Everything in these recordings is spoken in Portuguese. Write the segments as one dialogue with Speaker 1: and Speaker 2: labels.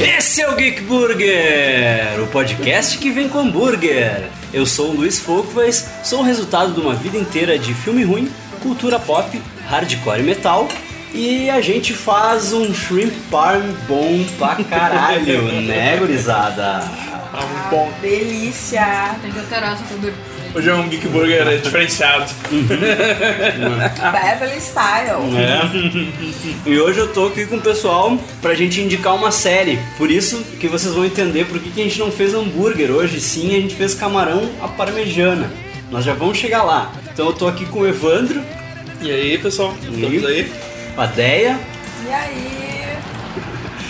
Speaker 1: Esse é o Geek Burger, o podcast que vem com hambúrguer. Eu sou o Luiz Folkvais, sou o resultado de uma vida inteira de filme ruim, cultura pop, hardcore e metal. E a gente faz um shrimp parm bom pra caralho, né, gurizada?
Speaker 2: Muito bom.
Speaker 3: Delícia!
Speaker 4: Tem que alterar essa cobertura.
Speaker 2: Hoje é um Geek Burger diferenciado.
Speaker 3: Beverly Style.
Speaker 1: É. E hoje eu tô aqui com o pessoal pra gente indicar uma série. Por isso que vocês vão entender por que, que a gente não fez hambúrguer hoje, sim, a gente fez camarão à parmegiana. Nós já vamos chegar lá. Então eu tô aqui com o Evandro,
Speaker 2: E aí, pessoal? Estamos aí?
Speaker 1: A Deia
Speaker 3: E aí?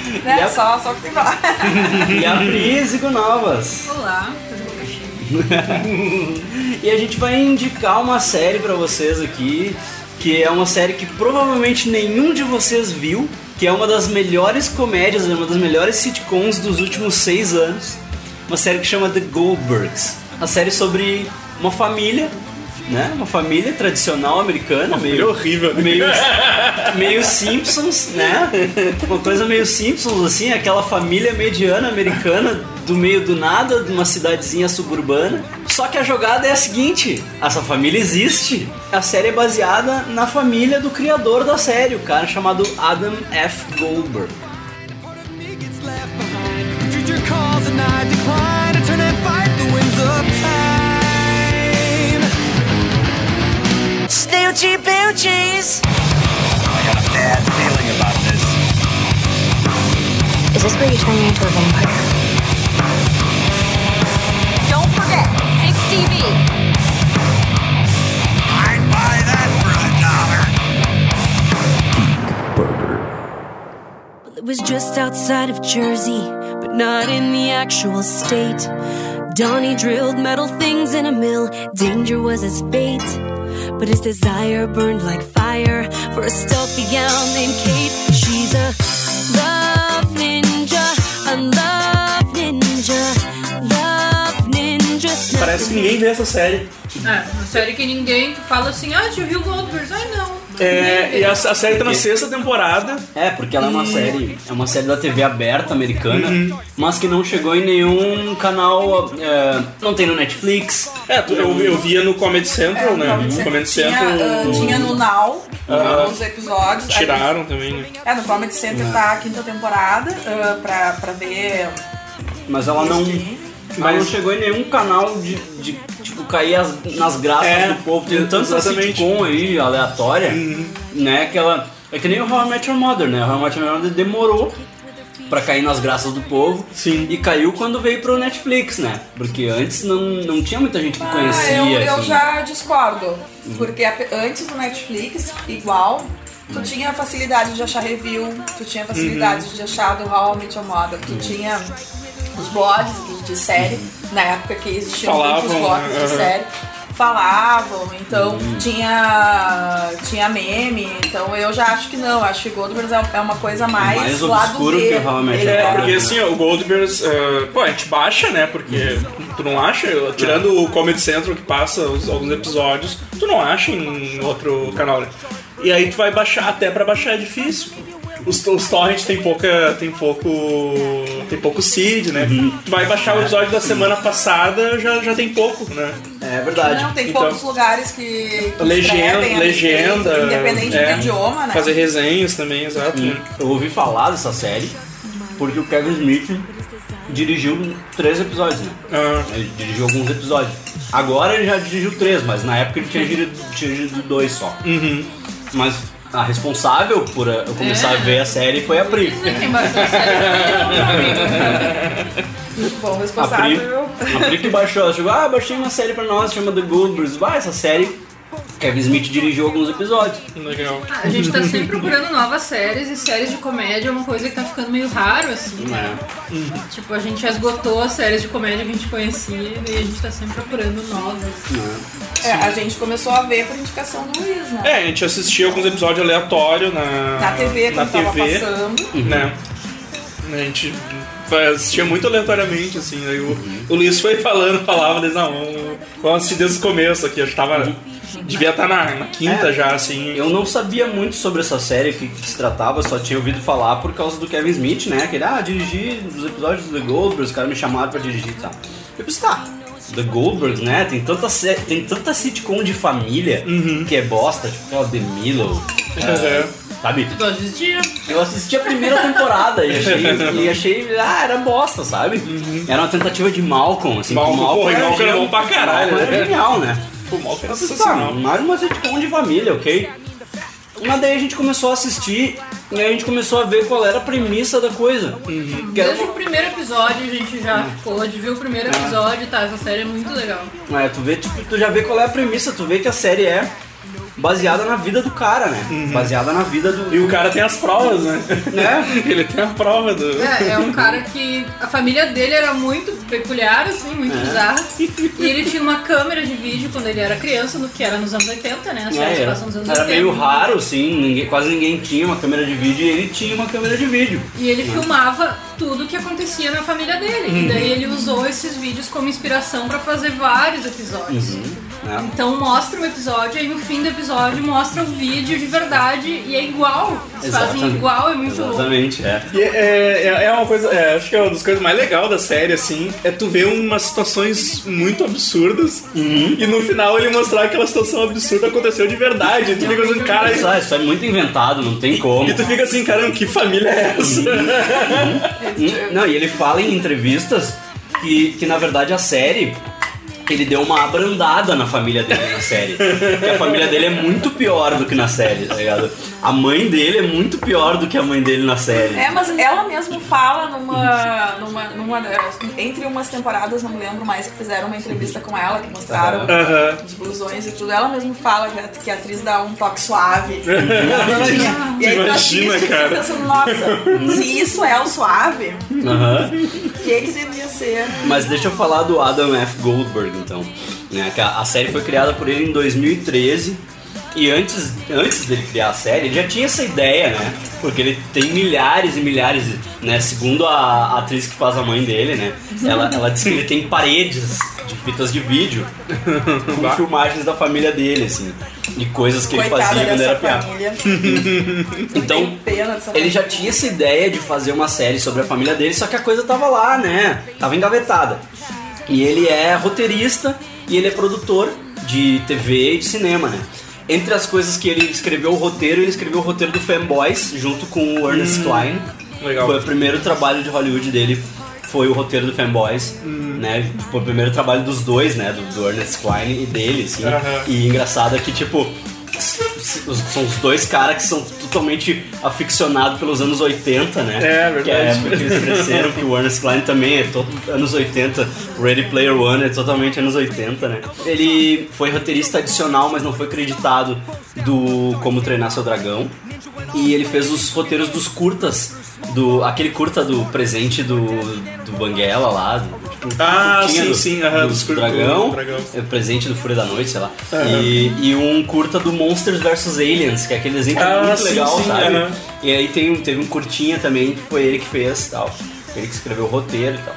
Speaker 1: E
Speaker 3: Né,
Speaker 1: a-
Speaker 3: só, só que tem lá.
Speaker 1: e a Prísico Novas.
Speaker 4: Olá, tudo bem?
Speaker 1: E a gente vai indicar uma série pra vocês aqui, que é uma série que provavelmente nenhum de vocês viu, que é uma das melhores comédias, uma das melhores sitcoms dos últimos seis anos. Uma série que chama The Goldbergs. Uma série sobre uma família, né? Uma família tradicional americana,
Speaker 2: Meio
Speaker 1: meio
Speaker 2: horrível. né?
Speaker 1: meio, meio Simpsons, né? Uma coisa meio Simpsons, assim, aquela família mediana americana do meio do nada, de uma cidadezinha suburbana. Só que a jogada é a seguinte: essa família existe. A série é baseada na família do criador da série, o cara chamado Adam F. Goldberg.
Speaker 5: Future calls and I decline to turn and fight the winds of time.
Speaker 6: Snoochie boochies.
Speaker 7: Is this where you turn me into a vampire?
Speaker 6: Don't forget, 6 TV. I'd buy that for a dollar.
Speaker 8: It was just outside of Jersey, but not in the actual state. Donnie drilled metal things in a mill, danger was his fate. But his desire burned like fire for a stealthy gal named Kate. She's a love ninja, a love ninja, love ninja.
Speaker 2: Parece que ninguém vê essa série.
Speaker 4: É, uma série que ninguém fala assim, ah, já viu Goldbergs? Ai, não.
Speaker 2: É, e a, a série tá na sexta temporada.
Speaker 1: É, porque ela é uma série, é uma série da TV aberta americana, mas que não chegou em nenhum canal, é, não tem no Netflix.
Speaker 2: É, tu- eu, eu via no Comedy Central, né? No Comedy
Speaker 3: tinha,
Speaker 2: Central.
Speaker 3: ah, tinha no Now, alguns episódios. Aí-
Speaker 2: Tiraram também, né?
Speaker 3: É, no Comedy Center tá a quinta temporada ah, pra, pra ver.
Speaker 1: Mas ela não, ela não chegou em nenhum canal de, de, tipo, cair as- nas graças
Speaker 2: É,
Speaker 1: do povo. Tem tanta sitcom aí, aleatória, né, que ela... É que nem o How I Met Your Mother, né? O How I Met Your Mother demorou pra cair nas graças do povo.
Speaker 2: Sim.
Speaker 1: E caiu quando veio pro Netflix, né? Porque antes não, não tinha muita gente que conhecia,
Speaker 3: Ah, eu, eu
Speaker 1: assim.
Speaker 3: já discordo. Porque a- antes do Netflix, igual, tu tinha a facilidade de achar review, tu tinha a facilidade
Speaker 2: Uhum.
Speaker 3: de achar do How I Met Your Mother, tu tinha os blogs de, de série, na época que existiam
Speaker 2: Falavam,
Speaker 3: muitos blogs
Speaker 2: né?
Speaker 3: de
Speaker 2: Uhum.
Speaker 3: série. Falavam, então tinha tinha meme, então eu já acho que não, acho que Goldbergs é é uma coisa mais,
Speaker 1: Mais
Speaker 3: lado
Speaker 1: obscuro que Your
Speaker 2: É,
Speaker 1: Mother.
Speaker 2: porque assim, o Goldbergs, ah, pô, a gente baixa, né? Porque tu não acha, tirando o Comedy Central que passa os- alguns episódios, tu não acha em outro canal, né? E aí tu vai baixar, até pra baixar é difícil. Os, os torrents tem pouca. tem pouco. tem pouco seed, né? Tu vai baixar o episódio da semana passada, já, já tem pouco, né?
Speaker 1: É verdade.
Speaker 3: Não, tem
Speaker 2: Então-
Speaker 3: poucos lugares que, que
Speaker 2: Legenda,
Speaker 3: escrevem
Speaker 2: legenda.
Speaker 3: independente
Speaker 2: é,
Speaker 3: do idioma, né?
Speaker 2: Fazer resenhas também, exato. né?
Speaker 1: Eu ouvi falar dessa série porque o Kevin Smith dirigiu três episódios, né?
Speaker 2: Ah,
Speaker 1: Ele dirigiu alguns episódios. Agora ele já dirigiu três, mas na época ele tinha dirigido, tinha dirigido dois só. Mas a responsável por eh, eu começar
Speaker 4: É.
Speaker 1: a ver a série foi a Pri.
Speaker 4: Quem baixou a série.
Speaker 3: Bom,
Speaker 1: A Pri,
Speaker 3: responsável.
Speaker 1: a Pri que baixou, ela chegou, ah, baixei uma série pra nós, chama The Goldbergs. Ah, essa série, Kevin Smith dirigiu alguns episódios.
Speaker 2: legal.
Speaker 4: Ah, A gente tá sempre procurando novas séries e séries de comédia é uma coisa que tá ficando meio raro, assim.
Speaker 1: É.
Speaker 4: Tipo, a gente esgotou as séries de comédia que a gente conhecia e a gente tá sempre procurando novas.
Speaker 3: É, a gente começou a ver por indicação do Luiz, né?
Speaker 2: É, a gente assistia alguns episódios aleatórios na,
Speaker 3: Na TV,
Speaker 2: na TV,
Speaker 3: passando.
Speaker 2: né? A gente assistia muito aleatoriamente, assim. Aí o, o Luiz foi falando, falava, eles, não, vamos, vamos assistir desde o começo aqui. Acho que tava. Devia estar na, na quinta
Speaker 1: É.
Speaker 2: já, assim.
Speaker 1: Eu não sabia muito sobre essa série, o que, que se tratava, só tinha ouvido falar por causa do Kevin Smith, né? Aquele, ah, dirigi os episódios do The Goldbergs, os caras me chamaram pra dirigir e tal. Eu pensei, tá, The Goldbergs, né? Tem tanta, tem tanta sitcom de família que é bosta, tipo aquela The Milo,
Speaker 2: Uhum.
Speaker 1: Sabe?
Speaker 4: Tu assistia?
Speaker 1: Eu assisti a primeira temporada e achei, e achei, ah, era bosta, sabe? Era uma tentativa de Malcolm, assim,
Speaker 2: Malcolm,
Speaker 1: o Malcolm
Speaker 2: porra, e Malcolm era
Speaker 1: genial.
Speaker 2: bom pra caralho,
Speaker 1: Malcolm era
Speaker 2: né?
Speaker 1: genial, né?
Speaker 2: Pô, mal que era
Speaker 1: Eu
Speaker 2: sensacional.
Speaker 1: tá, mais uma sitcom de família, ok? Mas daí a gente começou a assistir e a gente começou a ver qual era a premissa da coisa. Era
Speaker 4: Desde o primeiro episódio a gente já ficou de ver o primeiro episódio, tá? Essa série é muito legal.
Speaker 1: É, tu vê, tipo, tu já vê qual é a premissa, tu vê que a série é baseada na vida do cara, né? Baseada na vida do.
Speaker 2: E o cara tem as provas, né?
Speaker 1: Né?
Speaker 2: Ele tem a prova do.
Speaker 4: É, é um cara que a família dele era muito peculiar, assim, muito
Speaker 1: É.
Speaker 4: bizarra. E ele tinha uma câmera de vídeo quando ele era criança, no que era nos anos 80, né? As
Speaker 1: É, era,
Speaker 4: passam nos anos
Speaker 1: era
Speaker 4: 80.
Speaker 1: meio raro, assim, ninguém, quase ninguém tinha uma câmera de vídeo e ele tinha uma câmera de vídeo.
Speaker 4: E ele filmava tudo que acontecia na família dele.
Speaker 1: Uhum.
Speaker 4: E daí ele usou esses vídeos como inspiração pra fazer vários episódios.
Speaker 1: Né?
Speaker 4: Então mostra o episódio, aí no fim do episódio mostra o vídeo de verdade e é igual. Eles fazem igual, é muito louco.
Speaker 1: Exatamente, é.
Speaker 2: E é, é, é uma coisa, é, acho que é uma das coisas mais legais da série, assim, é tu ver umas situações muito absurdas e no final ele mostrar que aquela situação absurda aconteceu de verdade. E tu fica assim, cara.
Speaker 1: Isso, é- isso é muito inventado, não tem como.
Speaker 2: E tu fica assim, caramba, que família é essa?
Speaker 1: Hum, Não, e ele fala em entrevistas que, que na verdade a série ele deu uma abrandada na família dele na série. que a família dele é muito pior do que na série, tá ligado? A mãe dele é muito pior do que a mãe dele na série.
Speaker 3: É, mas ela mesmo fala numa, numa, numa entre umas temporadas, não me lembro mais, que fizeram uma entrevista com ela, que mostraram
Speaker 2: Aham.
Speaker 3: os blusões e tudo. Ela mesmo fala que a, que a atriz dá um toque suave. E aí
Speaker 2: Imagina,
Speaker 3: assiste e fica
Speaker 2: cara.
Speaker 3: pensando, nossa, se isso é o suave, o que que devia ser?
Speaker 1: Mas deixa eu falar do Adam F. Goldberg, então. Né, a, série foi criada por ele em 2013. E antes, antes dele criar a série, ele já tinha essa ideia, né? Porque ele tem milhares e milhares, né? Segundo a, a atriz que faz a mãe dele, né? Ela, ela diz que ele tem paredes de fitas de vídeo com filmagens da família dele, assim. De coisas que ele
Speaker 3: Coitada
Speaker 1: fazia quando era
Speaker 3: família.
Speaker 1: Então, ele já tinha essa ideia de fazer uma série sobre a família dele, só que a coisa tava lá, né? Tava engavetada. E ele é roteirista e ele é produtor de TV e de cinema, né? Entre as coisas que ele escreveu o roteiro, ele escreveu o roteiro do Fanboys, junto com o Ernest Klein.
Speaker 2: legal.
Speaker 1: Foi o primeiro trabalho de Hollywood dele, foi o roteiro do Fanboys, né? Foi o primeiro trabalho dos dois, né? Do, do Ernest Klein e dele, assim.
Speaker 2: Aham.
Speaker 1: E engraçado é que, tipo, são os dois caras que são totalmente aficionados pelos anos 80, né?
Speaker 2: É, verdade.
Speaker 1: Que é porque eles cresceram, que o Ernest Klein também é todo anos 80, Ready Player One é totalmente anos 80, né? Ele foi roteirista adicional, mas não foi acreditado do Como Treinar Seu Dragão. E ele fez os roteiros dos curtas, do aquele curta do presente do, do Banguela lá, do, tipo,
Speaker 2: Ah, sim,
Speaker 1: do,
Speaker 2: sim, aham,
Speaker 1: do
Speaker 2: cur-
Speaker 1: dragão,
Speaker 2: do dragão.
Speaker 1: é, presente do Fúria da Noite, sei lá. E, e um curta do Monsters vs Aliens, que é aquele desenho é
Speaker 2: Ah,
Speaker 1: muito
Speaker 2: sim,
Speaker 1: legal,
Speaker 2: sim,
Speaker 1: sabe?
Speaker 2: aham.
Speaker 1: E aí tem, teve um curtinha também que foi ele que fez e tal. Ele que escreveu o roteiro e tal.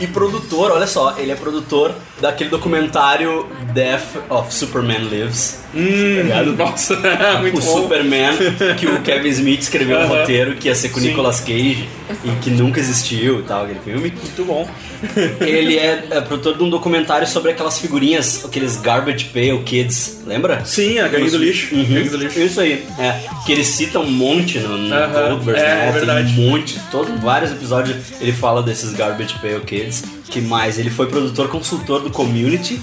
Speaker 1: E produtor, olha só, ele é produtor daquele documentário Death of Superman Lives.
Speaker 2: Hum,
Speaker 1: tá
Speaker 2: nossa, muito
Speaker 1: o
Speaker 2: bom.
Speaker 1: Superman que o Kevin Smith escreveu o
Speaker 2: Aham.
Speaker 1: roteiro, que ia ser com o
Speaker 2: Sim.
Speaker 1: Nicolas Cage e que nunca existiu e tal, aquele filme.
Speaker 2: Muito bom.
Speaker 1: Ele é, é produtor de um documentário sobre aquelas figurinhas, aqueles Garbage Pail Kids, lembra?
Speaker 2: Sim, a gangue do lixo.
Speaker 1: Uhum.
Speaker 2: Gangue do lixo.
Speaker 1: Isso aí, é. Que ele cita um monte no, no
Speaker 2: Aham,
Speaker 1: Goldberg,
Speaker 2: é,
Speaker 1: né?
Speaker 2: é verdade.
Speaker 1: Tem um monte, todo, vários episódios ele fala desses Garbage Pail Kids. Que mais? Ele foi produtor consultor do Community.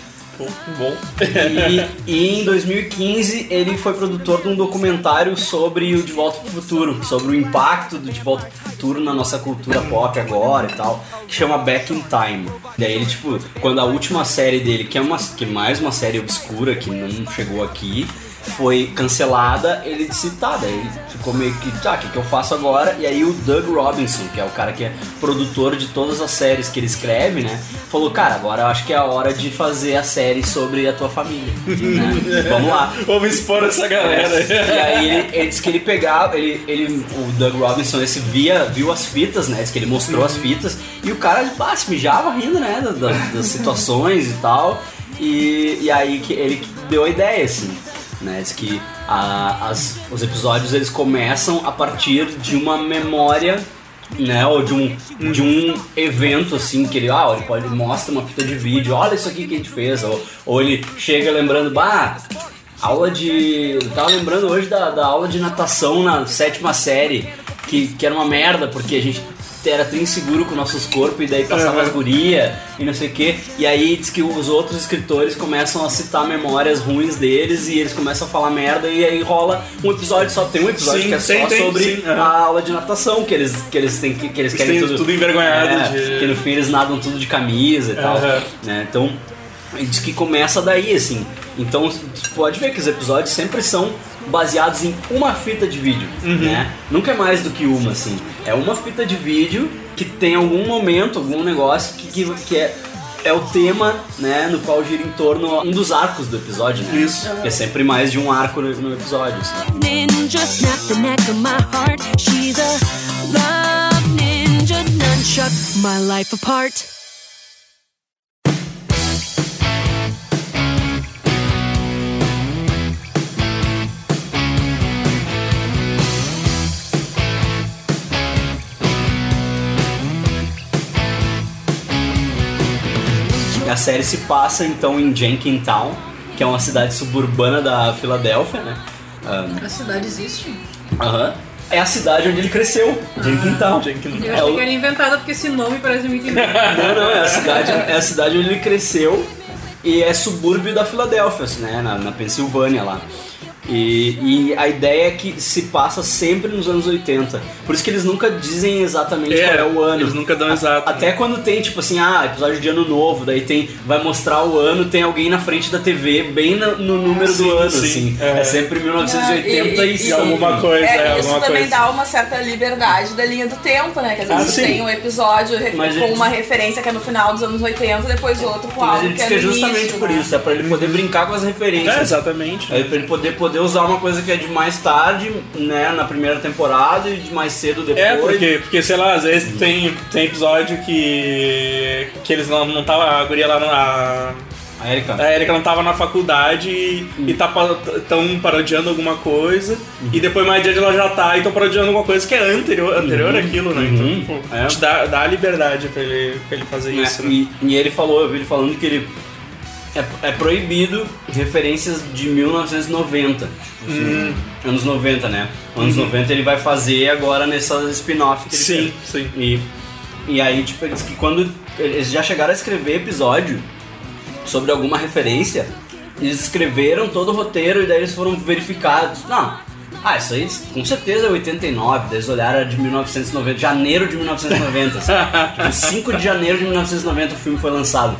Speaker 2: Bom.
Speaker 1: E, e em 2015 ele foi produtor de um documentário sobre o De Volta pro Futuro, sobre o impacto do De Volta pro Futuro na nossa cultura pop agora e tal, que chama Back in Time. Daí ele, tipo, quando a última série dele, que é, uma, que é mais uma série obscura que não chegou aqui, foi cancelada, ele disse, tá, daí ficou meio que, tá, o que, que eu faço agora? E aí o Doug Robinson, que é o cara que é produtor de todas as séries que ele escreve, né? Falou, cara, agora eu acho que é a hora de fazer a série sobre a tua família. né? Vamos lá.
Speaker 2: Vamos expor essa galera.
Speaker 1: E aí ele, ele disse que ele pegava, ele, ele, o Doug Robinson esse via, viu as fitas, né? Diz que ele mostrou as fitas e o cara ah, se mijava rindo, né? da- da- das situações e tal. E, e aí que ele deu a ideia, assim. Né? Diz que a- as- os episódios eles começam a partir de uma memória né, ou de um, de um evento assim que ele, ah, ele pode mostra uma fita de vídeo, olha isso aqui que a gente fez, ou, ou ele chega lembrando, bah, aula de. Eu tava lembrando hoje da, da aula de natação na sétima série, que, que era uma merda, porque a gente era tão inseguro com nossos corpos e daí passava as guria e não sei o que. E aí diz que os outros escritores começam a citar memórias ruins deles e eles começam a falar merda e aí rola um episódio só. Tem um episódio
Speaker 2: Sim,
Speaker 1: que é
Speaker 2: tem,
Speaker 1: só
Speaker 2: tem,
Speaker 1: sobre
Speaker 2: sim, aham.
Speaker 1: a aula de natação, que eles, que eles têm que, que eles
Speaker 2: Eles
Speaker 1: querem tudo,
Speaker 2: tudo envergonhado
Speaker 1: É,
Speaker 2: de-
Speaker 1: Que no fim eles nadam tudo de camisa e tal.
Speaker 2: Aham.
Speaker 1: Né? Então, diz que começa daí, assim. Então, pode ver que os episódios sempre são baseados em uma fita de vídeo, né? Nunca é mais do que uma, assim. É uma fita de vídeo que tem algum momento, algum negócio que, que, que é é o tema, né, no qual gira em torno um dos arcos do episódio, né?
Speaker 2: Isso.
Speaker 1: É sempre mais de um arco no, no episódio. assim.
Speaker 8: Ninja snap the neck of my heart. She's a love ninja nunchuck, my life apart.
Speaker 1: A série se passa então em Jenkintown, que é uma cidade suburbana da Filadélfia, né? Ahn,
Speaker 4: A cidade existe.
Speaker 1: Aham. É a cidade onde ele cresceu, Jenkintown.
Speaker 4: Eu
Speaker 1: É
Speaker 4: achei
Speaker 1: o-
Speaker 4: que era inventada porque esse nome parece muito inventado.
Speaker 1: Não, não, é a cidade, é a cidade onde ele cresceu e é subúrbio da Filadélfia, assim, né? Na, na Pensilvânia lá. E, e a ideia é que se passa sempre nos anos 80. Por isso que eles nunca dizem exatamente
Speaker 2: É,
Speaker 1: qual é o ano.
Speaker 2: eles nunca dão exato.
Speaker 1: Até quando tem, tipo assim, ah, episódio de ano novo, daí tem. Vai mostrar o ano, tem alguém na frente da TV, bem no, no número
Speaker 2: Sim,
Speaker 1: do ano,
Speaker 2: sim,
Speaker 1: assim.
Speaker 2: é.
Speaker 1: É, sempre 1985.
Speaker 3: E- e-
Speaker 2: alguma coisa,
Speaker 3: É,
Speaker 2: é,
Speaker 3: isso também
Speaker 2: coisa.
Speaker 3: dá uma certa liberdade da linha do tempo, né? Que às
Speaker 1: Ah,
Speaker 3: vezes
Speaker 1: sim.
Speaker 3: tem um episódio
Speaker 1: Mas
Speaker 3: com
Speaker 1: ele-
Speaker 3: uma referência que é no final dos anos 80, depois outro com
Speaker 1: Mas
Speaker 3: algo
Speaker 1: ele
Speaker 3: que
Speaker 1: diz
Speaker 3: é
Speaker 1: que é
Speaker 3: no
Speaker 1: justamente
Speaker 3: início,
Speaker 1: por
Speaker 3: né?
Speaker 1: isso, é pra ele poder brincar com as referências.
Speaker 2: É, exatamente.
Speaker 1: Aí pra ele poder, poder usar uma coisa que é de mais tarde, né, na primeira temporada e de mais cedo depois.
Speaker 2: É, porque, porque, sei lá, às vezes tem, tem episódio que. que eles não, não tava. A guria lá na.
Speaker 1: A Erika.
Speaker 2: A Erika não tava na faculdade e, e tá tão parodiando alguma coisa. E depois mais adiante ela já tá e tão parodiando alguma coisa que é anterior, anterior àquilo, né? Então,
Speaker 1: Uhum.
Speaker 2: tipo,
Speaker 1: É.
Speaker 2: te dá, dá a liberdade pra ele, pra ele fazer
Speaker 1: né,
Speaker 2: isso, né?
Speaker 1: e, e ele falou, eu vi ele falando que ele é, é proibido referências de 1990. assim,
Speaker 2: Hum.
Speaker 1: Anos 90, né? Anos 90 ele vai fazer agora nessa spin-off que ele
Speaker 2: Sim,
Speaker 1: fez.
Speaker 2: sim.
Speaker 1: E, e aí, tipo, eles que quando eles já chegaram a escrever episódio sobre alguma referência, eles escreveram todo o roteiro e daí eles foram verificados. Não, ah, isso aí com certeza é 89, daí eles olharam era de 1990, janeiro de 1990. assim. tipo, 5 de janeiro de 1990 o filme foi lançado.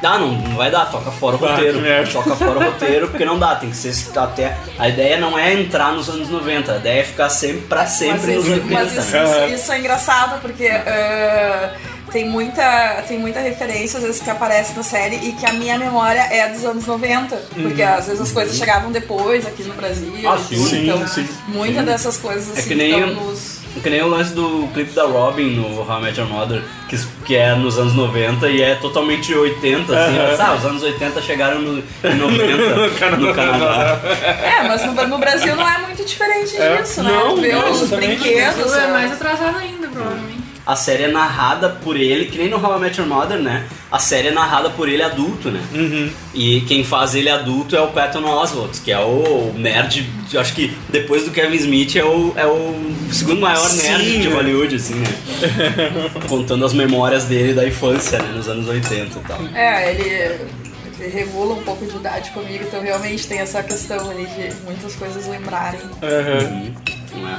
Speaker 1: Dá, não, não vai dar, toca fora o
Speaker 2: Ah,
Speaker 1: roteiro. Toca fora o roteiro, porque não dá, tem que ser até. A ideia não é entrar nos anos 90, a ideia é ficar sempre pra sempre
Speaker 3: Mas
Speaker 1: nos
Speaker 3: isso,
Speaker 1: 80.
Speaker 3: mas isso,
Speaker 1: né?
Speaker 3: isso- isso é engraçado porque eh, tem, muita, tem muita referência às vezes que aparece na série e que a minha memória é dos anos 90. Porque às vezes as coisas chegavam depois aqui no Brasil.
Speaker 1: Uhum. Ah, sim,
Speaker 3: então,
Speaker 2: sim.
Speaker 3: muitas dessas coisas
Speaker 1: É
Speaker 3: assim
Speaker 1: que nem,
Speaker 3: estão nos.
Speaker 1: É que nem o lance do clipe da Robin no How I Met Your Mother, que, que é nos anos 90 e é totalmente 80, assim. Sabe, os anos 80 chegaram no, em 90 no Canadá.
Speaker 3: É, mas no, no Brasil não é muito diferente
Speaker 2: É.
Speaker 3: disso, né?
Speaker 1: Não, não,
Speaker 3: os brinquedos.
Speaker 4: é
Speaker 3: ah,
Speaker 4: mais atrasado ainda, provavelmente.
Speaker 1: A série é narrada por ele, que nem no How I Met Your Mother, né? A série é narrada por ele adulto, né?
Speaker 2: Uhum.
Speaker 1: E quem faz ele adulto é o Patton Oswalt, que é o nerd, eu acho que depois do Kevin Smith é o, é o segundo maior nerd
Speaker 2: Sim,
Speaker 1: de
Speaker 2: né?
Speaker 1: Hollywood, assim, né? Contando as memórias dele da infância, né? Nos anos 80 e tal.
Speaker 3: É, ele, regula um pouco de idade comigo, então realmente tem essa questão ali de muitas coisas lembrarem.
Speaker 2: Aham.
Speaker 1: Não é?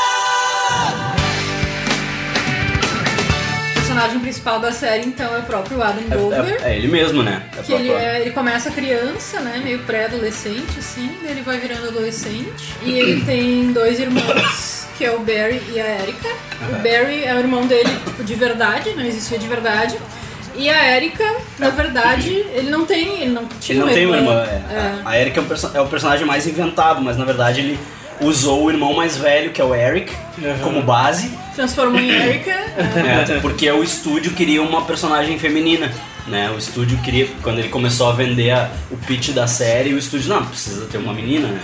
Speaker 4: personagem principal da série, então, é o próprio Adam Goldberg.
Speaker 1: É, é ele mesmo, né? É
Speaker 4: Que ele, é, ele começa criança, né? Meio pré-adolescente, assim, daí ele vai virando adolescente. E ele tem dois irmãos, que é o Barry e a Erika. O Barry é o irmão dele, tipo, de verdade, não existia de verdade. E a Erika, na verdade, ele não tem. Ele não tinha
Speaker 1: Ele não tem uma
Speaker 4: irmã.
Speaker 1: irmã. É. A Eric é, um é o personagem mais inventado, mas na verdade ele usou o irmão mais velho, que é o Eric, como base.
Speaker 4: Transformou em Erika. é.
Speaker 1: Porque o estúdio queria uma personagem feminina. Né? O estúdio queria, quando ele começou a vender a- o pitch da série, o estúdio, não, precisa ter uma menina, né?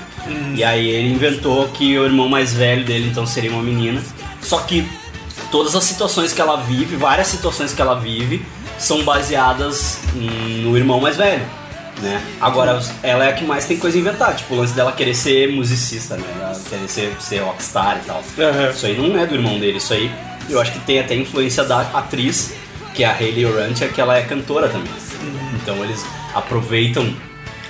Speaker 1: E aí ele inventou que o irmão mais velho dele então seria uma menina. Só que todas as situações que ela vive, várias situações que ela vive, são baseadas hum, no irmão mais velho. Né? Agora, ela é a que mais tem coisa a inventar, tipo o lance dela querer ser musicista, né? Ela querer ser, ser rockstar e tal.
Speaker 2: Aham.
Speaker 1: Isso aí não é do irmão dele, isso aí eu acho que tem até influência da atriz, que é a Hayley Orantia, que ela é cantora também. Então eles aproveitam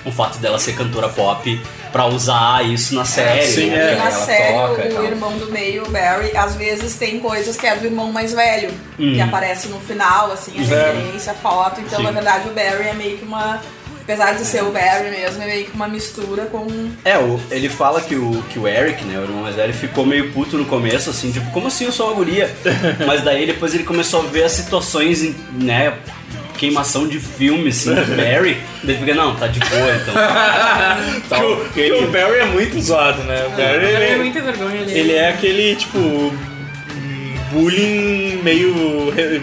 Speaker 1: o fato dela ser cantora pop pra usar isso na série.
Speaker 2: sim,
Speaker 1: né?
Speaker 2: é.
Speaker 3: Na
Speaker 1: ela
Speaker 3: série,
Speaker 1: toca
Speaker 3: o irmão do meio, o Barry, às vezes tem coisas que é do irmão mais velho, que aparece no final, assim, a
Speaker 2: É.
Speaker 3: referência, a foto. Então,
Speaker 1: Sim.
Speaker 3: na verdade, o Barry é meio que uma. Apesar de ser o Barry mesmo, é meio que uma mistura com.
Speaker 1: É, o- ele fala que o, que o Eric, né, o irmão mais velho, ficou meio puto no começo, assim, tipo, como assim eu sou uma guria? Mas daí depois ele começou a ver as situações, em- né, queimação de filme, assim, do Barry. Daí ele fica, não, tá de boa, então.
Speaker 2: Que o, que o Barry é muito zoado, né? O Barry,
Speaker 4: É
Speaker 2: ele,
Speaker 4: muita vergonha ali.
Speaker 2: ele é aquele, tipo, bullying meio,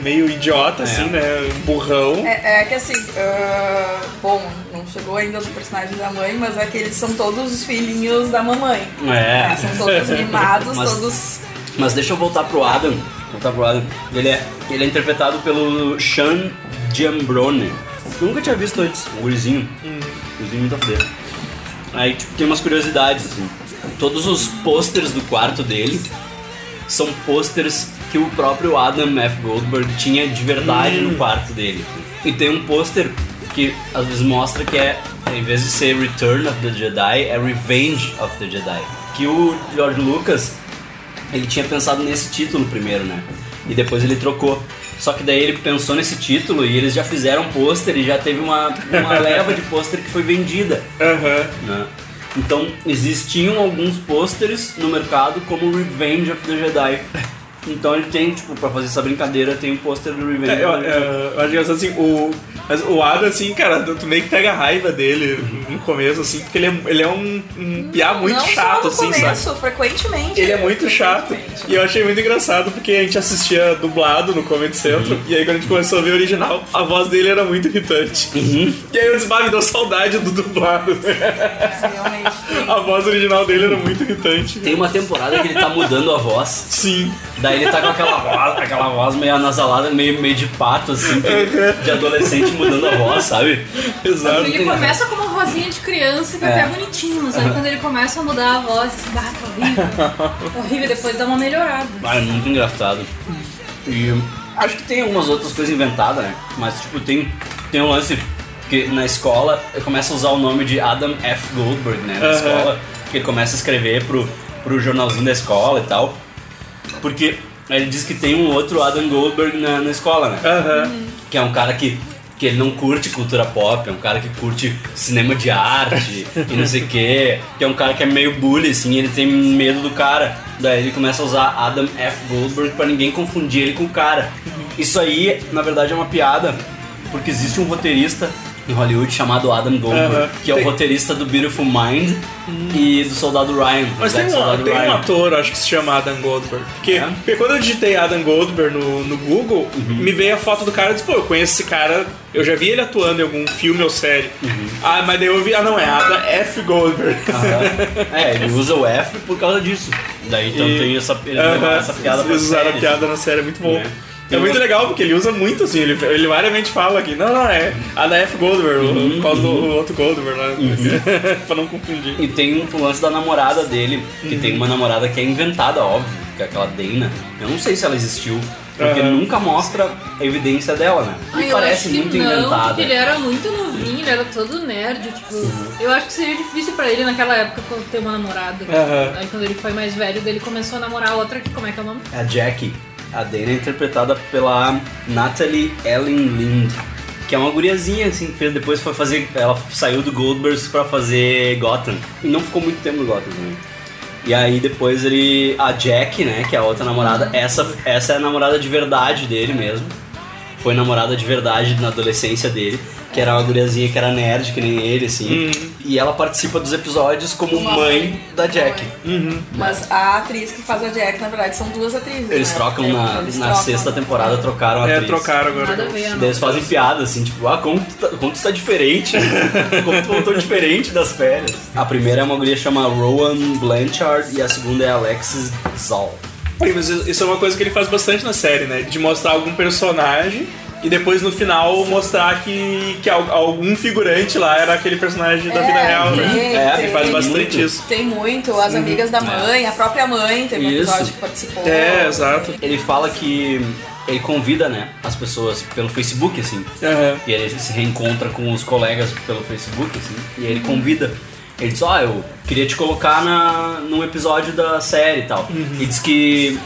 Speaker 2: meio idiota, assim, né? Burrão.
Speaker 3: É, é que assim, ah, bom, não chegou ainda do personagem da mãe, mas é que eles são todos os filhinhos da mamãe.
Speaker 1: É.
Speaker 3: né? São todos mimados,
Speaker 1: Mas-
Speaker 3: todos.
Speaker 1: Mas deixa eu voltar pro Adam. Voltar pro Adam. Ele é, ele é interpretado pelo Sean Giambrone. Eu nunca tinha visto antes, um gurizinho. Um gurizinho muito. Aí, tipo, tem umas curiosidades, assim. Todos os posters do quarto dele são posters que o próprio Adam F. Goldberg tinha de verdade no quarto dele. E tem um pôster que às vezes mostra que é, em vez de ser Return of the Jedi, é Revenge of the Jedi. Que o George Lucas, ele tinha pensado nesse título primeiro, né? E depois ele trocou. Só que daí ele pensou nesse título e eles já fizeram pôster e já teve uma, uma leva de pôster que foi vendida
Speaker 2: Aham.
Speaker 1: né? Então existiam alguns pôsteres no mercado como Revenge of the Jedi. Então ele tem, tipo, pra fazer essa brincadeira, tem um pôster do Revenge
Speaker 2: É, eu,
Speaker 1: Jedi.
Speaker 2: eu, eu acho engraçado assim, o, mas o Adam, assim, cara, tu meio que pega a raiva dele no começo, assim, porque ele é, ele é um, um piá muito
Speaker 3: não
Speaker 2: chato,
Speaker 3: só no
Speaker 2: assim,
Speaker 3: começo,
Speaker 2: sabe?
Speaker 3: frequentemente.
Speaker 2: Ele é muito chato. E eu achei muito engraçado porque a gente assistia dublado no Comedy Central. E aí quando a gente começou a ver o original, a voz dele era muito irritante. E aí eu disse, "Bah, me deu saudade do dublado. A voz original dele era muito irritante.
Speaker 1: Tem uma temporada que ele tá mudando a voz.
Speaker 2: Sim.
Speaker 1: Daí ele tá com aquela voz, aquela voz meio anasalada, meio, meio de pato, assim, de adolescente mudando a voz, sabe?
Speaker 2: Exato.
Speaker 4: Ele começa com uma vozinha de criança que é.
Speaker 1: É.
Speaker 4: até bonitinho, mas aí quando ele começa a mudar a voz, assim, bah, tá horrível. Tá horrível, depois dá uma melhorada.
Speaker 1: Ah, é muito engraçado. E acho que tem algumas outras coisas inventadas, né? Mas, tipo, tem, tem um lance que na escola ele começa a usar o nome de Adam F. Goldberg, né? Na
Speaker 2: Aham.
Speaker 1: escola, que ele começa a escrever pro, pro jornalzinho da escola e tal. Porque ele diz que tem um outro Adam Goldberg na, na escola, né?
Speaker 2: Aham.
Speaker 1: Que é um cara que, que ele não curte cultura pop, é um cara que curte cinema de arte e não sei o quê. Que é um cara que é meio bully, assim, ele tem medo do cara. Daí ele começa a usar Adam F. Goldberg pra ninguém confundir ele com o cara. Isso aí, na verdade, é uma piada, porque existe um roteirista em Hollywood chamado Adam Goldberg,
Speaker 2: Aham.
Speaker 1: que é o
Speaker 2: Tem-
Speaker 1: roteirista do Beautiful Mind e do Soldado Ryan.
Speaker 2: Mas tem um,
Speaker 1: Soldado
Speaker 2: tem um
Speaker 1: Ryan.
Speaker 2: ator, acho que se chama Adam Goldberg. Porque,
Speaker 1: É?
Speaker 2: porque quando eu digitei Adam Goldberg no, no Google,
Speaker 1: Uhum.
Speaker 2: me veio a foto do cara e disse, pô, eu conheço esse cara, eu já vi ele atuando em algum filme ou série.
Speaker 1: Uhum.
Speaker 2: Ah, mas daí eu vi, ah não, é Adam F. Goldberg.
Speaker 1: Aham. É, ele usa o F por causa disso. Daí então
Speaker 2: E-
Speaker 1: tem essa, ele
Speaker 2: Aham,
Speaker 1: leva essa piada
Speaker 2: Eles usaram a piada na série, é muito bom.
Speaker 1: É.
Speaker 2: É, muito legal, porque ele usa muito, assim, ele, ele variamente fala aqui, não, não, é Adam F. Goldberg,
Speaker 1: Uhum,
Speaker 2: por causa do outro Goldberg, né? pra não confundir.
Speaker 1: E tem um lance da namorada dele, que
Speaker 2: Uhum.
Speaker 1: tem uma namorada que é inventada, óbvio, que é aquela Dana. Eu não sei se ela existiu, Porque
Speaker 2: Aham.
Speaker 1: nunca mostra a evidência dela, né?
Speaker 4: Ah,
Speaker 1: E parece muito
Speaker 4: não,
Speaker 1: inventada.
Speaker 4: porque ele era muito novinho, ele era todo nerd, tipo... Eu acho que seria difícil pra ele naquela época quando ter uma namorada.
Speaker 2: Aham.
Speaker 4: Aí quando ele foi mais velho, ele começou a namorar outra, que como é que é o nome?
Speaker 1: A Jackie. A Dana é interpretada pela Natalie Ellen Lind. Que é uma guriazinha, assim, que depois foi fazer. Ela saiu do Goldbergs pra fazer Gotham. E não ficou muito tempo no Gotham também. E aí depois ele. A Jack, né, que é a outra namorada, essa, essa é a namorada de verdade dele mesmo. Foi namorada de verdade na adolescência dele. Que era uma guriazinha que era nerd, que nem ele, assim. E ela participa dos episódios como
Speaker 3: Uma
Speaker 1: mãe
Speaker 3: mãe.
Speaker 1: da Jack.
Speaker 3: Mas a atriz que faz a Jack, na verdade, são duas atrizes.
Speaker 1: Eles
Speaker 3: né?
Speaker 1: trocam
Speaker 3: É,
Speaker 1: na,
Speaker 3: eles
Speaker 1: na
Speaker 3: trocam.
Speaker 1: sexta temporada, trocaram a
Speaker 2: É,
Speaker 1: atriz.
Speaker 2: trocaram agora.
Speaker 4: Nada a ver,
Speaker 1: Daí eles fazem piada, assim, tipo, ah, como tu tá, como tu tá diferente? como tu voltou diferente das férias? A primeira é uma guria chama Rowan Blanchard e a segunda é Alexis Zoll.
Speaker 2: Mas isso é uma coisa que ele faz bastante na série, né? De mostrar algum personagem e depois no final mostrar que, que al- algum figurante lá era aquele personagem da vida
Speaker 3: É,
Speaker 2: real, né?
Speaker 3: tem,
Speaker 1: É,
Speaker 2: Ele
Speaker 3: tem.
Speaker 2: faz bastante
Speaker 1: muito.
Speaker 2: isso.
Speaker 3: Tem muito, as amigas da mãe, a própria mãe teve um
Speaker 1: Isso.
Speaker 3: episódio que participou.
Speaker 2: É, exato.
Speaker 1: Ele fala que ele convida, né, as pessoas pelo Facebook, assim.
Speaker 2: Aham.
Speaker 1: E aí ele se reencontra com os colegas pelo Facebook, assim. E aí ele convida. Ele diz, ó, eu queria te colocar na, num episódio da série e tal. E diz que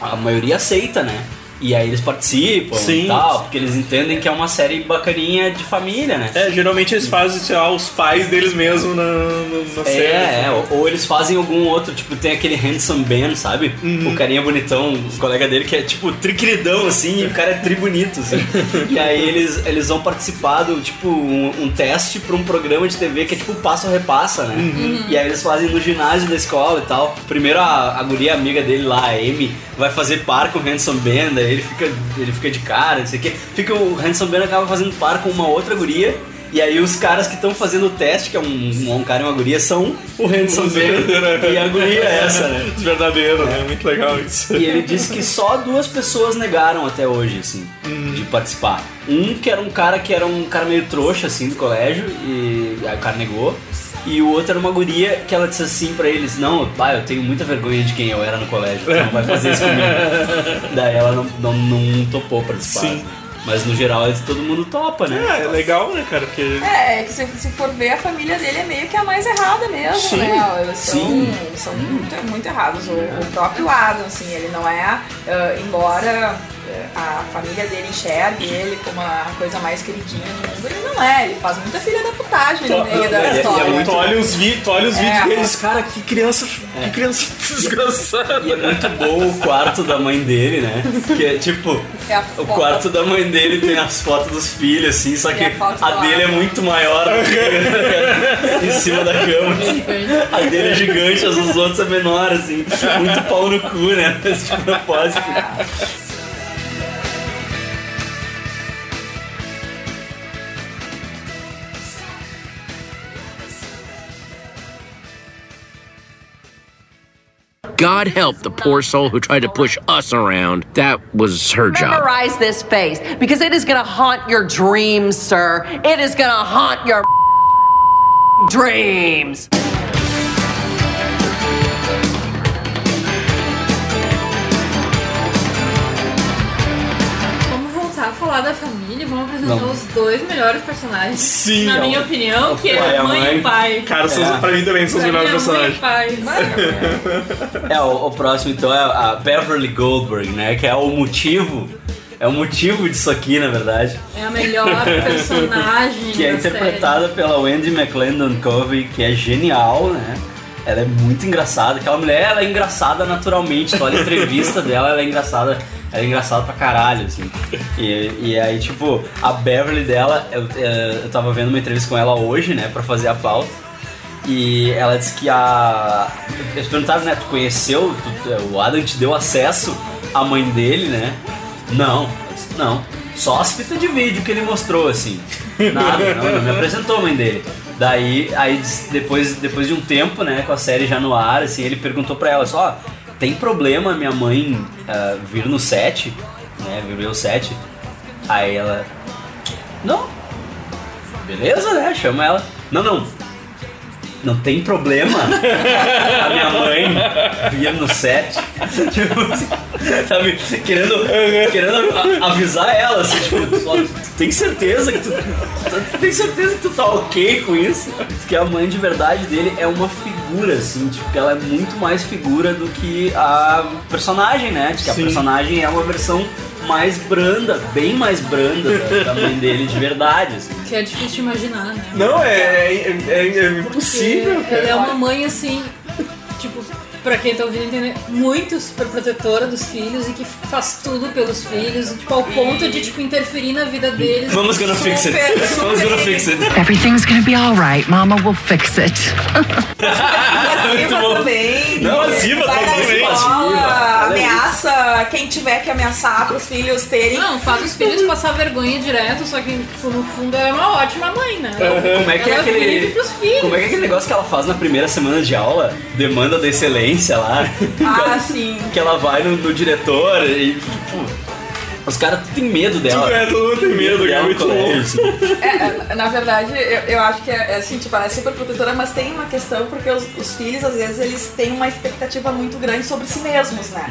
Speaker 1: a maioria aceita, né? E aí eles participam
Speaker 2: Sim.
Speaker 1: e tal, porque eles entendem que é uma série bacaninha de família, né?
Speaker 2: É, geralmente eles fazem, sei lá, os pais deles mesmo na, na, na série.
Speaker 1: É, é, ou, ou eles fazem algum outro, tipo, tem aquele Handsome Ben, sabe? O carinha bonitão, o colega dele que é tipo triqueridão, assim, e o cara é tri bonito, assim. e aí eles, eles vão participar do, tipo, um, um teste pra um programa de TV que é tipo Passo a Repassa, né? E aí eles fazem no ginásio da escola e tal. Primeiro a, a guria amiga dele lá, a Amy, vai fazer par com o Handsome Ben, daí ele fica, ele fica de cara, não sei o quê. Fica o Handsome Ben acaba fazendo par com uma outra guria. E aí os caras que estão fazendo o teste, que é um, um cara e uma guria, são o Handsome Ben e a guria é essa, né?
Speaker 2: Os verdadeiros, né? Muito legal isso.
Speaker 1: E ele disse que só duas pessoas negaram até hoje, assim, de participar. Um que era um cara que era um cara meio trouxa, assim, do colégio, e aí o cara negou. E o outro era uma guria que ela disse assim pra eles, não, pai, eu tenho muita vergonha de quem eu era no colégio, tu não vai fazer isso comigo. Daí ela não, não, não topou participar.
Speaker 2: Sim.
Speaker 1: Mas no geral eles- todo mundo topa, né?
Speaker 2: É, é legal, né, cara? Porque.
Speaker 3: É, é que se, se for ver, a família dele é meio que a mais errada mesmo,
Speaker 2: Sim,
Speaker 3: né? Eles são,
Speaker 1: sim.
Speaker 3: são muito, muito errados. O, o próprio Adam, assim, ele não é, ah, embora a família dele enxergue ele como a coisa mais queridinha do mundo, ele não é. Ele faz muita filha da putagem no meio da
Speaker 1: é- é
Speaker 3: história.
Speaker 1: muito-
Speaker 2: Tu olha os, vi olha os
Speaker 3: É.
Speaker 2: vídeos deles, cara, que criança. Que criança desgraçada.
Speaker 1: E é muito bom o quarto da mãe dele, né? Que é tipo,
Speaker 3: É a
Speaker 1: o quarto da mãe dele tem as fotos dos filhos, assim, só que
Speaker 3: a
Speaker 1: a dele é muito maior do que em cima da cama. A dele é gigante, as dos outros é menor, assim. Muito pau no cu, né? Esse de propósito.
Speaker 9: God help the poor soul who tried to push us around. That was her job.
Speaker 10: Memorize this face because it is going to haunt your dreams, sir. It is going to haunt your dreams.
Speaker 4: Vamos voltar a falar da família, vamos apresentar
Speaker 1: Vamos.
Speaker 4: os dois melhores personagens.
Speaker 2: Sim,
Speaker 4: Na
Speaker 2: é o-
Speaker 4: minha opinião, que é
Speaker 1: a
Speaker 4: mãe
Speaker 1: mãe.
Speaker 4: e pai.
Speaker 2: Cara, são,
Speaker 1: É.
Speaker 2: pra mim também são os melhores
Speaker 4: é mãe e
Speaker 2: personagens.
Speaker 4: pai.
Speaker 1: É, o, o próximo então é a Beverly Goldberg, né? Que é o motivo. É o motivo disso aqui, na verdade.
Speaker 4: É a melhor personagem
Speaker 1: que é
Speaker 4: da
Speaker 1: interpretada pela Wendy McClendon Covey, que é genial, né? Ela é muito engraçada. Aquela mulher, ela é engraçada naturalmente. Tu olha a entrevista dela, ela é engraçada. Ela é engraçada pra caralho, assim. E, e aí, tipo, a Beverly dela, eu, eh, eu tava vendo uma entrevista com ela hoje, né, pra fazer a pauta. E ela disse que a. Eles perguntaram, né? Tu conheceu? Tu- o Adam te deu acesso à mãe dele, né? Não, disse, não. Só as fitas de vídeo que ele mostrou, assim. Nada, não, não me apresentou a mãe dele. Daí, aí depois, depois de um tempo, né, com a série já no ar, assim, ele perguntou pra ela só, tem problema minha mãe ah, vir no set, né, vir o set? Aí ela, não, beleza, né, chama ela. Não, não, não tem problema a minha mãe vir no set. Tipo sabe? Querendo, querendo avisar ela, assim, tipo, tu, tem certeza que tu, tu tem certeza que tu tá ok com isso? Que a mãe de verdade dele é uma figura, assim, tipo, que ela é muito mais figura do que a personagem, né? Que a personagem é uma versão mais branda, bem mais branda da, da mãe dele de verdade, assim.
Speaker 4: Que é difícil de imaginar, né?
Speaker 2: Não, é, é, é- é impossível,
Speaker 4: Porque Ela é uma mãe assim, tipo, pra quem tá ouvindo entender, muito super protetora dos filhos e que faz tudo pelos filhos, tipo, ao ponto de tipo, interferir na vida deles.
Speaker 1: Vamos gonna fix it.
Speaker 4: Super,
Speaker 1: Vamos gonna fix it.
Speaker 11: Everything's gonna be alright. Mama will fix it.
Speaker 1: Muito bom.
Speaker 3: também.
Speaker 1: Não,
Speaker 3: escola,
Speaker 1: Invasiva.
Speaker 3: ameaça quem tiver que ameaçar pros filhos terem.
Speaker 4: Não, faz os filhos passar vergonha direto, só que, tipo, no fundo ela é uma ótima mãe, né?
Speaker 1: Como é que é
Speaker 4: ela
Speaker 1: aquele.
Speaker 4: pros filhos.
Speaker 1: Como é que é aquele negócio que ela faz na primeira semana de aula? Demanda da excelência lá.
Speaker 3: Ah, sim.
Speaker 1: que ela vai no, no diretor e, tipo. Os caras têm medo dela.
Speaker 2: Tudo é, todo mundo tem medo, é muito
Speaker 1: colégio,
Speaker 2: louco.
Speaker 3: É, é, na verdade, eu, eu acho que é, é assim, tipo, ela é super protetora, mas tem uma questão porque os, os filhos, às vezes, eles têm uma expectativa muito grande sobre si mesmos, né?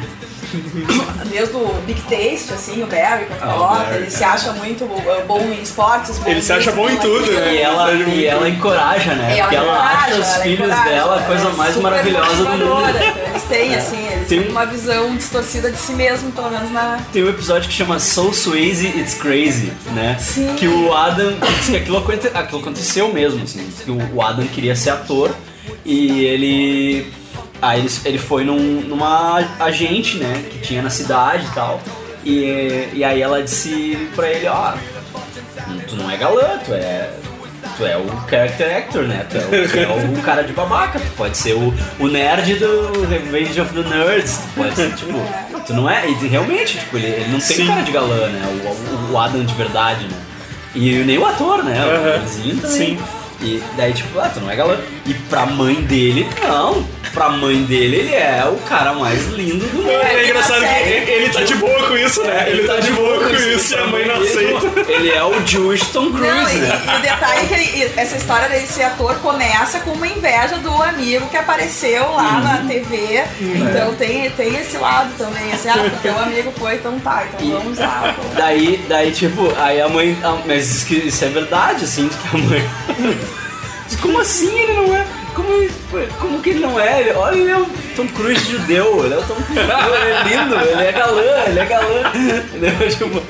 Speaker 3: Desde o Big Taste, assim, o Barry, quando
Speaker 1: Ah,
Speaker 3: coloca,
Speaker 1: Barry,
Speaker 3: ele se acha muito uh, bom em esportes. bom
Speaker 2: Ele se acha bom em
Speaker 3: bom
Speaker 2: tudo, né?
Speaker 1: E ela, e ela encoraja, né?
Speaker 3: Ela
Speaker 1: Porque ela
Speaker 3: encoraja,
Speaker 1: acha os
Speaker 3: ela
Speaker 1: filhos
Speaker 3: encoraja,
Speaker 1: dela a
Speaker 3: ela
Speaker 1: coisa
Speaker 3: é
Speaker 1: mais maravilhosa do mundo.
Speaker 3: então Eles têm, assim, eles
Speaker 1: Tem
Speaker 3: têm
Speaker 1: um-
Speaker 3: uma visão distorcida de si mesmo, pelo menos na.
Speaker 1: Tem um episódio que chama So Swayze It's Crazy, né?
Speaker 3: Sim.
Speaker 1: Que o Adam. Que aquilo, aquilo aconteceu mesmo, assim. Que o Adam queria ser ator e ele. Aí ele, ele foi num- numa agente, né? Que tinha na cidade e tal. E, e aí ela disse pra ele, ó. tu não é galã, tu é. Tu é o character actor, né? Tu é o, tu é o cara de babaca, tu pode ser o, o nerd do Revenge of the Nerds, tu pode ser, tipo. Tu não é. E realmente, tipo, ele, ele não tem
Speaker 2: Sim.
Speaker 1: cara de galã, né? O, o, o Adam de verdade, né? E nem o ator, né? O. Benzinho também.
Speaker 2: Sim.
Speaker 1: E daí, tipo, ah, tu não é galã. E pra mãe dele, não. Pra mãe dele, ele é o cara mais lindo do mundo.
Speaker 2: É engraçado que ele, ele tá de boa com isso, né? Ele tá de boa com isso e a mãe não
Speaker 1: Ele-
Speaker 2: aceita.
Speaker 1: Ele é o Jewish Tom Cruise,
Speaker 3: Não, e,
Speaker 1: né?
Speaker 3: e o detalhe é que ele- essa história dele ser ator começa com uma inveja do amigo que apareceu lá
Speaker 1: Uhum.
Speaker 3: na TV. Então tem, tem esse lado também, assim, ah, porque o amigo foi, então tá, então vamos lá. pô.
Speaker 1: Daí, daí, tipo, aí a mãe. a- mas diz que isso é verdade, assim, de que a mãe. Como assim ele não é? Como, como que ele não é? Ele, olha, ele é o Tom Cruise judeu, ele é o Tom Cruise judeu, ele é lindo, ele é galã, ele é galã. Entendeu? Tipo,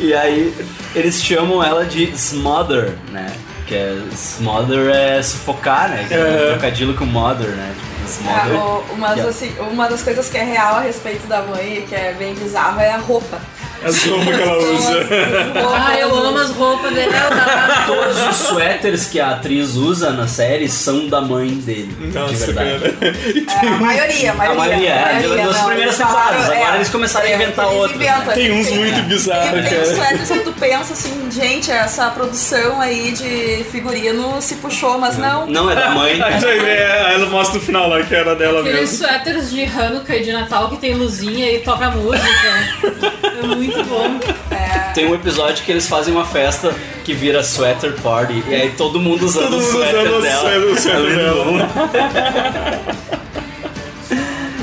Speaker 1: e aí eles chamam ela de Smother, né? Que é Smother é sufocar, né? Que é um trocadilho com mother, né? Tipo, Smother.
Speaker 3: Ah, o- uma,
Speaker 1: é-
Speaker 3: das, assim, uma das coisas que é real a respeito da mãe, que é bem bizarro, é a roupa.
Speaker 2: As roupas que ela usa.
Speaker 4: Ah, eu amo as roupas dela.
Speaker 1: Todos os suéteres que a atriz usa na série são da mãe dele, de
Speaker 2: Nossa,
Speaker 1: verdade.
Speaker 2: cara.
Speaker 3: É, a maioria, a maioria.
Speaker 1: A maioria, é,
Speaker 3: maioria,
Speaker 1: das
Speaker 3: não,
Speaker 1: primeiras temporadas, agora eles começaram a
Speaker 3: é,
Speaker 1: inventar
Speaker 3: eles
Speaker 1: outros, né?
Speaker 2: Tem uns
Speaker 3: tem-
Speaker 2: muito bizarros,
Speaker 3: Tem, tem
Speaker 2: cara.
Speaker 3: suéteres que tu pensa assim, gente, essa produção aí de figurino se puxou, mas não.
Speaker 1: Não, é da mãe.
Speaker 2: Aí ela mostra no final lá que era dela
Speaker 4: Aqueles
Speaker 2: mesmo.
Speaker 4: suéteres de Hanukkah e de Natal que tem luzinha e toca música. É muito bom.
Speaker 1: Tem um episódio que eles fazem uma festa que vira sweater party e aí todo mundo usando
Speaker 2: Todo
Speaker 1: o
Speaker 2: mundo
Speaker 1: suéter
Speaker 2: usando
Speaker 1: dela.
Speaker 2: o suéter
Speaker 1: É muito
Speaker 2: dela.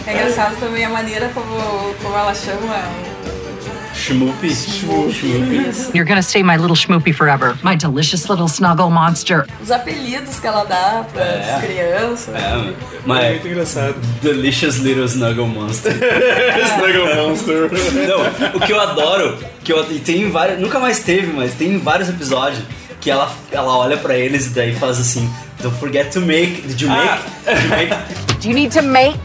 Speaker 3: É engraçado também a maneira como, como ela chama.
Speaker 1: Schmoopy. Schmoopy.
Speaker 11: You're gonna stay my little schmoopy forever. My delicious little snuggle monster.
Speaker 3: Os apelidos que ela dá para
Speaker 1: É.
Speaker 3: as crianças.
Speaker 1: É,
Speaker 2: É
Speaker 1: mas
Speaker 2: muito engraçado.
Speaker 1: Delicious Little Snuggle Monster.
Speaker 2: Snuggle Monster.
Speaker 1: Não, o que eu adoro, que eu, e tem vários, nunca mais teve, mas tem vários episódios que ela, ela olha pra eles e daí faz assim, don't forget to make, did you make? Did you make?
Speaker 11: Do you need to make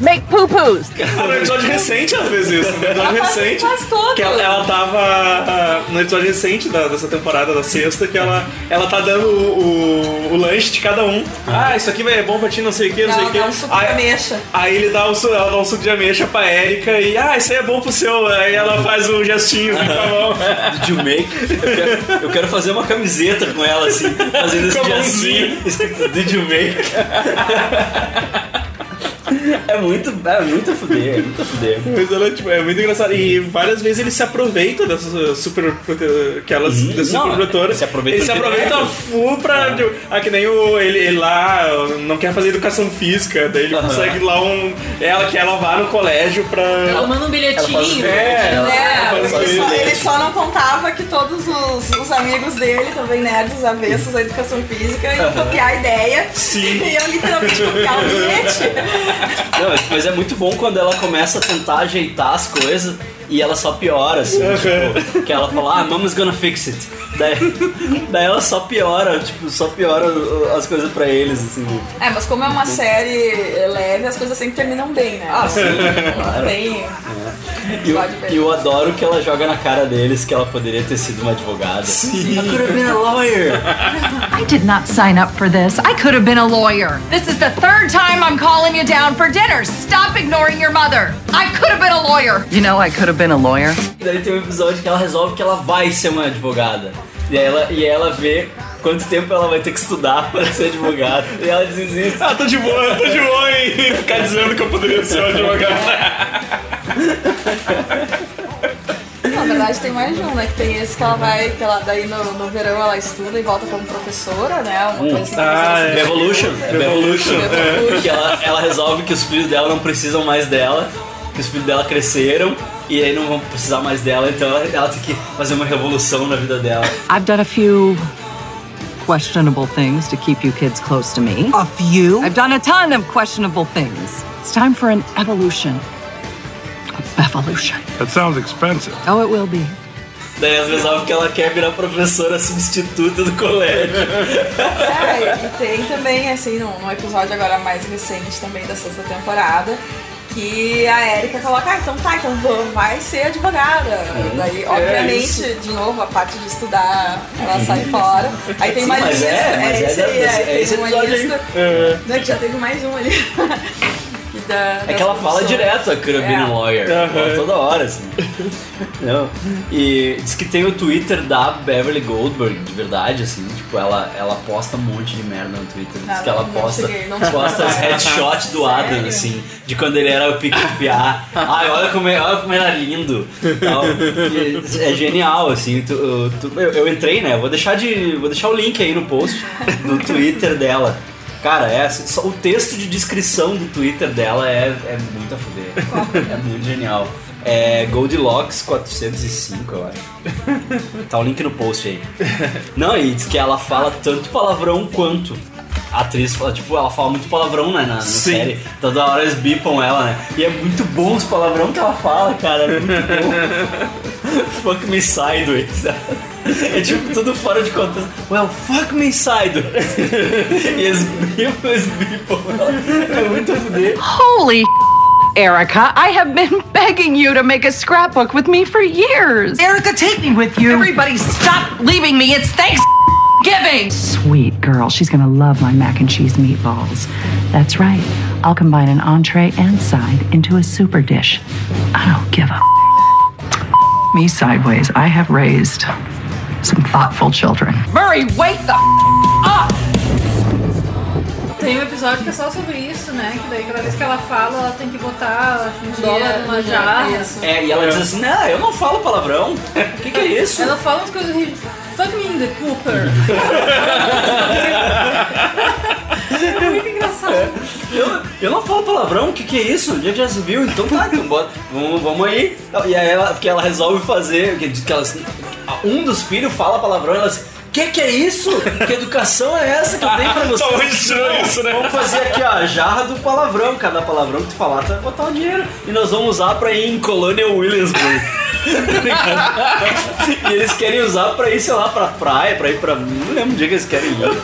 Speaker 11: make poo poos?
Speaker 2: No episódio recente ela fez isso. No episódio
Speaker 3: Ela
Speaker 2: recente.
Speaker 3: faz todo.
Speaker 2: Que ela, ela tava. ah, No episódio recente da- dessa temporada, da sexta, que ela, ela tá dando o, o, o lanche de cada um. Ah, isso aqui vai é bom pra ti, não sei o que, não sei
Speaker 3: Ela
Speaker 2: o que.
Speaker 3: dá um suco de ameixa.
Speaker 2: Aí ele dá o, su- ela dá um suco de ameixa pra Erika e, ah, isso aí é bom pro seu. Aí ela faz um gestinho com a mão.
Speaker 1: Did you make? Eu quero, eu quero fazer uma camiseta com ela assim, fazendo esse escrito Did you make? É muito, é muito fuder, é muito fuder.
Speaker 2: Mas ela, tipo, é muito engraçado. E várias vezes ele se aproveita dessas uh, super prote- aquelas
Speaker 1: Uhum.
Speaker 2: dessas
Speaker 1: Não,
Speaker 2: super protetoras.
Speaker 1: se aproveita
Speaker 2: Ele se aproveita full pra. tipo, ah, que nem o, ele, ele lá uh, não quer fazer educação física, daí ele consegue lá um. Ela quer ela vá no colégio pra.
Speaker 4: Ela manda um bilhetinho.
Speaker 2: É, ela
Speaker 3: É,
Speaker 2: faz
Speaker 3: ele, só, ele só não contava que todos os, os amigos dele, também nerds avessos à educação física, iam
Speaker 1: Aham.
Speaker 3: copiar a ideia
Speaker 2: Sim.
Speaker 3: e iam literalmente copiar o bilhete.
Speaker 1: Não, mas é muito bom quando ela começa a tentar ajeitar as coisas e ela só piora, assim, tipo, que ela fala, ah, mama's gonna fix it. Daí, daí ela só piora, tipo, só piora as coisas pra eles, assim.
Speaker 3: É, mas como é uma série leve, as coisas sempre terminam bem, né?
Speaker 1: Ah, sim, claro.
Speaker 3: tem.
Speaker 1: E eu, e eu adoro que ela joga na cara deles que ela poderia ter sido uma advogada.
Speaker 11: Sim.
Speaker 1: I could have been a lawyer.
Speaker 11: I did not sign up for this. I could have been a lawyer.
Speaker 10: This is the third time I'm calling you down for dinner. Stop ignoring your mother. I could have been a lawyer.
Speaker 11: You know, I could have been a lawyer.
Speaker 1: E daí tem um episódio que ela resolve que ela vai ser uma advogada. E ela, e ela vê quanto tempo ela vai ter que estudar para ser advogada. E ela desiste.
Speaker 2: Ah, tô de boa, tô de boa em ficar dizendo que eu poderia ser um advogado.
Speaker 3: Na verdade tem mais de um, né? Que tem esse que ela vai, que ela daí no, no verão ela estuda e volta como professora, né? Uma coisa assim.
Speaker 1: Ah, é. Revolution. Revolution.
Speaker 3: Revolution.
Speaker 1: Que ela, ela resolve que os filhos dela não precisam mais dela, que os filhos dela cresceram e aí não vão precisar mais dela, então ela, ela tem que fazer uma revolução na vida dela.
Speaker 11: I've done a few questionable things to keep you kids close to me. A few? I've done a ton of questionable things. It's time for an evolution. A evolution.
Speaker 12: That sounds expensive.
Speaker 11: Oh, it will be.
Speaker 1: Daí ela resolve que ela quer virar professora substituta do colégio.
Speaker 3: É, e tem também, assim, num, num episódio agora mais recente também da sexta temporada, que a Erika coloca, ah, então tá, então vai ser advogada. Daí,
Speaker 1: É
Speaker 3: obviamente,
Speaker 1: isso.
Speaker 3: de novo, a parte de estudar, ela sai fora. Aí tem
Speaker 1: Sim,
Speaker 3: uma lista,
Speaker 1: é, é
Speaker 3: esse aí,
Speaker 1: desse- é
Speaker 3: tem
Speaker 1: esse episódio aí.
Speaker 3: lista,
Speaker 1: É.
Speaker 3: né, já teve mais um ali. Da-
Speaker 1: É que ela fala direto a could have been a
Speaker 3: É.
Speaker 1: lawyer. Toda hora, assim. Não. E diz que tem o Twitter da Beverly Goldberg, de verdade, assim. Tipo, ela, ela posta um monte de merda no Twitter. Diz
Speaker 3: Ah,
Speaker 1: que ela
Speaker 3: não
Speaker 1: posta,
Speaker 3: cheguei, não
Speaker 1: posta os headshots do Adam,
Speaker 3: Sério?
Speaker 1: assim. De quando ele era o pica-piá. Ai, olha como, é- olha como era lindo. Tal. E É genial, assim. Tu- tu- eu, eu entrei, né? Vou deixar, de, vou deixar o link aí no post do Twitter dela. Cara, é, assim, só o texto de descrição do Twitter dela é, é muito a fuder. É muito genial. É Goldilocks 405, eu acho. Tá o link no post aí. Não, e diz que ela fala tanto palavrão quanto. A atriz fala, tipo, ela fala muito palavrão né, na, na série. Toda hora eles bipam ela, né? E é muito bom os palavrão que ela fala, cara. É muito bom. fuck me sideways. É tipo tudo fora de contexto. Well, fuck me sideways. e eles bipam, eles. É muito a fuder.
Speaker 11: Holy Erica, I have been begging you to make a scrapbook with me for years.
Speaker 10: Erica, take me with you. Everybody, stop leaving me. It's Thanksgiving.
Speaker 11: Sweet girl, she's gonna love my mac and cheese meatballs. That's right, I'll combine an entree and side into a super dish. I don't give a me sideways. I have raised some thoughtful children.
Speaker 10: Murray, wake the up.
Speaker 4: Tem um episódio que é só sobre isso, né? Que daí cada vez que ela fala, ela tem que botar um dólar numa
Speaker 3: no
Speaker 4: jarra.
Speaker 1: É, e ela diz assim: Não, eu não falo palavrão. O que, que é isso?
Speaker 4: Ela fala umas coisas ridículas. Fuck me in the pooper. é muito engraçado.
Speaker 1: Eu, eu não falo palavrão, o que, que é isso? Onde é já se viu? Então tá, então bora, vamos, vamos aí. E aí ela, porque ela resolve fazer, que, que elas, um dos filhos fala palavrão e ela assim, que que é isso? Que educação é essa que eu dei pra você?
Speaker 2: Tá muito estranho isso, né?
Speaker 1: Vamos fazer aqui, ó, a jarra do palavrão. Cada palavrão que tu falar, tu vai botar o dinheiro. E nós vamos usar pra ir em Colonial Williamsburg. Tá ligado? e eles querem usar pra ir, sei lá, pra praia, pra ir pra. Não lembro onde é que eles querem ir.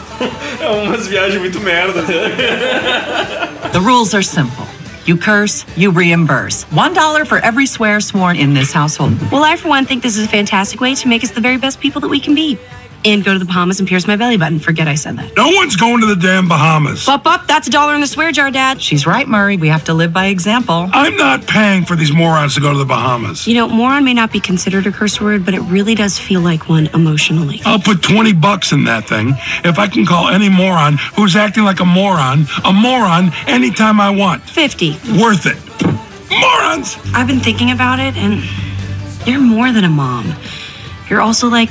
Speaker 2: É umas viagens muito merda.
Speaker 11: The rules are simple. You curse, you reimburse. One dollar for every swear sworn in this household.
Speaker 13: Well, I, for one, think this is a fantastic way to make us the very best people that we can be.
Speaker 8: And go to the Bahamas and pierce my belly button. Forget I said that.
Speaker 12: No one's going to the damn Bahamas.
Speaker 8: Bup, bup, that's a dollar in the swear jar, Dad.
Speaker 11: She's right, Murray. We have to live by example.
Speaker 12: I'm not paying for these morons to go to the Bahamas.
Speaker 8: You know, moron may not be considered a curse word, but it really does feel like one emotionally.
Speaker 12: I'll put 20 bucks in that thing if I can call any moron who's acting like a moron a moron anytime I want.
Speaker 8: 50.
Speaker 12: Worth it. Morons!
Speaker 8: I've been thinking about it, and you're more than a mom. You're also like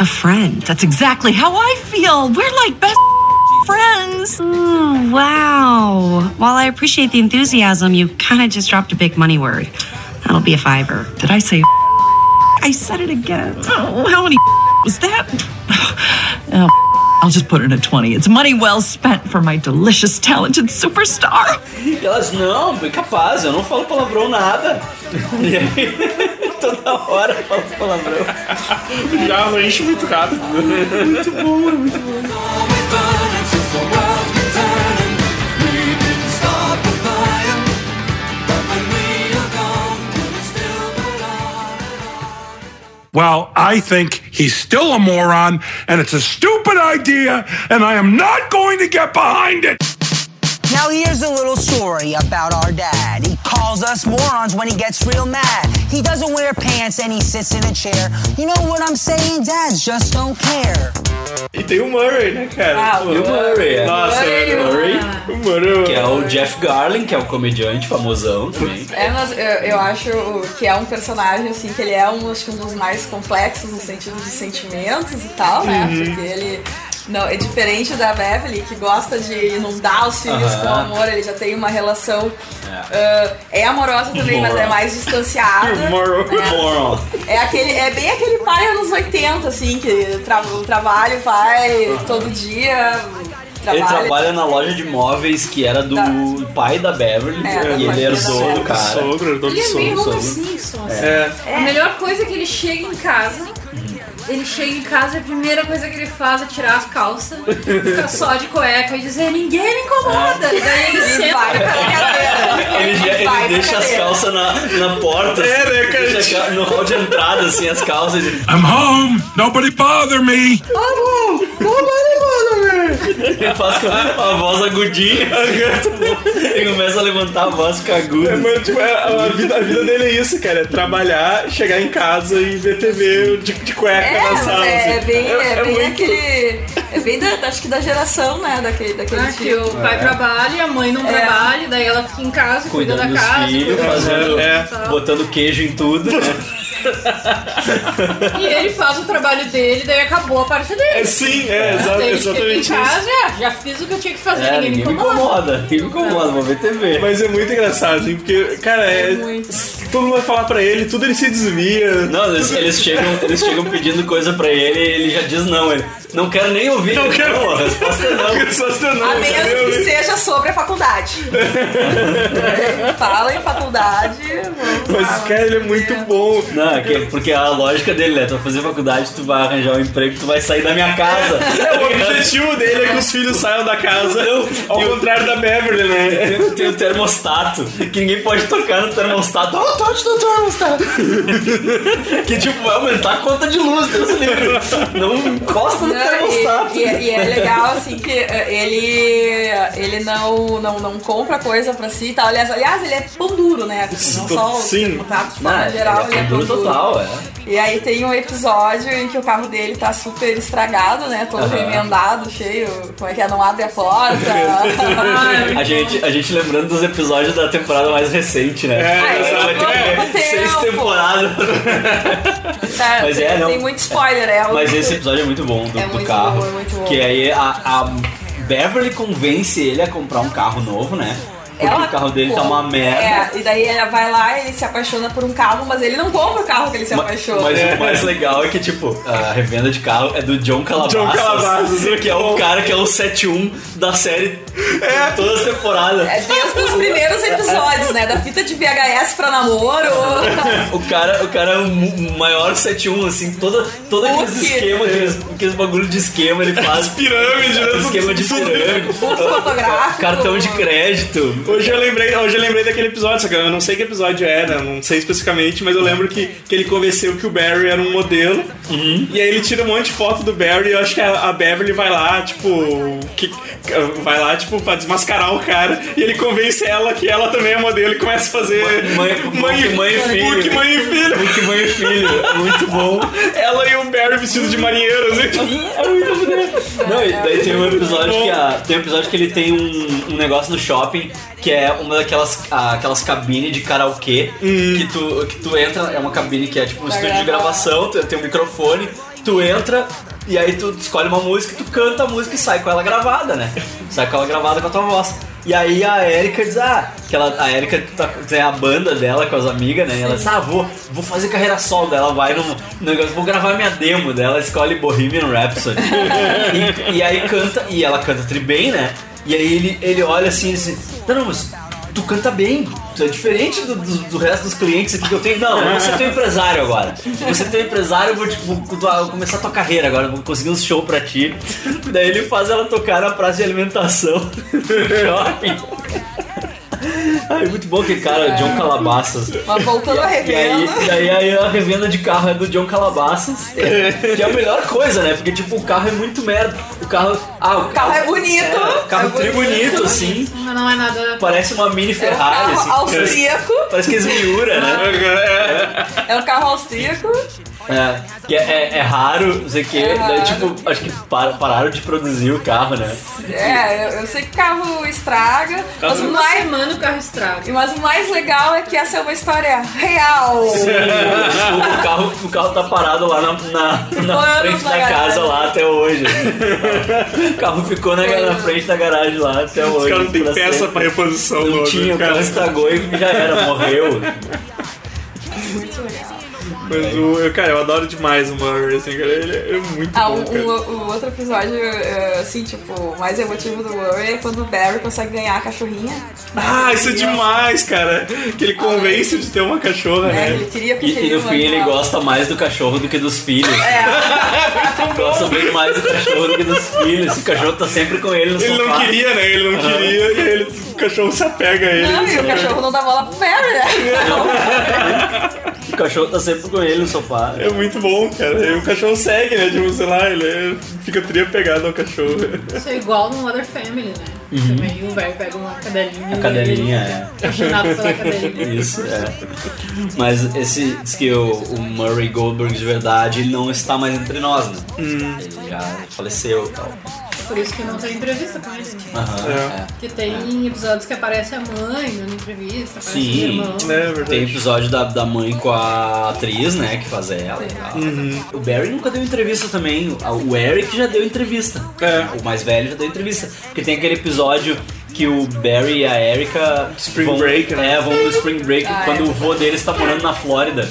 Speaker 8: a friend.
Speaker 11: That's exactly how I feel. We're like best friends.
Speaker 8: Oh, wow. While I appreciate the enthusiasm, you kind of just dropped a big money word. That'll be a fiver.
Speaker 11: Did I say
Speaker 8: I said it again.
Speaker 11: Oh, how many was that? Oh, I'll just put it a 20. It's money well spent for my delicious, talented superstar.
Speaker 1: E elas, não, bem capaz, eu não falo palavrão nada. Aí, toda hora eu falo palavrão.
Speaker 2: Já enche muito rápido.
Speaker 1: Muito bom, muito bom.
Speaker 12: Well, I think he's still a moron, and it's a stupid idea, and I am not going to get behind it.
Speaker 13: Now here's a little story about our dad. He calls us morons when he gets real mad. He doesn't wear pants and he sits in a chair. You know what I'm saying? Dads just don't care.
Speaker 2: E tem o Murray, né, cara?
Speaker 3: Ah, o
Speaker 1: o Murray, é.
Speaker 2: Nossa,
Speaker 3: Murray,
Speaker 1: Murray,
Speaker 2: o Murray.
Speaker 1: que é o Jeff Garlin, que é o comediante famosão também.
Speaker 3: É, mas eu, eu acho que é um personagem, assim, que ele é um, acho que um dos mais complexos no sentido de sentimentos e tal, né?
Speaker 1: Uhum.
Speaker 3: Porque ele. Não, é diferente da Beverly, que gosta de inundar os filhos com amor, ele já tem uma relação. ah, é amorosa também, mas é mais distanciada.
Speaker 2: Moron.
Speaker 3: né?
Speaker 1: Moron.
Speaker 3: É, aquele, é bem aquele pai anos 80, assim, que tra o trabalho vai todo dia.
Speaker 1: Ele trabalha na loja de móveis que era do pai da Beverly
Speaker 3: É, da
Speaker 1: e ele herdou
Speaker 3: da
Speaker 1: do cara.
Speaker 2: Sogro, herdou do
Speaker 4: Ele é meio
Speaker 2: sogro.
Speaker 4: só. assim.
Speaker 2: É.
Speaker 4: A melhor coisa é que ele chega em casa, ele chega em casa e a primeira coisa que ele faz é tirar as calças, ficar só de cueca e dizer ninguém me incomoda. E daí ele senta
Speaker 3: pra cadeira.
Speaker 1: Ele, já- ele deixa as calças na, na porta,
Speaker 2: É, né, cara?
Speaker 1: deixa a ca- no hall de entrada, assim, as calças. e-
Speaker 12: I'm home. Nobody bother me.
Speaker 1: Ele faz com a voz agudinha. Ele começa a levantar a voz, fica agudo.
Speaker 2: É, mas, tipo, é, a, vida, a vida dele é isso, cara. É trabalhar, chegar em casa e ver TV de, de cueca
Speaker 3: É,
Speaker 2: na sala.
Speaker 3: é,
Speaker 2: assim.
Speaker 3: é bem, é, bem
Speaker 2: muito-
Speaker 3: aquele. É bem da, acho que da geração, né? Daquele, daquele
Speaker 4: Ah, que
Speaker 3: tipo.
Speaker 4: o pai trabalha, a mãe não
Speaker 3: É.
Speaker 4: trabalha, daí ela fica em casa, cuida
Speaker 1: Cuidando
Speaker 4: da casa.
Speaker 1: filhos,
Speaker 4: cuida
Speaker 1: fazendo,
Speaker 2: É.
Speaker 1: botando queijo em tudo. né?
Speaker 4: E ele faz o trabalho dele, daí acabou a parte dele.
Speaker 2: É, sim, é, exa-
Speaker 4: Daí
Speaker 2: exatamente
Speaker 4: chega em casa, já, já fiz o que eu tinha que fazer,
Speaker 1: É,
Speaker 4: ninguém me
Speaker 1: ninguém me
Speaker 4: incomoda.
Speaker 1: incomoda. Ninguém me incomoda, vou ver TV.
Speaker 2: Mas é muito engraçado, assim, porque, cara, é. Todo mundo vai falar pra ele, tudo ele se desvia.
Speaker 1: Não, eles, eles chegam, eles chegam pedindo coisa pra ele e ele já diz não. Ele não quero nem ouvir.
Speaker 2: Não quero.
Speaker 1: Não, a resposta é não.
Speaker 2: Resposta não,
Speaker 3: A menos que seja sobre a faculdade. Fala em faculdade.
Speaker 2: Mas, cara, ele é muito bom.
Speaker 1: Não, é que- porque a lógica dele, né? Tu vai fazer faculdade, tu vai arranjar um emprego, tu vai sair da minha casa.
Speaker 2: É, o objetivo dele é que os filhos saiam da casa, ao contrário da Beverly, né?
Speaker 1: Tem, tem o termostato, que ninguém pode tocar no termostato. Oh, toque no termostato. que tipo, vai aumentar a conta de luz, Deus livre. Não encosta no
Speaker 3: Não,
Speaker 1: termostato.
Speaker 3: e, e- e é legal, assim, que eh, ele, ele não, não, não compra coisa pra si e tal. Aliás, aliás, ele é pão duro, né? Não só o
Speaker 2: Sim.
Speaker 3: contato de
Speaker 1: Não,
Speaker 3: forma geral,
Speaker 1: ele é
Speaker 3: ele é
Speaker 1: pão duro. Total, é.
Speaker 3: E aí tem um episódio em que o carro dele tá super estragado, né? Todo remendado, cheio. Como é que é? Não abre a porta.
Speaker 1: A gente, a gente lembrando dos episódios da temporada mais recente, né?
Speaker 2: É,
Speaker 3: Ah,
Speaker 2: exato.
Speaker 1: Vai ter
Speaker 3: é.
Speaker 1: seis
Speaker 3: Tempo.
Speaker 1: temporadas.
Speaker 3: Tá,
Speaker 1: Mas
Speaker 3: tem,
Speaker 1: é, não.
Speaker 3: tem muito spoiler, é.
Speaker 1: Mas esse episódio é muito bom do,
Speaker 3: É
Speaker 1: do
Speaker 3: muito
Speaker 1: carro.
Speaker 3: bom, é muito bom.
Speaker 1: Que aí a, a Beverly convence ele a comprar um carro novo, né? Porque
Speaker 3: Ela
Speaker 1: o carro dele tá uma merda.
Speaker 3: É, e daí ela vai lá e ele se apaixona por um carro, mas ele não compra o carro que ele se
Speaker 1: Ma-
Speaker 3: apaixona.
Speaker 1: Mas o mais legal é que, tipo, a revenda de carro é do John Calabasas.
Speaker 2: John Calabasas,
Speaker 1: que é o cara que é o 7-1 da série é. todas as temporadas.
Speaker 3: É desde os primeiros episódios, né? Da fita de VHS pra namoro.
Speaker 1: O cara, o cara é o maior 7-1, assim, toda, todo aqueles esquema, aqueles, aqueles bagulho de esquema ele faz.
Speaker 2: pirâmides, né?
Speaker 1: Esquema de pirâmide.
Speaker 3: fotográfico.
Speaker 1: Cartão de crédito.
Speaker 2: Hoje eu lembrei, hoje eu lembrei daquele episódio, só que eu não sei que episódio era, não sei especificamente, mas eu lembro que, que ele convenceu que o Barry era um modelo. E aí ele tira um monte de foto do Barry e eu acho que a, a Beverly vai lá, tipo. Que, vai lá, tipo, pra desmascarar o cara. E ele convence ela que ela também é modelo e começa a fazer.
Speaker 1: Mãe, mãe, mãe e filho.
Speaker 2: Book, mãe e filho.
Speaker 1: Book, mãe e filho. Muito bom.
Speaker 2: Ela e o Barry vestidos de marinheiro, assim. É muito bonito.
Speaker 1: Não, e daí tem um episódio que a, tem um episódio que ele tem um, um negócio no shopping que é uma daquelas aquelas cabines de karaokê que, tu, que tu entra, é uma cabine que é tipo um
Speaker 3: Pra
Speaker 1: estúdio de gravação, tu tem um microfone, tu entra e aí tu escolhe uma música, tu canta a música e sai com ela gravada, né? Sai com ela gravada com a tua voz. E aí a Erika diz, ah, que ela, a Erika tá- tem a banda dela com as amigas, né? E ela diz, ah, vou, vou fazer carreira solo. Daí ela vai num num negócio, vou gravar minha demo. Daí ela escolhe Bohemian Rhapsody. e, e aí canta, e ela canta tri bem, né? E aí ele, ele olha assim e diz, não, não, mas tu canta bem. Tu é diferente do, do, do resto dos clientes aqui que eu tenho. Não, você é teu empresário agora. Você é teu empresário, eu vou, tipo, vou começar a tua carreira agora, vou conseguir um show pra ti. Daí ele faz ela tocar na praça de alimentação do shopping. Ai, muito bom aquele cara, John Calabasas.
Speaker 3: Mas voltando à
Speaker 1: E aí,
Speaker 3: revenda.
Speaker 1: e aí, a revenda de carro é do John Calabasas, que é a melhor coisa, né? Porque tipo, o carro é muito merda. O carro. Ah, o,
Speaker 3: carro é bonito.
Speaker 1: o carro
Speaker 3: É
Speaker 1: tri
Speaker 3: bonito.
Speaker 1: bonito, assim.
Speaker 4: Mas não é nada.
Speaker 1: Parece uma mini
Speaker 3: É um
Speaker 1: Ferrari,
Speaker 3: carro
Speaker 1: assim.
Speaker 3: austríaco.
Speaker 1: Parece que esmiura, né?
Speaker 3: É um carro austríaco.
Speaker 1: É, que é, é- é raro, não sei o que.
Speaker 3: É
Speaker 1: Daí, tipo, acho que par- pararam de produzir o carro, né?
Speaker 3: É, eu, eu sei que carro estraga. Mas o, mais,
Speaker 4: semana o carro estraga.
Speaker 3: mas o mais legal é que essa é uma história real.
Speaker 1: o, o carro, o carro tá parado lá na, na, na frente
Speaker 3: na
Speaker 1: da casa lá até hoje. o carro ficou na, na frente da garagem lá até hoje.
Speaker 2: Os caras não têm
Speaker 1: pra
Speaker 2: peça
Speaker 1: sempre.
Speaker 2: pra reposição
Speaker 1: Não
Speaker 2: logo,
Speaker 1: tinha, o
Speaker 2: cara.
Speaker 1: carro estragou e já era, morreu.
Speaker 3: Muito legal.
Speaker 2: Mas o, eu, cara, eu adoro demais o Murray, assim, cara. Ele é muito
Speaker 3: Ah,
Speaker 2: bom,
Speaker 3: o,
Speaker 2: cara.
Speaker 3: o- o outro episódio, eh, assim, tipo, o mais emotivo do Worry é quando o Barry consegue ganhar a cachorrinha.
Speaker 2: Ah, isso é demais, cara. Que ele convence de ter uma cachorra,
Speaker 3: né?
Speaker 2: né?
Speaker 3: Ele queria porque
Speaker 1: E, e no fim ele gosta mais do cachorro do que dos filhos.
Speaker 3: É.
Speaker 1: Gosta bem mais do cachorro do que dos filhos. O cachorro tá sempre com ele no
Speaker 2: Ele
Speaker 1: sofá.
Speaker 2: não queria, né? Ele não queria e ele, cachorro se apega a ele.
Speaker 3: Não, e o cachorro não dá bola pro Barry, né?
Speaker 1: O cachorro tá sempre com ele no sofá.
Speaker 2: É muito bom, cara. E o cachorro segue, né? Tipo, sei lá, ele é- fica tri apegado ao cachorro.
Speaker 4: Isso é igual no Mother Family, né?
Speaker 1: Uhum.
Speaker 4: Também o velho pega uma cadelinha.
Speaker 1: A cadelinha,
Speaker 4: e ele fica apaixonado pela cadelinha.
Speaker 1: Isso, é. Mas esse diz que o, o Murray Goldberg de verdade ele não está mais entre nós, né?
Speaker 2: Hum.
Speaker 1: Ele já faleceu e tal.
Speaker 4: Por isso que não tem entrevista com ele. né?
Speaker 1: Aham, é.
Speaker 4: Porque tem episódios que aparece a mãe dando entrevista, aparece o
Speaker 1: Sim,
Speaker 4: irmão.
Speaker 2: É
Speaker 1: tem episódio da, da mãe com a atriz, né, que faz ela e tal.
Speaker 2: Uhum.
Speaker 1: O Barry nunca deu entrevista também, o Eric já deu entrevista.
Speaker 2: É.
Speaker 1: O mais velho já deu entrevista. Porque tem aquele episódio que o Barry e a Erika
Speaker 2: Spring
Speaker 1: vão,
Speaker 2: Break, né?
Speaker 1: É, vão pro Spring Break
Speaker 3: Ah,
Speaker 1: quando
Speaker 3: é.
Speaker 1: o vô deles tá morando na Flórida.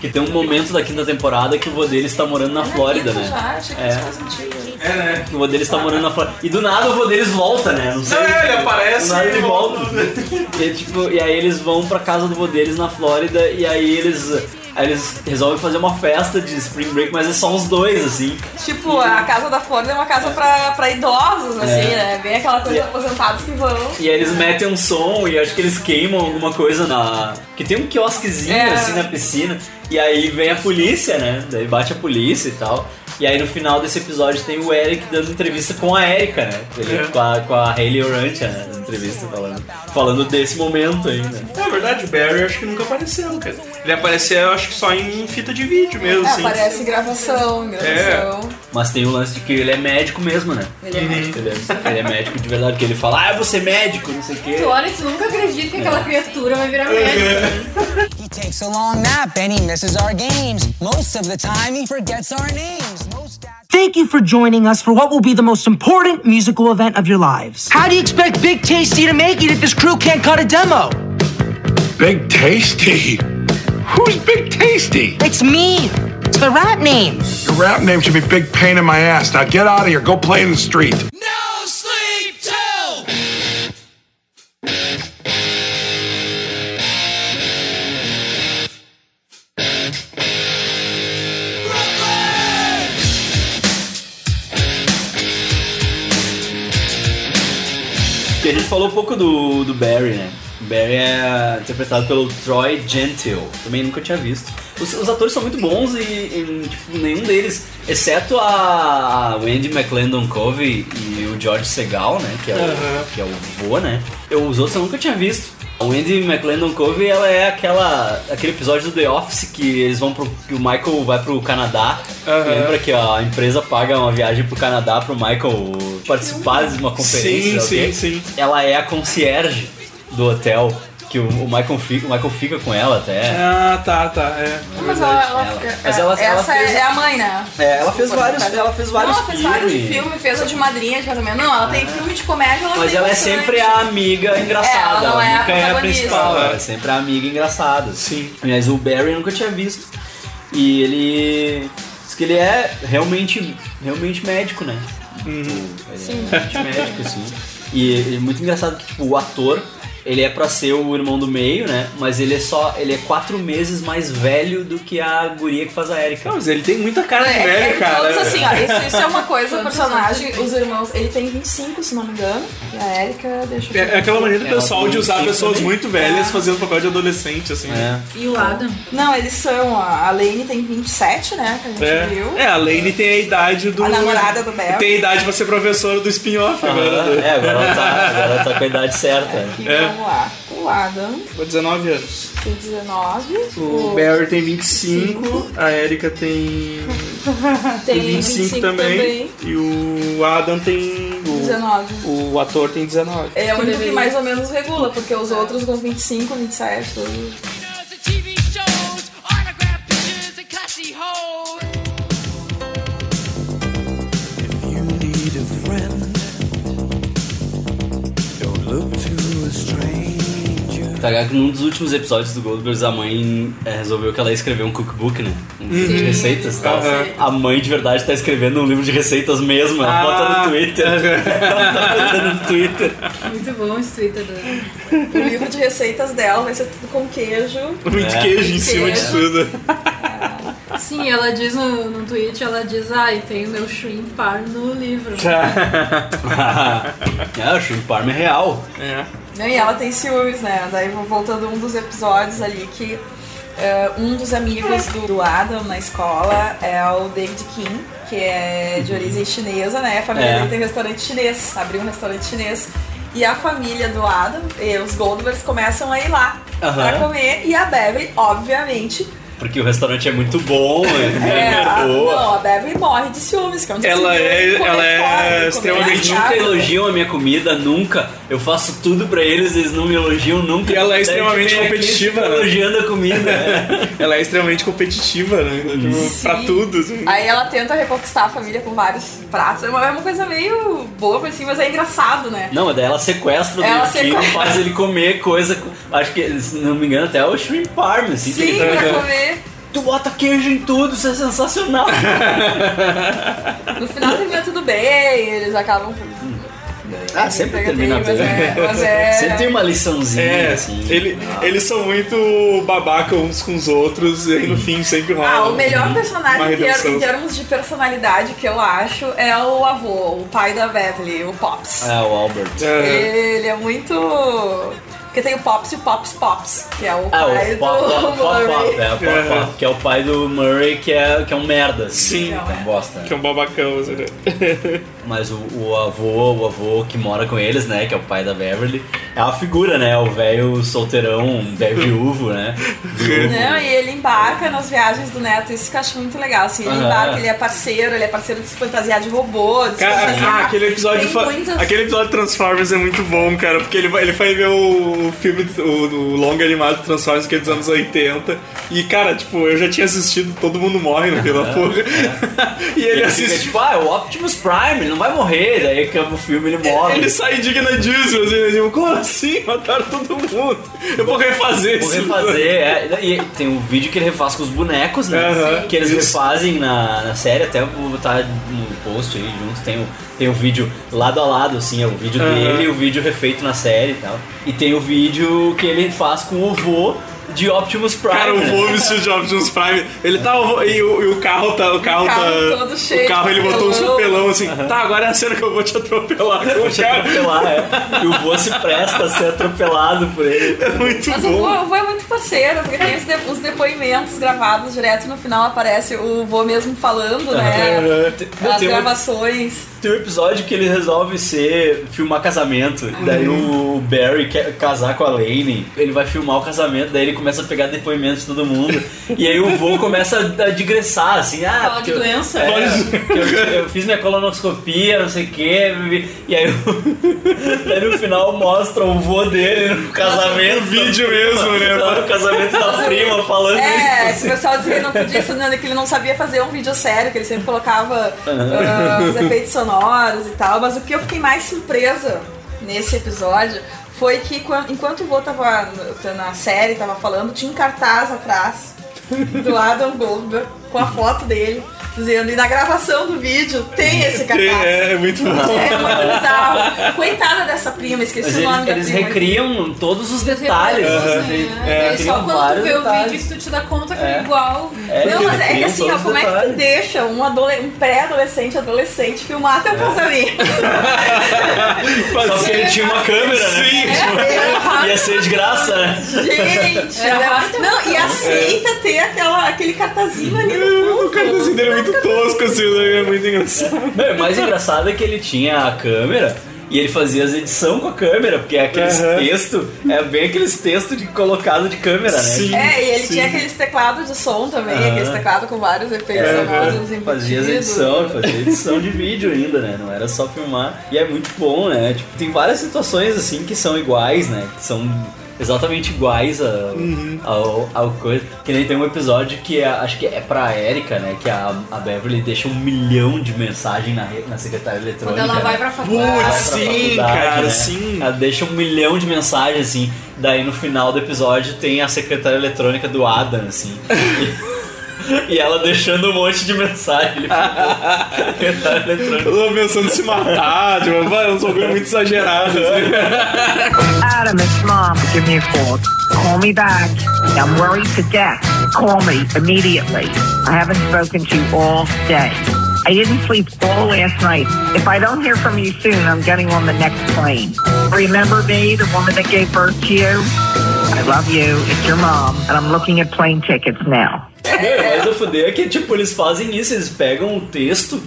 Speaker 1: Que tem um momento da quinta temporada que o vô deles tá morando na Flórida,
Speaker 3: Já,
Speaker 1: né?
Speaker 3: achei que
Speaker 1: É.
Speaker 3: isso faz sentido.
Speaker 2: É, né?
Speaker 1: O vô deles tá morando na Flórida. E do nada o vô deles volta, né? Não sei.
Speaker 2: É, ele aparece
Speaker 1: Do nada
Speaker 2: e
Speaker 1: ele
Speaker 2: volta.
Speaker 1: volta. E, tipo, e aí eles vão pra casa do vô deles na Flórida e aí eles. Aí eles resolvem fazer uma festa de Spring Break, mas é só os dois, assim.
Speaker 3: Tipo, a casa da Flórida é uma casa pra, pra idosos, assim,
Speaker 1: É.
Speaker 3: né? Bem aquela coisa
Speaker 1: E-
Speaker 3: de aposentados que vão.
Speaker 1: E aí eles metem um som e acho que eles queimam alguma coisa na. Que tem um quiosquezinho
Speaker 3: É.
Speaker 1: assim na piscina. E aí vem a polícia, né? Daí bate a polícia e tal. E aí no final desse episódio tem o Eric dando entrevista com a Erika, né? Ele,
Speaker 2: É.
Speaker 1: com, a, com a Hayley Orantia, né? Entrevista falando, falando desse momento aí, né?
Speaker 2: É verdade, o Barry acho que nunca apareceu, cara. Ele apareceu, acho que só em fita de vídeo mesmo,
Speaker 3: É,
Speaker 2: assim.
Speaker 3: aparece em gravação, em gravação.
Speaker 1: Mas tem o lance de que ele é médico mesmo, né?
Speaker 3: Ele é médico.
Speaker 1: Ele é, ele é médico de verdade, porque ele fala, ah, eu vou ser médico, não sei o quê.
Speaker 4: Tu olha e tu nunca acredita que aquela criatura vai virar médico.
Speaker 13: He takes a long nap and he misses our games. Most of the time, he forgets our names. Most
Speaker 14: Thank you for joining us for what will be the most important musical event of your lives. How do you expect Big Tasty to make it if this crew can't cut a demo?
Speaker 12: Big Tasty? Who's Big Tasty?
Speaker 14: It's me. It's the rap name.
Speaker 12: Your rap name should be Big Pain in My Ass. Now get out of here. Go play in the street.
Speaker 5: No
Speaker 1: falou um pouco do, do Barry, né? Barry é interpretado pelo Troy Gentile. Também nunca tinha visto. Os, os atores são muito bons e, e, tipo, nenhum deles, exceto a Wendy McClendon Covey e o George Segal, né? Que é o,
Speaker 2: Aham.
Speaker 1: que é o vô, né? Eu, os outros eu nunca tinha visto. A Wendy McClendon Covey, ela é aquela, aquele episódio do The Office que eles vão pro, que o Michael vai pro Canadá.
Speaker 2: Aham.
Speaker 1: Lembra que a empresa paga uma viagem pro Canadá pro Michael participar de uma conferência?
Speaker 2: Sim, sim, sim.
Speaker 1: Ela é a concierge do hotel. Que o, o Michael fica, o Michael fica com ela até.
Speaker 2: Ah, tá, tá. É. é
Speaker 3: Mas ela, ela,
Speaker 1: Ela-
Speaker 3: é-
Speaker 1: mas ela- ela
Speaker 3: essa
Speaker 1: fez-
Speaker 3: é a mãe, né?
Speaker 1: É, ela fez vários- ela fez vários
Speaker 3: Não, ela fez vários de
Speaker 1: filmes.
Speaker 3: filme, fez o de madrinha de casamento. Não, ela tem filme de comédia, ela
Speaker 1: Mas ela é sempre a amiga engraçada.
Speaker 3: É, ela não é a
Speaker 1: nunca é a principal, ela é sempre a amiga engraçada.
Speaker 2: Sim.
Speaker 1: Mas o Barry eu nunca tinha visto. E ele. Diz que ele é realmente, realmente médico, né?
Speaker 2: Uhum.
Speaker 1: Tipo, ele é realmente médico, assim. E é muito engraçado que, tipo, o ator. Ele é pra ser o irmão do meio, né? Mas ele é só. Ele é quatro meses mais velho do que a guria que faz a Erika.
Speaker 2: Não, mas ele tem muita cara de
Speaker 3: É,
Speaker 2: velho,
Speaker 3: é,
Speaker 2: cara.
Speaker 3: Todos assim, ó, isso, isso é uma coisa, o personagem, os irmãos, ele tem 25, se não me engano, e a Erika, deixa eu
Speaker 2: É,
Speaker 3: ver.
Speaker 2: é aquela maneira do
Speaker 1: Ela
Speaker 2: pessoal de usar
Speaker 1: 25
Speaker 2: pessoas
Speaker 1: também.
Speaker 2: muito velhas
Speaker 3: É.
Speaker 2: fazendo papel de adolescente, assim.
Speaker 1: É.
Speaker 4: E o Adam?
Speaker 3: Não, eles são, a a Lane tem 27, né, que a gente
Speaker 2: É.
Speaker 3: viu.
Speaker 2: É, a Lane tem a idade do.
Speaker 3: A namorada do Barry.
Speaker 2: Tem a idade pra ser professora do spin-off agora.
Speaker 1: Aham, é, agora ela, tá, agora ela tá com a idade certa.
Speaker 2: É.
Speaker 3: vamos lá. O Adam
Speaker 2: Com 19 anos.
Speaker 3: tem 19.
Speaker 2: O Barry tem 25, a Erika tem.
Speaker 3: tem
Speaker 2: 25, também, E o Adam tem. O,
Speaker 3: 19.
Speaker 2: o ator tem 19.
Speaker 3: É o único que mais ou menos regula, porque os outros com 25, 27, tudo.
Speaker 6: TV shows, autograph pictures, and classy hoes.
Speaker 5: You need a friend. Don't look to a stranger.
Speaker 1: Tá ligado que num dos últimos episódios do Goldbergs a mãe é, resolveu que ela ia escrever um cookbook, né? Um livro de receitas e tal. A mãe de verdade tá escrevendo um livro de receitas mesmo, ela
Speaker 2: Ah.
Speaker 1: bota no Twitter. ela tá botando no Twitter.
Speaker 4: Muito bom esse Twitter dela.
Speaker 3: O livro de receitas dela vai ser tudo com queijo.
Speaker 2: Muito
Speaker 1: É.
Speaker 2: queijo em cima de tudo.
Speaker 4: Sim, ela diz no, no tweet, ela diz, ai, tem o meu shrimp par no livro.
Speaker 1: é, o Shrimp Parm é real.
Speaker 2: É.
Speaker 3: Né, E ela tem ciúmes, né? Daí voltando um dos episódios ali que eh, um dos amigos do, do Adam na escola é o David Kim, que é de origem chinesa, né? A família
Speaker 1: É.
Speaker 3: dele tem restaurante chinês, abriu um restaurante chinês. E a família do Adam, e os Goldbergs, começam a ir lá
Speaker 1: Aham.
Speaker 3: pra comer. E a Beverly, obviamente,
Speaker 1: Porque o restaurante é muito bom, é,
Speaker 3: é, a,
Speaker 1: muito boa.
Speaker 3: não, a Beverly morre de ciúmes. Que é
Speaker 2: Ela
Speaker 3: se
Speaker 2: é- ela é
Speaker 3: fora, comer
Speaker 2: extremamente
Speaker 1: Eles nunca elogiam a minha comida, nunca. Eu faço tudo pra eles, eles não me elogiam nunca.
Speaker 2: E ela é extremamente competitiva, né?
Speaker 1: Elogiando a comida. né?
Speaker 2: Ela é extremamente competitiva, né? Tipo, pra tudo. assim.
Speaker 3: Aí ela tenta reconquistar a família com vários pratos. É uma, é coisa meio boba, assim, mas é engraçado, né?
Speaker 1: Não, mas daí ela sequestra o
Speaker 3: Ela
Speaker 1: Kim,
Speaker 3: sequestra.
Speaker 1: faz ele comer coisa. Acho que, se não me engano, até o shrimp parm, assim. que
Speaker 3: Sim,
Speaker 1: ele
Speaker 3: pra comer.
Speaker 1: Tu bota queijo em tudo, isso é sensacional.
Speaker 3: No final termina tudo bem, eles acabam.
Speaker 1: ah, sempre termina
Speaker 3: mas
Speaker 1: bem.
Speaker 3: é, mas é-
Speaker 1: Sempre tem uma liçãozinha,
Speaker 2: É,
Speaker 1: assim.
Speaker 2: ele- eles são muito babaca uns com os outros e aí no fim sempre rola.
Speaker 3: Ah, o melhor personagem em ter- em termos de personalidade que eu acho é o avô, o pai da Beverly, o Pops.
Speaker 1: É, o Albert.
Speaker 2: É.
Speaker 3: Ele é muito. Porque tem o Pops e o Pops Pops, que é o
Speaker 1: Ah,
Speaker 3: pai
Speaker 1: o Pop
Speaker 3: do
Speaker 1: Pop Pop
Speaker 3: Murray.
Speaker 1: Pop, é, o Pop Pop, que é o pai do Murray, que é, que é um merda. assim,
Speaker 2: Sim.
Speaker 1: Que é um bosta.
Speaker 2: Que é um babacão, assim, né?
Speaker 1: Mas o, o avô, o avô que mora com eles, né, que é o pai da Beverly, é uma figura, né, o velho solteirão, velho viúvo, né. Viúvo.
Speaker 3: Não, e ele embarca nas viagens do Neto, isso que eu acho muito legal. Assim, ele embarca, ele é parceiro, ele é parceiro de se fantasiar de robô, de se
Speaker 2: Cara,
Speaker 3: fantasiar.
Speaker 2: ah, aquele episódio,
Speaker 3: muitas-
Speaker 2: aquele episódio de Transformers é muito bom, cara, porque ele vai, ele vai ver o filme, o, o longa animado Transformers que é dos anos 80. E, cara, tipo, eu já tinha assistido Todo Mundo Morre naquela porra. e ele
Speaker 1: Ele fica
Speaker 2: assiste.
Speaker 1: tipo, ah, é o Optimus Prime, ele não vai morrer, daí acaba o filme ele morre.
Speaker 2: Ele sai indignadíssimo, assim, tipo, como assim? Mataram todo mundo. Eu vou refazer
Speaker 1: Vou
Speaker 2: esse
Speaker 1: refazer, é. E tem um vídeo que ele refaz com os bonecos, né?
Speaker 2: Aham,
Speaker 1: que eles
Speaker 2: isso.
Speaker 1: refazem na, na série, até vou botar no post aí junto, tem o, tem o vídeo lado a lado, assim, é o vídeo dele e o vídeo refeito na série e tal. E tem o vídeo que ele faz com o vô de Optimus Prime.
Speaker 2: Cara, o vô vestido de Optimus Prime, ele tá. E o, e o carro tá. O carro,
Speaker 3: carro
Speaker 2: tá.
Speaker 3: todo cheio
Speaker 2: o carro
Speaker 3: de
Speaker 2: ele botou um
Speaker 3: papelão.
Speaker 2: assim. Tá, agora é a cena que eu vou te atropelar.
Speaker 1: Vou te atropelar, é. E o vô se presta a ser atropelado por ele.
Speaker 2: É muito
Speaker 3: Mas o vô, o vô é muito parceiro, porque tem os, de- os depoimentos gravados direto no final aparece o vô mesmo falando, né?
Speaker 1: Não,
Speaker 3: As gravações.
Speaker 1: Tem um episódio que ele resolve ser filmar casamento. Daí o Barry quer casar com a Lane. Ele vai filmar o casamento, daí ele começa a pegar depoimentos de todo mundo. e aí o vô começa a digressar, assim, ah,
Speaker 4: Fala de
Speaker 1: eu-
Speaker 4: doença.
Speaker 1: é, que eu, eu fiz minha colonoscopia, não sei o quê. E aí, daí no final mostra o vô dele no casamento.
Speaker 2: No vídeo mesmo, né?
Speaker 1: Lá no casamento da prima falando
Speaker 3: É,
Speaker 1: isso.
Speaker 3: que o pessoal dizia que não podia, né, que ele não sabia fazer um vídeo sério, que ele sempre colocava ah, os efeitos sonoros e tal. Mas o que eu fiquei mais surpresa nesse episódio foi que quan- enquanto o vô tava na série, tava falando, tinha um cartaz atrás do Adam Goldberg com a foto dele, dizendo, e na gravação do vídeo tem esse cartaz.
Speaker 2: É, é muito bom.
Speaker 3: É muito bizarro. Coitada dessa prima, esqueci
Speaker 1: Mas
Speaker 3: o nome
Speaker 1: eles,
Speaker 3: da
Speaker 1: eles
Speaker 3: prima.
Speaker 1: recriam todos os detalhes. Assim,
Speaker 4: É,
Speaker 1: recriam
Speaker 4: só quando tu vê o
Speaker 1: detalhes.
Speaker 4: vídeo que tu te dá conta que
Speaker 1: É.
Speaker 4: é igual.
Speaker 1: É,
Speaker 3: não, mas é que assim, ó, como é que tu
Speaker 1: detalhes.
Speaker 3: deixa um, um pré-adolescente, adolescente filmar
Speaker 1: É.
Speaker 3: teu casamento?
Speaker 1: Só porque ele tinha uma câmera, né?
Speaker 3: É,
Speaker 1: Ia ser de graça, né?
Speaker 3: Gente,
Speaker 4: Era raro ter
Speaker 3: não, e aceita ter aquela, aquele cartazinho ali no fundo.
Speaker 2: O cartazinho dele é muito tosco, assim, né? é muito engraçado.
Speaker 1: Não, o mais engraçado é que ele tinha a câmera e ele fazia as edições com a câmera, porque é aqueles
Speaker 2: Aham.
Speaker 1: textos, é bem aqueles textos de colocado de câmera, né?
Speaker 2: Sim.
Speaker 3: É, e ele
Speaker 2: Sim.
Speaker 3: tinha aqueles teclados de som também,
Speaker 1: Aham.
Speaker 3: aqueles teclados com vários efeitos sonoros embutidos.
Speaker 1: Fazia as edições, fazia edição de vídeo ainda, né? Não era só filmar. E é muito bom, né? Tipo, tem várias situações assim que são iguais, né? Que são exatamente iguais a,
Speaker 2: Uhum.
Speaker 1: ao, ao coisa. Que nem tem um episódio que é, acho que é pra Erika, né? Que a, a Beverly deixa um milhão de mensagens na, na secretária eletrônica.
Speaker 4: Quando ela
Speaker 1: né?
Speaker 4: vai pra faculdade.
Speaker 1: Pra
Speaker 2: sim,
Speaker 1: faculdade,
Speaker 2: cara,
Speaker 1: né?
Speaker 2: sim.
Speaker 1: Ela deixa um milhão de mensagens, assim. Daí no final do episódio tem a secretária eletrônica do Adam, assim. E, ela deixando um monte de mensagem. Ele ficou.
Speaker 2: Eu tô pensando em se matar, tipo, vai, uns bagulho muito exagerado. Assim.
Speaker 15: Adam, it's mom. Give me a call. Call me back. I'm worried to death. Call me immediately. I haven't spoken to you all day. I didn't sleep all last night. If I don't hear from you soon, I'm getting on the next plane. Remember me, the woman that gave birth to you? I love you. It's your mom, and I'm looking at plane tickets now.
Speaker 1: Meu, mas o fuder é que, tipo, eles fazem isso, eles pegam o texto,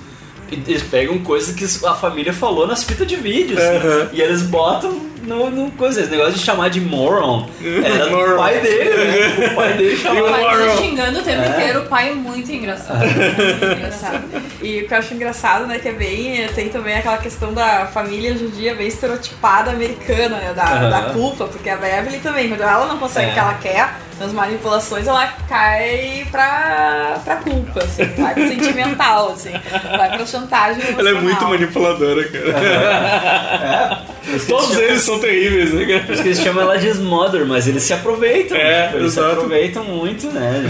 Speaker 1: e eles pegam coisas que a família falou nas fitas de vídeo, assim, e eles botam no, no coisa. Esse negócio de chamar de moron era do pai dele, né? O pai dele
Speaker 4: O
Speaker 1: chamava
Speaker 4: pai tá xingando o tempo
Speaker 1: É.
Speaker 4: inteiro, o pai é muito engraçado.
Speaker 3: Engraçado. E o que eu acho engraçado, né, que é bem. Tem também aquela questão da família judia bem estereotipada americana, né? Da,
Speaker 1: Aham.
Speaker 3: da culpa, porque a Beverly também, quando ela não consegue
Speaker 1: É.
Speaker 3: o que ela quer, nas manipulações, ela cai pra, pra culpa, assim, vai pro sentimental, assim, vai pra chantagem.
Speaker 2: Ela é muito
Speaker 3: emocional.
Speaker 2: manipuladora, cara. Todos eles são terríveis, né,
Speaker 1: Por isso que eles chamam ela de Smother, mas eles se aproveitam.
Speaker 2: É,
Speaker 1: tipo, eles
Speaker 2: exato.
Speaker 1: se aproveitam muito, né?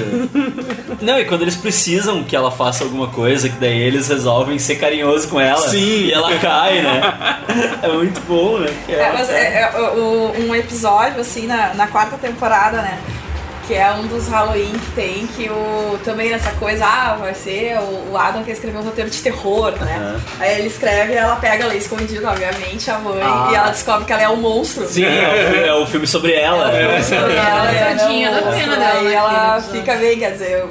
Speaker 1: Não, e quando eles precisam que ela faça alguma coisa, que daí eles resolvem ser carinhosos com ela.
Speaker 2: Sim.
Speaker 1: E ela cai, né? É muito bom, né?
Speaker 3: É, mas é, é, o- um episódio, assim, na, na quarta temporada, né? Que é um dos Halloween que tem, que o. Também nessa coisa, ah, vai ser o, o Adam quer escrever um roteiro de terror, né?
Speaker 1: Aham.
Speaker 3: Aí ele escreve e ela pega ela escondida, obviamente, a mãe,
Speaker 1: Ah.
Speaker 3: e ela descobre que ela é um monstro.
Speaker 1: Sim, é o, filme, é o filme sobre ela.
Speaker 3: É, sobre ela, e ela é
Speaker 4: pena dela
Speaker 3: Aí ela
Speaker 4: naquele episódio.
Speaker 3: fica bem, quer dizer,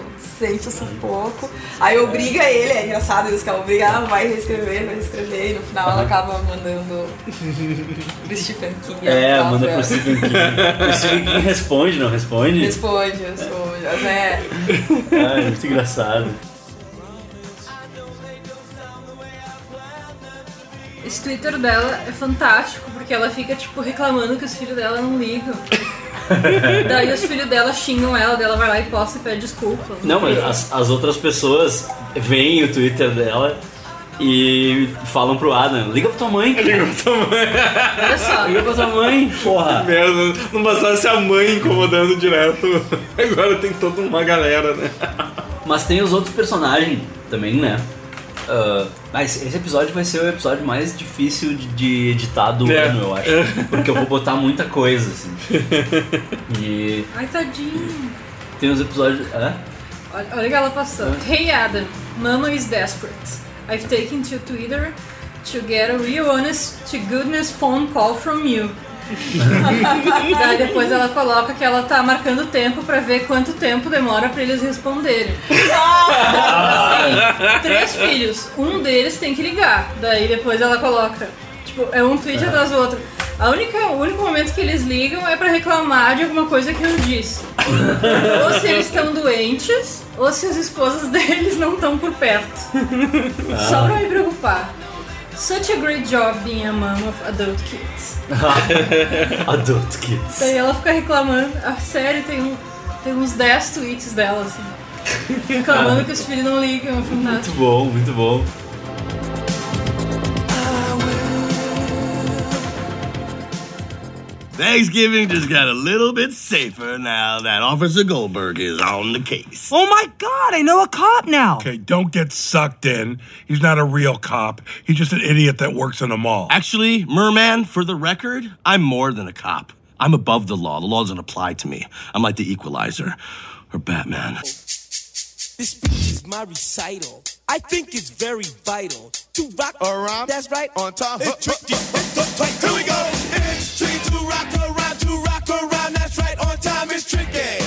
Speaker 3: sente um pouco. Aí obriga ele, é engraçado isso, que ela obriga, ela vai reescrever, vai reescrever, e no final ela acaba mandando pro Stephen King.
Speaker 1: É,
Speaker 3: ela
Speaker 1: manda
Speaker 3: própria.
Speaker 1: pro Stephen King. O Stephen King responde, não responde?
Speaker 3: Responde, responde. Mas é.
Speaker 1: Ah, é muito engraçado.
Speaker 4: Esse Twitter dela é fantástico, porque ela fica, tipo, reclamando que os filhos dela não ligam. Daí os filhos dela xingam ela, daí ela vai lá e posta e pede desculpa.
Speaker 1: Não, mas as, as outras pessoas veem o Twitter dela e falam pro Adam, liga pra tua mãe, cara.
Speaker 2: Liga pra tua mãe.
Speaker 4: Olha só.
Speaker 1: Liga pra tua mãe, porra.
Speaker 2: Merda, não bastasse a mãe incomodando direto. Agora tem toda uma galera, né?
Speaker 1: Mas tem os outros personagens também, né? Ah, mas esse episódio vai ser o episódio mais difícil de, de editar do
Speaker 2: É.
Speaker 1: ano, eu acho. Porque eu vou botar muita coisa, assim. E
Speaker 4: Ai, tadinho.
Speaker 1: tem uns episódios. Hã?
Speaker 4: Olha, olha o que ela passou. Hey Adam, Mama is desperate. I've taken to Twitter to get a real honest to goodness phone call from you. Daí depois ela coloca que ela tá marcando tempo pra ver quanto tempo demora pra eles responderem. Assim, três filhos, um deles tem que ligar. Daí depois ela coloca, tipo, é um tweet atrás do outro. A única, o único momento que eles ligam é pra reclamar de alguma coisa que eu disse. ou se eles estão doentes, ou se as esposas deles não estão por perto. Só pra me preocupar. Such a great job being a mom of adult kids.
Speaker 1: Adult Kids.
Speaker 4: Daí ela fica reclamando. A série tem, um, tem uns 10 tweets dela, assim. Reclamando que os filhos não ligam.
Speaker 1: Muito bom, muito bom.
Speaker 16: Thanksgiving just got a little bit safer now that Officer Goldberg is on the case.
Speaker 14: Oh my god, I know a cop now.
Speaker 12: Okay, don't get sucked in. He's not a real cop. He's just an idiot that works in a mall.
Speaker 16: Actually, Merman, for the record, I'm more than a cop. I'm above the law. The law doesn't apply to me. I'm like the equalizer or Batman.
Speaker 5: This speech is my recital. I think it's very vital to rock around. That's right, on time. It's tricky. It's the right. Here we go. It's tricky to rock around, to rock around. That's right, on time. It's tricky.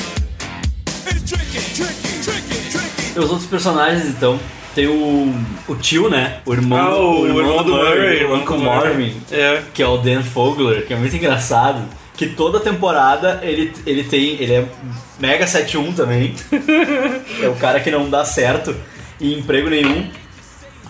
Speaker 5: It's tricky, tricky, tricky, tricky.
Speaker 1: E os outros personagens, então. Tem o, o tio, né? O irmão,
Speaker 2: Ah, o irmão do Murray,
Speaker 1: o
Speaker 2: o
Speaker 1: Uncle. Marvin,
Speaker 2: É.
Speaker 1: que é o Dan Fogler, que é muito engraçado. Que toda temporada ele, ele tem. Ele é Mega 71 também. é o cara que não dá certo em emprego nenhum.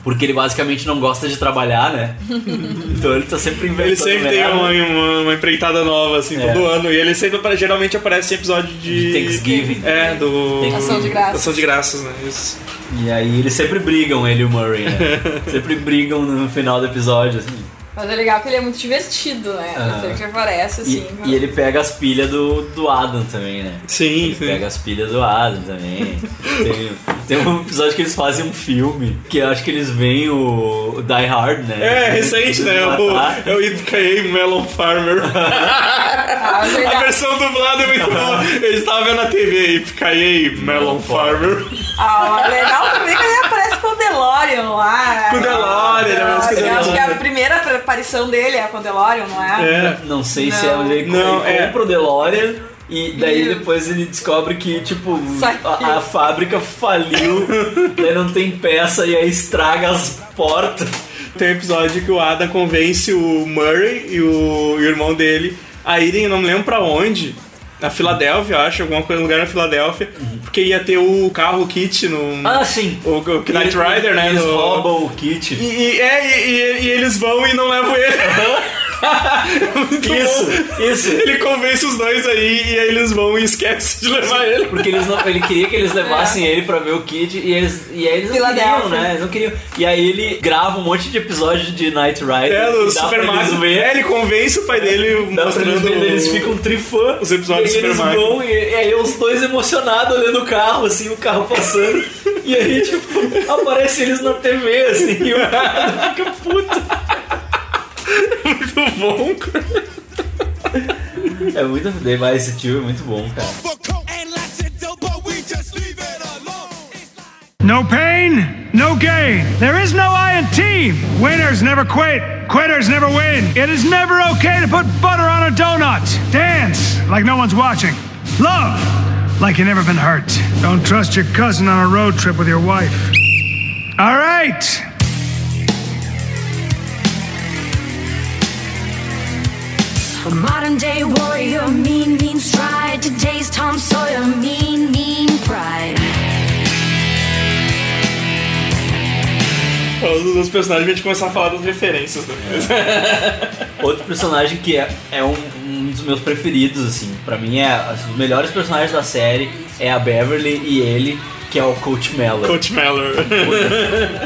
Speaker 1: Porque ele basicamente não gosta de trabalhar, né? Então ele tá sempre inventando.
Speaker 2: Ele sempre tem
Speaker 1: merda.
Speaker 2: uma, uma, uma empreitada nova, assim,
Speaker 1: É.
Speaker 2: todo ano. E ele sempre, apare- geralmente aparece em episódio de...
Speaker 1: De Thanksgiving.
Speaker 2: É, do...
Speaker 1: Ação de graças.
Speaker 2: Ação de graças, né? Isso.
Speaker 1: E aí eles sempre brigam, ele e o Murray, né? sempre brigam no final do episódio, assim.
Speaker 3: Mas é legal que ele é muito divertido, né?
Speaker 1: Ah.
Speaker 3: Sempre que aparece, assim.
Speaker 1: E, e ele pega as pilhas do, do Adam também, né?
Speaker 2: Sim,
Speaker 1: ele pega as pilhas do Adam também. tem, tem um episódio que eles fazem um filme, que eu acho que eles veem o, o Die Hard, né?
Speaker 2: É, recente, né? O, é o Yippee Melon Farmer.
Speaker 3: mas
Speaker 2: a versão dublada é muito boa. Ele estava vendo na TV, Yippee Melon Farmer.
Speaker 3: Ah, legal também que ele aparece com o DeLorean lá.
Speaker 2: Com o DeLorean, o
Speaker 3: Eu acho que a
Speaker 2: DeLorean.
Speaker 3: primeira aparição dele é com o DeLorean, não é?
Speaker 1: Não sei se
Speaker 3: Não.
Speaker 1: é onde ele,
Speaker 2: Não,
Speaker 1: ele
Speaker 2: é.
Speaker 1: compra o DeLorean e daí depois ele descobre que, tipo, a, a fábrica faliu, daí não tem peça e aí estraga as portas.
Speaker 2: Tem um episódio que o Adam convence o Murray e o, e o irmão dele a irem, eu não me lembro pra onde. Na Filadélfia, eu acho, alguma coisa lugar na Filadélfia, porque ia ter o carro kit no.
Speaker 1: Ah, sim!
Speaker 2: O, o Knight Rider, né?
Speaker 1: Eles
Speaker 2: no-
Speaker 1: roubam o kit.
Speaker 2: E, e- é, e, e- e eles vão e não levam ele. Muito
Speaker 1: Isso,
Speaker 2: bom.
Speaker 1: isso.
Speaker 2: Ele convence os dois aí e aí eles vão e esquecem de levar ele.
Speaker 1: Porque eles não, ele queria que eles levassem ele pra ver o Kid e eles, e aí eles não queriam, né? Eles não queriam. E aí ele grava um monte de episódios de Night Rider.
Speaker 2: É, do
Speaker 1: dá
Speaker 2: Super
Speaker 1: eles
Speaker 2: Mario. É, ele convence o pai dele
Speaker 1: Dá pra eles
Speaker 2: mostrando.
Speaker 1: verem, eles ficam trifã.
Speaker 2: Os episódios
Speaker 1: e aí
Speaker 2: do
Speaker 1: eles
Speaker 2: Super Mario.
Speaker 1: vão, e, e aí os dois emocionados olhando o carro, assim, o carro passando. e aí, tipo, aparece eles na TV, assim, e o cara fica puto.
Speaker 2: Muito bom, cara.
Speaker 1: É muito demais esse tio, é muito bom, cara.
Speaker 12: No pain, no gain. There is no I in team. Winners never quit. Quitters never win. It is never okay to put butter on a donut. Dance like no one's watching. Love like you never been hurt. Don't trust your cousin on a road trip with your wife. All right.
Speaker 8: Modern day warrior, mean, mean stride. Today's Tom Sawyer, mean, mean pride.
Speaker 2: Falando dos personagens, a gente começar a falar das referências depois.
Speaker 1: Outro personagem que é, é um, um dos meus preferidos, assim, pra mim é um dos melhores personagens da série é a Beverly e ele, que é o Coach Mellor.
Speaker 2: Coach Mellor.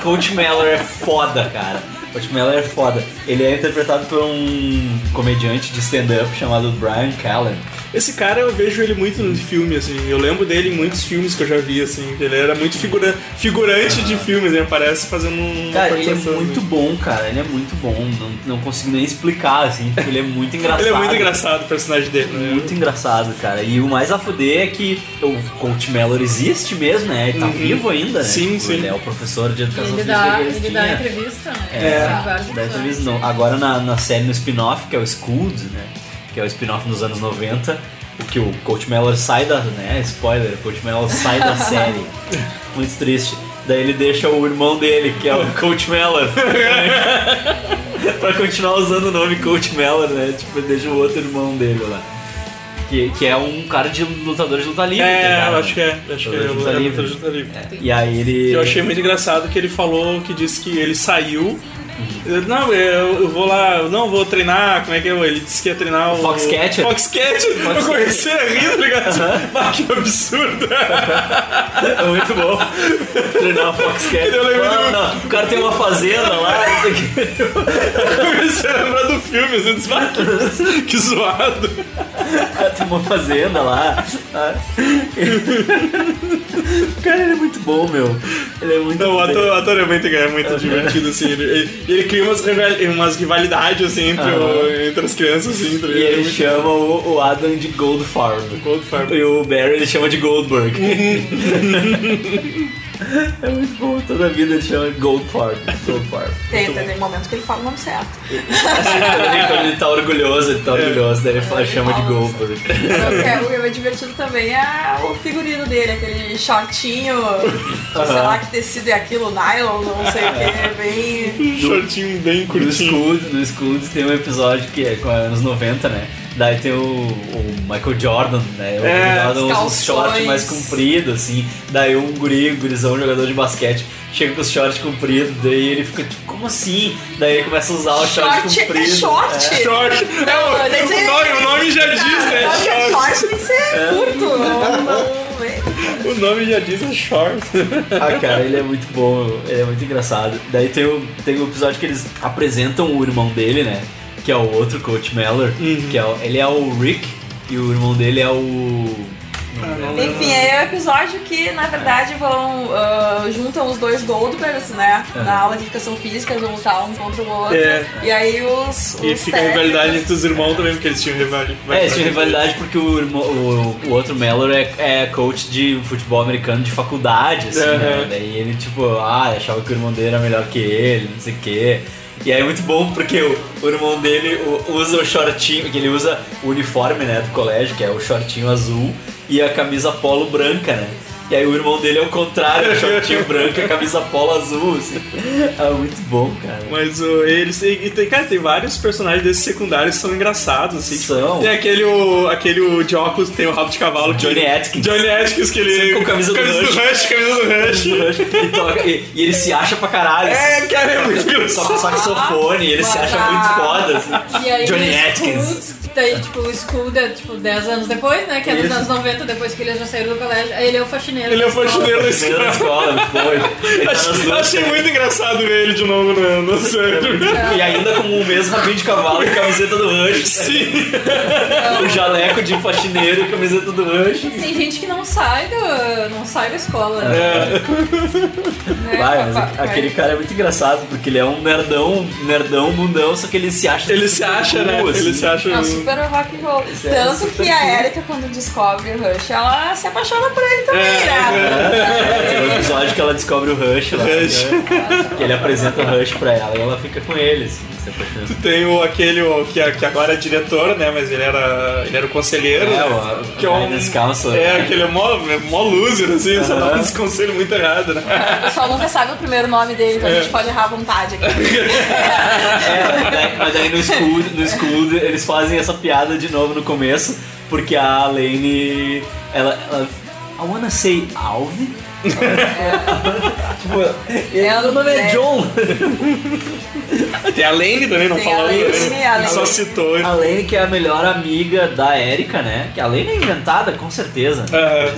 Speaker 1: Coach Mellor é foda, cara. Coach Mellor é foda. Ele é interpretado por um comediante de stand-up chamado Brian Callen.
Speaker 2: Esse cara eu vejo ele muito no filme, assim. Eu lembro dele em muitos filmes que eu já vi, assim. Ele era muito figura, figurante de filmes, ele aparece fazendo um.
Speaker 1: Cara, ele é muito bom, cara. Ele é muito bom. Não, não consigo nem explicar, assim, porque ele é muito engraçado.
Speaker 2: Ele é muito engraçado o personagem dele, né?
Speaker 1: Muito engraçado, cara. E o mais a fuder é que o Coach Mellor existe mesmo, né? Ele tá
Speaker 2: Uhum.
Speaker 1: vivo ainda, né?
Speaker 2: Sim,
Speaker 1: Tipo,
Speaker 2: sim.
Speaker 1: Ele é o professor de educação
Speaker 4: Ele
Speaker 1: física
Speaker 4: dá, ele dá entrevista, né?
Speaker 1: É, da
Speaker 4: episódios.
Speaker 1: entrevista não. Agora na, na série no spin-off, que é o Scoot, né? Que é o spin-off nos anos 90, o que o Coach Mellor sai da. né? Spoiler, o Coach Mellor sai da série. Muito triste. Daí ele deixa o irmão dele, que é o Coach Mellor. pra continuar usando o nome Coach Mellor, né? Tipo, ele deixa o outro irmão dele lá. Que, que é um cara de lutador de luta livre.
Speaker 2: É,
Speaker 1: tá ligado?
Speaker 2: eu acho que é. Acho que é, é
Speaker 1: livre.
Speaker 2: luta livre.
Speaker 1: É. E aí ele.
Speaker 2: Eu achei muito engraçado que ele falou que disse que ele saiu. Não, eu, eu vou lá, eu não vou treinar, como é que é? Ele disse que ia treinar o.
Speaker 1: Foxcatcher.
Speaker 2: Foxcatcher! Eu comecei a rir, tá ligado? Ah, que absurdo!
Speaker 1: É muito bom. Treinar o Foxcatcher.
Speaker 2: Eu lembro
Speaker 1: Não,
Speaker 2: do-
Speaker 1: não, o cara tem uma fazenda lá.
Speaker 2: Eu comecei a lembrar do filme, assim, disse, "Ah, que, que zoado.
Speaker 1: O cara tem uma fazenda lá. Ah. O cara ele é muito bom, meu. Ele é muito
Speaker 2: Não, o ator, o ator é muito, é muito divertido, assim. Ele, ele, ele cria umas, umas rivalidades, assim, entre, o-
Speaker 1: Aham.
Speaker 2: entre as crianças, assim. tá
Speaker 1: E ele chama o, o Adam de Goldfarb.
Speaker 2: Goldfarb.
Speaker 1: E o Barry ele chama de Goldberg. é muito bom, toda a vida ele chama de Goldfarb. Goldfarb.
Speaker 3: Tem, tem, tem momentos que ele fala o nome certo.
Speaker 1: Assim, também quando ele tá orgulhoso, ele tá orgulhoso, daí ele fala, chama de Goldberg.
Speaker 3: O que é- o que é divertido também é o figurino dele, aquele shortinho, sei
Speaker 1: Aham.
Speaker 3: lá que tecido é aquilo, nylon, não sei o que, é bem.
Speaker 2: Shortinho bem
Speaker 1: No
Speaker 2: curtinho.
Speaker 1: Scoot, no Scoot tem um episódio que é com anos 90, né? Daí tem o, o Michael Jordan, né? O
Speaker 2: É,
Speaker 1: Michael Jordan usa uns shorts mais compridos, assim. Daí um guri, um gurizão, um jogador de basquete, chega com os shorts compridos, daí ele fica tipo, como assim? Daí ele começa a usar o short,
Speaker 3: Short é
Speaker 1: comprido.
Speaker 3: short?
Speaker 2: Short. É, o,
Speaker 3: que ser-
Speaker 2: o, nome, o nome já diz, né?
Speaker 3: É
Speaker 2: Short.
Speaker 3: short tem que ser curto. Não, não,
Speaker 2: O nome já diz é short.
Speaker 1: Ah, cara, ele é muito bom, ele é muito engraçado. Daí tem o, tem o episódio que eles apresentam o irmão dele, né? Que é o outro Coach Mellor, que é o- ele é o Rick e o irmão dele é o.
Speaker 3: Enfim, é o episódio que, na verdade, vão. ah, juntam os dois Goldbergs, né?
Speaker 1: É.
Speaker 3: Na aula de educação física, eles vão lutar um contra o outro.
Speaker 2: É.
Speaker 3: E aí os.
Speaker 2: E
Speaker 3: os
Speaker 2: fica a
Speaker 3: técnicos-
Speaker 2: rivalidade entre os irmãos também, porque eles tinham rivalidade.
Speaker 1: É, eles tinham rivalidade porque o, irmão- o, o outro Mellor é, é coach de futebol americano de faculdade, assim, né?
Speaker 2: Uhum.
Speaker 1: Daí ele, tipo, ah, achava que o irmão dele era melhor que ele, não sei o quê. E aí é muito bom porque o, o irmão dele usa o shortinho, que ele usa o uniforme, né, do colégio, que é o shortinho azul e a camisa polo branca, né? E aí o irmão dele é o contrário, o shortinho branco e a camisa polo azul, assim. É muito bom, cara.
Speaker 2: Mas o, eles. E, e tem, cara, tem vários personagens desses secundários que são engraçados, assim. tipo,
Speaker 1: São.
Speaker 2: tem aquele, o, aquele o de óculos que tem o rabo de cavalo.
Speaker 1: Johnny Atkins.
Speaker 2: Johnny Atkins, que ele.
Speaker 1: Sempre com camisa do Rush.
Speaker 2: Rush. Camisa do Rush.
Speaker 1: e, toca- e- e ele se acha pra caralho.
Speaker 2: É, cara, é muito
Speaker 1: Só,
Speaker 2: engraçado.
Speaker 1: só que sofone, ele se acha muito foda, assim.
Speaker 4: E aí
Speaker 1: Johnny
Speaker 4: o
Speaker 1: Atkins.
Speaker 4: Daí, tipo, o School é tipo 10 anos depois, né? Que é nos
Speaker 1: Isso.
Speaker 4: anos 90, depois que eles já saíram do colégio. Aí ele é o faxineiro.
Speaker 2: Ele é o
Speaker 4: da escola.
Speaker 2: faxineiro da escola.
Speaker 1: escola, muito bom. Ele tá
Speaker 2: Achei, muito engraçado ver ele de novo no, no sério.
Speaker 1: E ainda com o mesmo rabinho de cavalo e camiseta do Rush.
Speaker 2: Sim.
Speaker 1: o jaleco de faxineiro e camiseta do Rush.
Speaker 4: Tem gente que não sai do, não sai da escola. Né?
Speaker 2: É.
Speaker 4: Né?
Speaker 1: Vai, mas
Speaker 4: Vai-
Speaker 1: aquele cara é muito engraçado, porque ele é um nerdão, nerdão, mundão, só que ele se acha
Speaker 2: Ele
Speaker 1: super
Speaker 2: se acha, né? Ele se acha.
Speaker 3: Não, super rock and roll.
Speaker 1: é
Speaker 3: Tanto
Speaker 1: super
Speaker 3: que a. Erika, quando descobre o Rush, ela se apaixona por ele também,
Speaker 2: É,
Speaker 3: né?
Speaker 1: Tem um episódio que ela descobre o Rush lá.
Speaker 2: Rush.
Speaker 1: né? Que ele apresenta o Rush pra ela e ela fica com ele, assim.
Speaker 2: Tu tem o, aquele o, que, que agora é diretor, né? Mas ele era, ele era o conselheiro.
Speaker 1: É,
Speaker 2: né?
Speaker 1: o-
Speaker 2: que é um,
Speaker 1: guidance counselor.
Speaker 2: É, aquele é mó, é mó loser, assim, só dá uns conselhos muito errados, né?
Speaker 3: O pessoal nunca sabe o primeiro nome dele, então a
Speaker 2: É.
Speaker 3: gente pode errar à vontade aqui.
Speaker 1: É, daí- mas daí no school, no school eles fazem essa piada de novo no começo, porque a Lane, ela, ela I wanna say Alvin, tipo, meu nome é John.
Speaker 2: Tem a Lane também, não
Speaker 1: Tem a
Speaker 2: falando.
Speaker 1: Lane,
Speaker 2: né?
Speaker 1: a Lane.
Speaker 2: Só citou.
Speaker 1: A Lane, que é a melhor amiga da Erika, né? Que a Lane é inventada, com certeza.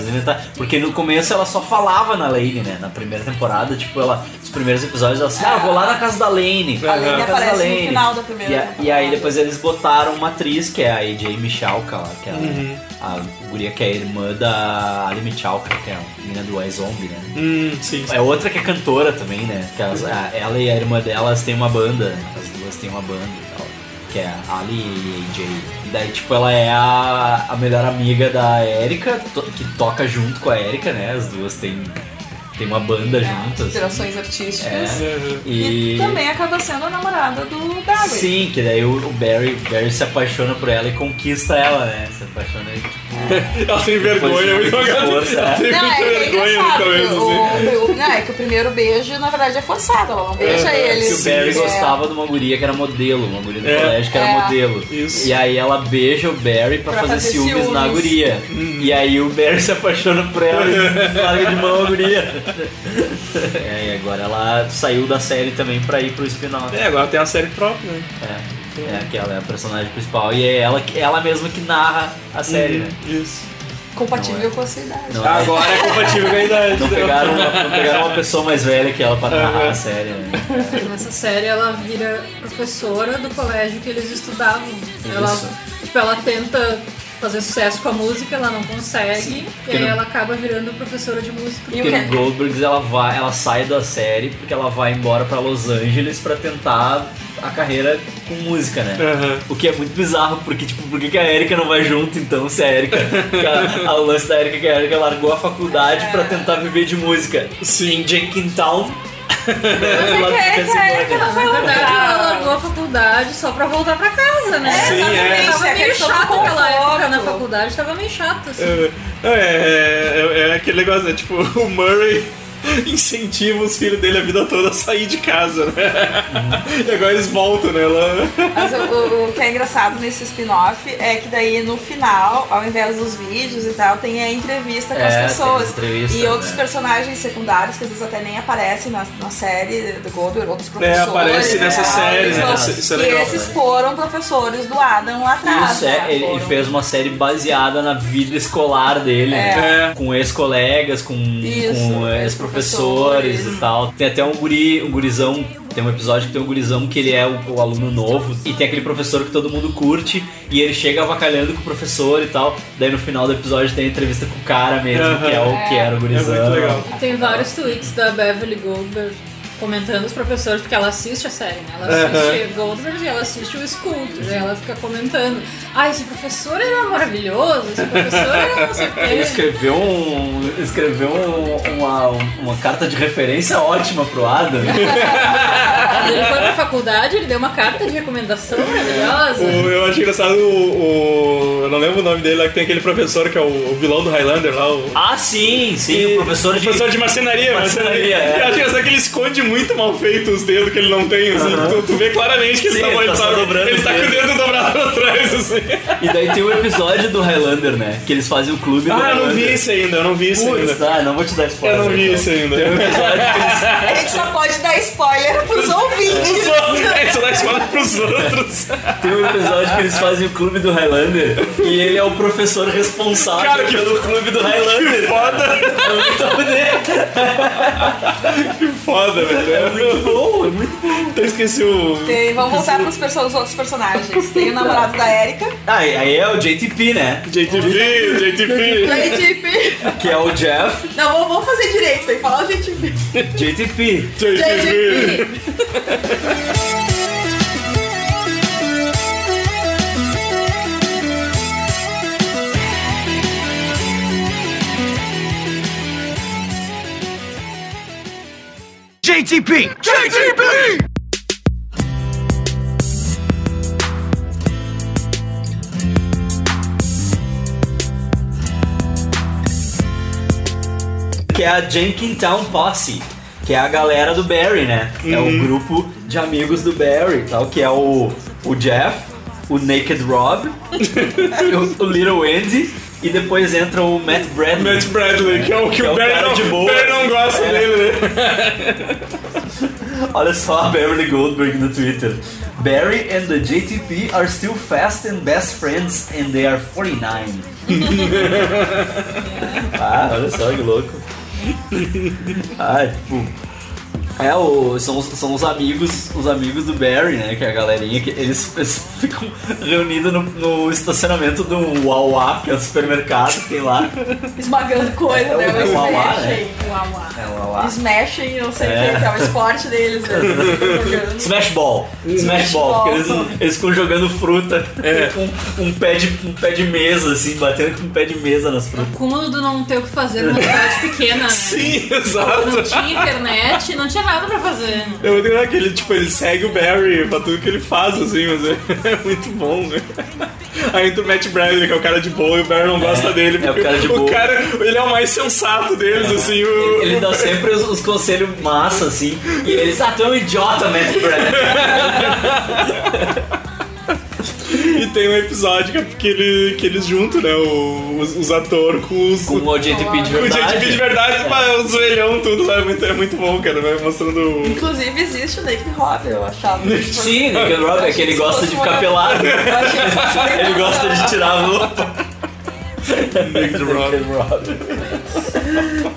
Speaker 1: Inventaram- Porque no começo ela só falava na Lane, né? Na primeira temporada, tipo, ela. Os primeiros episódios ela assim, ah, vou lá na casa da Lane.
Speaker 3: A Lane
Speaker 1: na
Speaker 3: aparece
Speaker 1: da
Speaker 3: no
Speaker 1: Lane.
Speaker 3: final da primeira
Speaker 1: E, a- e aí depois eles botaram uma atriz, que é a AJ Michalka lá, que é a-
Speaker 2: Uhum.
Speaker 1: a, guria que é a irmã da Ali Michalka, que é a menina do iZombie, né?
Speaker 2: Hum, sim,
Speaker 1: É outra que é cantora também, né? Que elas- a- ela e a irmã delas têm uma banda, as duas têm uma banda e tal. Que é a Ali e a AJ. E daí, tipo, ela é a, a melhor amiga da Erika, to- que toca junto com a Erika, né? As duas têm, têm uma banda juntas.
Speaker 3: Inspirações artísticas.
Speaker 1: É.
Speaker 3: E...
Speaker 1: E,
Speaker 3: também acaba sendo a namorada do Barry.
Speaker 1: Sim, que daí o, o Barry, o Barry se apaixona por ela e conquista ela, né? Se apaixona e, tipo.
Speaker 2: Ela tem vergonha, muito
Speaker 1: força,
Speaker 2: Ela
Speaker 1: é.
Speaker 2: tem
Speaker 3: Não,
Speaker 2: muita
Speaker 3: é que é
Speaker 2: vergonha no
Speaker 3: engraçado.
Speaker 2: começo,
Speaker 3: o,
Speaker 2: assim.
Speaker 3: o- não, é que o primeiro beijo, na verdade, é forçado. Ela não beija
Speaker 1: É,
Speaker 3: ele.
Speaker 1: que o Barry
Speaker 3: É.
Speaker 1: gostava de uma guria que era modelo, uma guria do
Speaker 2: É.
Speaker 1: colégio que era
Speaker 3: É.
Speaker 1: modelo. E aí ela beija o Barry pra,
Speaker 3: Pra
Speaker 1: fazer,
Speaker 3: fazer
Speaker 1: ciúmes,
Speaker 3: ciúmes.
Speaker 1: na guria. E aí o Barry se apaixona por ela e larga de mão a guria. É, e agora ela saiu da série também pra ir pro spin-off.
Speaker 2: É, agora tem a série própria, né?
Speaker 1: É, é aquela é a personagem principal. E é ela, que- ela mesma que narra a série,
Speaker 2: Uhum,
Speaker 1: né?
Speaker 2: Isso.
Speaker 3: Compatível com a sua idade.
Speaker 1: Não
Speaker 2: Agora é compatível com a idade.
Speaker 1: Não pegaram, uma, não pegaram uma pessoa mais velha que ela pra narrar a série, né?
Speaker 4: Nessa série ela vira professora do colégio que eles estudavam. Ela,
Speaker 1: Isso.
Speaker 4: tipo, ela tenta fazer sucesso com a música, ela não consegue, e
Speaker 1: porque
Speaker 4: aí
Speaker 1: no-
Speaker 4: ela acaba virando professora de música.
Speaker 1: Porque no Goldbergs ela vai, ela sai da série porque ela vai embora pra Los Angeles pra tentar a carreira com música, né?
Speaker 2: Uhum.
Speaker 1: O que é muito bizarro, porque tipo, por que a Erika não vai junto então, se a Erika, a, a- o lance da Erika é que a Erika largou a faculdade pra tentar viver de música.
Speaker 2: Sim.
Speaker 1: Em Jenkintown.
Speaker 4: Na verdade, ela largou a faculdade só pra voltar pra casa, né?
Speaker 2: Sim, é.
Speaker 4: Tava
Speaker 3: É
Speaker 4: meio chato aquela época na faculdade, tava meio chato, assim.
Speaker 2: É, é, é, é aquele negócio, né? Tipo, o Murray incentiva os filhos dele a vida toda a sair de casa, né? E agora eles voltam, né? Ela...
Speaker 3: Mas o, o- que é engraçado nesse spin-off é que daí no final, ao invés dos vídeos e tal, tem a entrevista com
Speaker 1: É,
Speaker 3: as pessoas. e outros
Speaker 1: né?
Speaker 3: personagens secundários que às vezes até nem aparecem na, na série do Goldberg, outros
Speaker 2: É,
Speaker 3: professores.
Speaker 2: aparece nessa
Speaker 3: e tal,
Speaker 2: série, né?
Speaker 3: vão-
Speaker 2: Isso- isso é
Speaker 3: e
Speaker 2: legal,
Speaker 3: esses
Speaker 2: né?
Speaker 3: foram professores do Adam lá atrás.
Speaker 1: Isso,
Speaker 3: né?
Speaker 1: é, ele,
Speaker 3: Foram-
Speaker 1: fez uma série baseada na vida escolar dele,
Speaker 3: É.
Speaker 1: né? com ex-colegas, com, com ex-professores e tal. Tem até um guri, um gurizão, tem um episódio que tem um gurizão que ele é o, o aluno novo e tem aquele professor que todo mundo curte e ele chega avacalhando com o professor e tal. Daí no final do episódio tem a entrevista com o cara mesmo,
Speaker 2: Aham.
Speaker 1: que é o que era o gurizão.
Speaker 2: É muito legal.
Speaker 4: E tem vários tweets da Beverly Goldberg comentando os professores, porque ela assiste a série, né? Ela assiste Goldberg e ela assiste o School, e ela fica comentando. Ah, esse professor era maravilhoso, esse professor era não sei o
Speaker 1: Ele escreveu, um, escreveu um- uma, uma carta de referência ótima pro Adam.
Speaker 4: Ele foi pra faculdade, ele deu uma carta de recomendação maravilhosa.
Speaker 2: O- eu acho engraçado o, o- Eu não lembro o nome dele lá, que tem aquele professor que é o, o vilão do Highlander lá. O,
Speaker 1: Ah, sim, sim,
Speaker 2: E-
Speaker 1: o professor de...
Speaker 2: professor de marcenaria,
Speaker 1: Marcenaria,
Speaker 2: marcenaria.
Speaker 1: é.
Speaker 2: Eu acho engraçado que ele esconde muito mal feito os dedos que ele não tem, assim.
Speaker 1: Aham.
Speaker 2: Tu, tu vê claramente que ele
Speaker 1: Sim,
Speaker 2: tá,
Speaker 1: ele
Speaker 2: ele
Speaker 1: tá só
Speaker 2: tá-
Speaker 1: dobrando
Speaker 2: ele tá com o dedo dobrado pra trás, assim.
Speaker 1: E daí tem o episódio do Highlander, né? Que eles fazem o clube do
Speaker 2: Ah, eu
Speaker 1: Highlander.
Speaker 2: não vi esse ainda, eu não vi esse
Speaker 1: Putz,
Speaker 2: ainda.
Speaker 1: tá, não vou te dar spoiler.
Speaker 2: Eu não vi
Speaker 1: então.
Speaker 2: esse ainda.
Speaker 1: Tem um episódio que eles...
Speaker 3: A gente só pode dar spoiler pros ouvintes.
Speaker 2: É, só dá escola pros outros.
Speaker 1: Tem um episódio que eles fazem o clube do Highlander e ele é o professor responsável
Speaker 2: Cara, que-
Speaker 1: pelo clube do Highlander.
Speaker 2: Que foda!
Speaker 1: É muito.
Speaker 2: Que foda, velho.
Speaker 1: É muito bom, é muito bom.
Speaker 2: Eu esqueci o.
Speaker 3: Tem- vamos voltar pros perso- os outros personagens. Tem o namorado da Erika,
Speaker 1: Ah, e aí é o JTP, né?
Speaker 2: JTP, JTP.
Speaker 3: JTP.
Speaker 1: Que é o Jeff
Speaker 3: Não, vamos, vamos fazer direito, tem que falar o JTP.
Speaker 1: JTP.
Speaker 2: JTP.
Speaker 12: JTP! JTP!
Speaker 1: Que é a Jenkintown Posse. Que é a galera do Barry, né? É o grupo de amigos do Barry tal. Que é o, o Jeff, o Naked Rob, o Little Andy E depois entra o Matt Bradley.
Speaker 2: Matt Bradley, que é o que,
Speaker 1: é
Speaker 2: o Barry
Speaker 1: cara
Speaker 2: não,
Speaker 1: de boa.
Speaker 2: Barry não gosta
Speaker 1: É.
Speaker 2: dele, né?
Speaker 1: Olha só a Beverly Goldberg no Twitter. Barry and the JTP are still fast and best friends and they are 49. ah, olha só que louco. Ah, tipo. É, o, são, os- são os amigos os amigos do Barry, né? Que é a galerinha que eles, eles ficam reunidos no, no estacionamento do Wawa, que é o supermercado que tem lá.
Speaker 3: Esmagando coisa,
Speaker 1: É o-
Speaker 3: né?
Speaker 1: é o
Speaker 3: Eles
Speaker 1: Wawa, né? É o Wawa.
Speaker 3: Eles mexem, não sei o
Speaker 1: É.
Speaker 3: que, que é o esporte deles. né?
Speaker 1: Smash Ball. Smash Ball, porque eles, eles ficam jogando fruta com um pé, de, um pé de mesa, assim, batendo com um pé de mesa nas frutas.
Speaker 4: O cúmulo do não ter o que fazer numa cidade pequena, né?
Speaker 2: Sim, exato.
Speaker 4: Não tinha internet, não tinha nada pra fazer.
Speaker 2: É muito legal que ele, tipo, ele segue o Barry pra tudo que ele faz, assim, mas é, é muito bom, né? Aí entra o Matt Bradley, que é o cara de boa, e o Barry não gosta dele.
Speaker 1: é o cara de boa.
Speaker 2: cara, ele é o mais sensato deles, assim. O,
Speaker 1: Ele dá sempre os, os conselhos massa, assim, e eles, ah, tu é um idiota, Matt Bradley.
Speaker 2: E tem um episódio que, é que, ele, que eles juntam, né? o- os, os atores com os.
Speaker 1: Com o JTP de
Speaker 2: Com o
Speaker 1: verdade.
Speaker 2: JTP de verdade, pá, o zoelhão, tudo lá. É muito, é muito bom, cara. Vai mostrando.
Speaker 3: Inclusive existe o Naked Rob, eu achava.
Speaker 1: Sim, Nick Rob é que ele gosta de ficar pelado. Ele gosta de tirar a roupa.
Speaker 2: Naked Rob.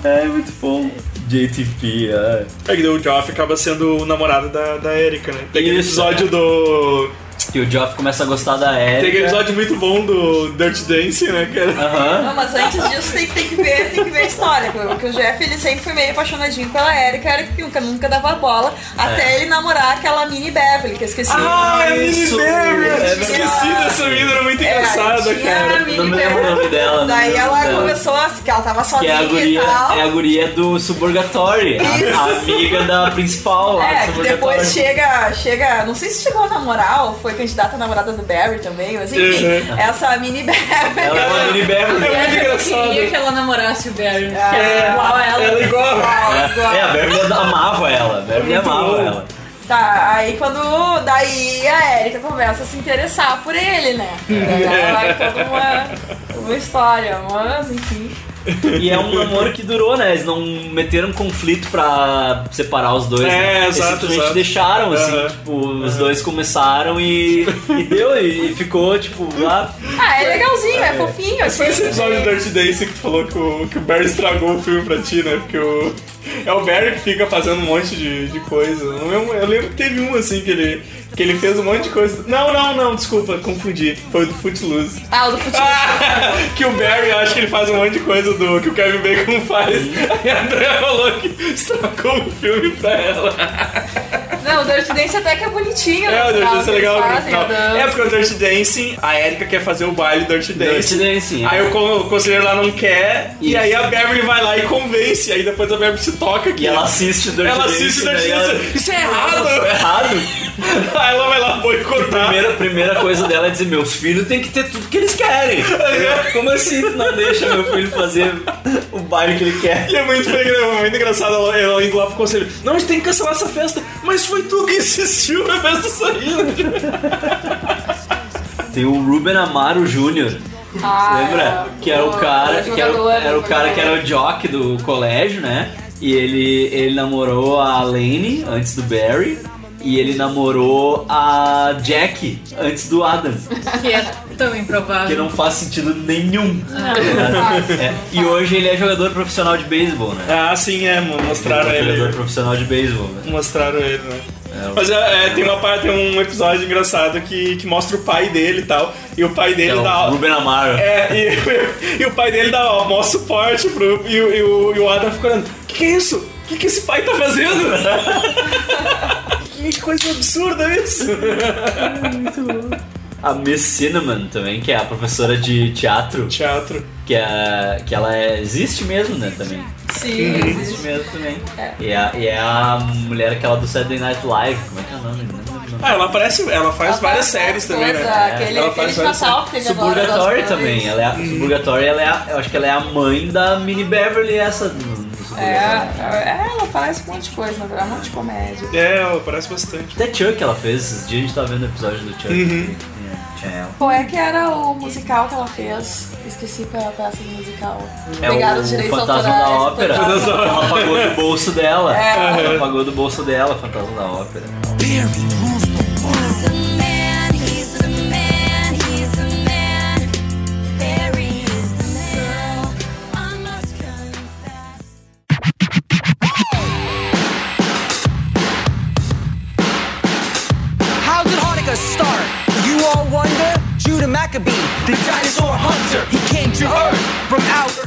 Speaker 1: É muito bom. JTP, é.
Speaker 2: É que o Joff acaba sendo o namorado da, da Erika, né? Tem aquele episódio
Speaker 1: é.
Speaker 2: do.
Speaker 1: Que o Geoff começa a gostar da
Speaker 2: Tem aquele
Speaker 1: Erika.
Speaker 2: episódio muito bom do Dirty Dancing, né, cara?
Speaker 1: Aham.
Speaker 3: Não, mas antes disso tem, tem que ver, tem que ver a história. Porque o Jeff ele sempre foi meio apaixonadinho pela Erika, a Erika nunca, nunca dava bola, até ele namorar aquela mini Beverly, que eu esqueci.
Speaker 2: Ah, é a Mini. Beverly!
Speaker 1: É
Speaker 2: Esqueci dessa mina, era muito
Speaker 3: É,
Speaker 2: engraçada, cara.
Speaker 3: mini
Speaker 1: Não me lembro o nome dela. não
Speaker 3: Daí ela
Speaker 1: dela.
Speaker 3: começou assim, que ela tava
Speaker 1: Que
Speaker 3: sozinha
Speaker 1: é a guria,
Speaker 3: e tal.
Speaker 1: é a guria do Suburgatory, a, a amiga da principal lá
Speaker 3: É,
Speaker 1: do
Speaker 3: que depois chega, chega, não sei se chegou a namorar ou foi candidata a namorada do Barry também, mas enfim,
Speaker 1: Uhum.
Speaker 3: essa mini Beverly.
Speaker 1: Ela é uma mini Beverly.
Speaker 2: É muito
Speaker 4: Eu
Speaker 2: engraçado.
Speaker 4: queria que ela namorasse o Barry, que
Speaker 3: Ah.
Speaker 4: é igual a ela.
Speaker 2: Ela é igual.
Speaker 1: É, a Beverly amava ela. A
Speaker 2: Muito
Speaker 1: amava
Speaker 2: bom.
Speaker 1: ela.
Speaker 3: Tá, aí quando. Daí a Erika começa a se interessar por ele, né? Daí ela vai toda uma, uma história, mas enfim.
Speaker 1: E é um namoro que durou, né? Eles não meteram conflito pra separar os dois.
Speaker 2: É,
Speaker 1: né? Eles
Speaker 2: exato,
Speaker 1: simplesmente
Speaker 2: exato.
Speaker 1: deixaram, assim,
Speaker 2: Aham.
Speaker 1: tipo, os dois começaram e, e deu, e ficou, tipo, lá.
Speaker 3: Ah, é legalzinho, é fofinho.
Speaker 2: Mas foi esse
Speaker 3: assim.
Speaker 2: episódio do Dirty Dancing que tu falou que o, que o Barry estragou o filme pra ti, né? Porque o. É o Barry que fica fazendo um monte de, de coisa. Eu lembro, eu lembro que teve um assim que ele, que ele fez um monte de coisa. Não, não, não, desculpa, confundi. Foi o do Footloose.
Speaker 3: Ah, o do futebol.
Speaker 2: que o Barry acha que ele faz um monte de coisa do que o Kevin Bacon faz. Aí a Andrea falou que estragou o filme pra ela.
Speaker 3: Não, o Dirty Dance até que é bonitinho.
Speaker 2: É, o Dirty Dancing é
Speaker 3: que
Speaker 2: legal.
Speaker 3: fazem, a dança.
Speaker 2: É porque o Dirty Dancing, a Erika quer fazer o baile Dirty Dancing.
Speaker 1: Dirty Dancing, é.
Speaker 2: Aí o, con- o conselheiro lá não quer, e
Speaker 1: Isso.
Speaker 2: aí a Beverly vai lá e convence. Aí depois a Beverly se toca aqui.
Speaker 1: E ela assiste o Dirty
Speaker 2: Ela
Speaker 1: Dancing,
Speaker 2: assiste o Dirty
Speaker 1: daí ela-
Speaker 2: Dancing. Isso é errado!
Speaker 1: Foi errado.
Speaker 2: Aí ela vai lá boicotar.
Speaker 1: Primeira, primeira coisa dela é dizer: meus filhos têm que ter tudo que eles querem. Como assim tu não deixa meu filho fazer o baile que ele quer?
Speaker 2: E é muito, é muito engraçado ela, ela indo lá pro conselho. Não, a gente tem que cancelar essa festa. Mas foi tu que insistiu na festa sair.
Speaker 1: Tem o Ruben Amaro Jr.
Speaker 3: Ah,
Speaker 1: Lembra?
Speaker 3: é.
Speaker 1: Que era o cara, que era, era o cara que era o jock do colégio, né? E ele, ele namorou a Lane antes do Barry. E ele namorou a Jack antes do Adam.
Speaker 4: Que é tão improvável.
Speaker 1: Que não faz sentido nenhum.
Speaker 4: Ah.
Speaker 1: É, E hoje ele é jogador profissional de beisebol, né?
Speaker 2: Ah, sim, é, mostraram
Speaker 1: Ele é
Speaker 2: ele.
Speaker 1: jogador profissional de beisebol, né?
Speaker 2: Mostraram ele, né?
Speaker 1: É,
Speaker 2: Mas é, é, tem uma parte, tem um episódio engraçado que, que mostra o pai dele e tal. E o pai dele
Speaker 1: É o
Speaker 2: dá.
Speaker 1: Ruben Amaro.
Speaker 2: É, e, e o pai dele dá ó, maior suporte pro. E, o- e o, e o Adam fica olhando: O que, que é isso? O que, que esse pai tá fazendo? que coisa absurda isso!
Speaker 1: A Miss Cinnamon também, que é a professora de teatro.
Speaker 2: Teatro.
Speaker 1: Que, é, que ela é, existe mesmo, né, também.
Speaker 3: Sim,
Speaker 1: Existe
Speaker 3: existe.
Speaker 1: mesmo também.
Speaker 3: É.
Speaker 1: E, é, e é a mulher aquela do Saturday Night Live. Como é que é o nome? Não o.
Speaker 2: Ah, ela aparece, ela faz
Speaker 3: Ela
Speaker 2: várias
Speaker 3: faz
Speaker 2: séries
Speaker 3: coisa,
Speaker 2: também, né?
Speaker 3: Aquele,
Speaker 2: ela
Speaker 3: aquele
Speaker 2: faz várias
Speaker 3: Natal que teve agora.
Speaker 1: Suburgatory também. Ela é a, Suburgatory, ela é a, eu acho que ela é a mãe da Mini Beverly, essa do
Speaker 3: É,
Speaker 1: Suburgatory.
Speaker 3: é, ela parece um monte de coisa, na verdade, um monte de comédia.
Speaker 2: É, ela aparece bastante.
Speaker 1: Até Chuck ela fez, esses dias a gente tava vendo o episódio do Chuck.
Speaker 2: Uhum.
Speaker 1: É.
Speaker 3: Qual é que era o musical que ela fez? Esqueci qual é a peça do musical.
Speaker 1: É
Speaker 3: Pegaram
Speaker 1: o
Speaker 3: os direitos
Speaker 1: Fantasma
Speaker 3: autorais.
Speaker 1: da Ópera.
Speaker 3: Fantasma.
Speaker 1: Ela pagou do bolso dela.
Speaker 3: É.
Speaker 1: Ela pagou do bolso dela, Fantasma da Ópera.
Speaker 13: How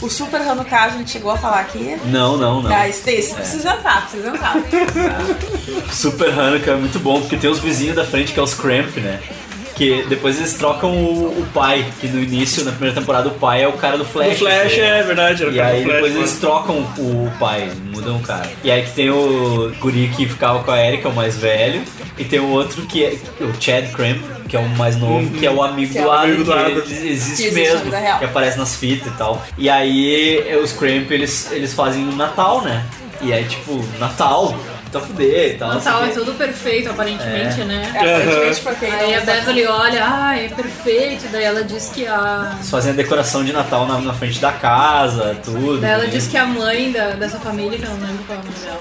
Speaker 3: O Super Hanukkah a gente chegou a falar aqui.
Speaker 1: Não, não, não.
Speaker 3: Ah, Stacy,
Speaker 1: É.
Speaker 3: precisa entrar, precisa entrar.
Speaker 1: Super Hanukkah é muito bom, porque tem os vizinhos da frente que é os Cramp, né? Que depois eles trocam o, o pai, que no início, na primeira temporada, o pai é o cara do Flash.
Speaker 2: O Flash,
Speaker 1: né?
Speaker 2: é verdade, era o
Speaker 1: E
Speaker 2: cara do
Speaker 1: aí
Speaker 2: Flash,
Speaker 1: depois
Speaker 2: mano.
Speaker 1: eles trocam o pai, mudam o cara. E aí que tem o guri que ficava com a Erika, o mais velho, e tem o outro que é o Chad Cramp, que é o mais novo, que é o amigo
Speaker 3: Que é
Speaker 1: do
Speaker 3: o
Speaker 1: Adam,
Speaker 2: amigo do
Speaker 1: que
Speaker 2: Adam.
Speaker 1: existe,
Speaker 3: Que existe na
Speaker 1: mesmo, que aparece nas fitas e tal. E aí os Cramp, eles, eles fazem o Natal, né? E aí, tipo, Natal, tá fuder e tal.
Speaker 4: Natal é tudo perfeito, aparentemente,
Speaker 1: É.
Speaker 4: né?
Speaker 3: É, aparentemente pra quem
Speaker 4: Aí a
Speaker 3: tá-
Speaker 4: Beverly olha, ai, é perfeito. Daí ela diz que a.
Speaker 1: Eles fazem a decoração de Natal na, na frente da casa, tudo.
Speaker 4: Daí ela
Speaker 1: né?
Speaker 4: diz que a mãe da, dessa família, que eu não lembro qual é o nome dela.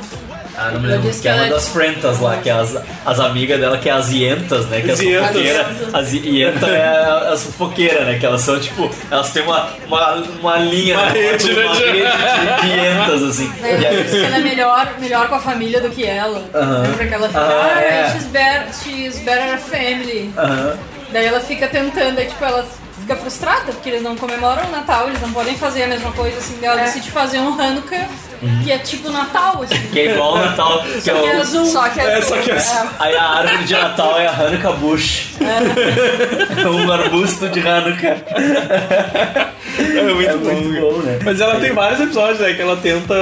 Speaker 1: Ah, não me lembro. Que é uma
Speaker 4: é-
Speaker 1: das frentas lá, que é as, as amigas dela, que é as ientas, né? Que é as fofoqueiras. As ienta é a- as fofoqueiras, né? Que elas são tipo. Elas têm uma, uma, uma linha,
Speaker 2: Uma
Speaker 1: né?
Speaker 2: rede,
Speaker 1: uma
Speaker 2: né?
Speaker 1: rede de ientas, assim.
Speaker 4: Daí
Speaker 1: E
Speaker 4: ela
Speaker 1: aí,
Speaker 4: ela é melhor, melhor com a família do que ela.
Speaker 1: Aham.
Speaker 4: Lembra que ela fica,
Speaker 1: Ah,
Speaker 4: ah,
Speaker 1: é.
Speaker 4: she's, better, she's better a family.
Speaker 1: Aham.
Speaker 4: Daí ela fica tentando, aí tipo, ela fica frustrada, porque eles não comemoram o Natal, eles não podem fazer a mesma coisa, assim, ela
Speaker 3: É.
Speaker 4: decide fazer um Hanukkah, que é tipo Natal, assim.
Speaker 1: Que é igual ao Natal. Que
Speaker 4: Só
Speaker 1: é
Speaker 4: que é
Speaker 1: o-
Speaker 4: azul.
Speaker 3: Só que
Speaker 2: É, só que é-
Speaker 1: Aí a árvore de Natal é a Hanukkah Bush. É um arbusto de Hanukkah.
Speaker 2: É muito,
Speaker 1: É
Speaker 2: bom,
Speaker 1: muito bom, né?
Speaker 2: Mas ela tem vários episódios, né? Que ela tenta,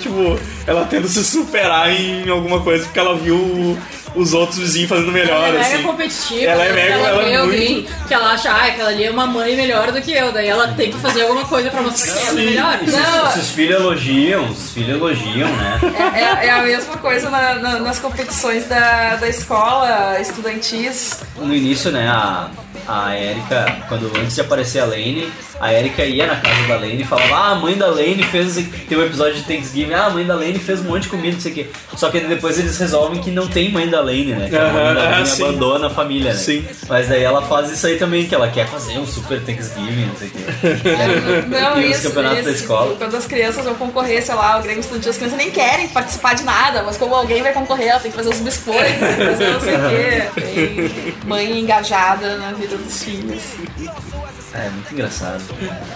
Speaker 2: tipo, ela tenta se superar em alguma coisa porque ela viu os outros vizinhos fazendo melhor,
Speaker 4: Ela é
Speaker 2: assim.
Speaker 4: mega competitiva,
Speaker 2: Ela é mega-
Speaker 4: ela
Speaker 2: ela é
Speaker 4: vê alguém
Speaker 2: muito-
Speaker 4: que ela acha, ah, aquela ali é uma mãe melhor do que eu, daí ela tem que fazer alguma coisa pra mostrar que ela é melhor.
Speaker 1: E se,
Speaker 3: Não.
Speaker 1: se os filhos elogiam, os filhos elogiam, né?
Speaker 3: É, é a mesma coisa na- na- nas competições da, da escola, estudantis.
Speaker 1: No início, né, a, a Erika, quando antes de aparecer a Lane, a Erika ia na casa da Lane e falava, ah, a mãe da Lane fez. Tem um episódio de Thanksgiving, ah, a mãe da Lane fez um monte de comida, não sei o quê. Só que depois eles resolvem que não tem mãe da Lane, né? Que a mãe da Lane
Speaker 2: sim.
Speaker 1: abandona a família, né?
Speaker 2: Sim.
Speaker 1: Mas daí ela faz isso aí também, que ela quer fazer um super Thanksgiving, não sei o quê.
Speaker 3: Não,
Speaker 1: e os
Speaker 3: isso,
Speaker 1: campeonatos da
Speaker 3: isso.
Speaker 1: escola.
Speaker 3: Quando as crianças vão concorrer, sei lá, o Grêmio Estudantil, as crianças nem querem participar de nada, mas como alguém vai concorrer, ela tem que fazer os biscoitos, tem que fazer não sei o quê. Tem mãe engajada na vida dos filhos.
Speaker 1: É, muito engraçado.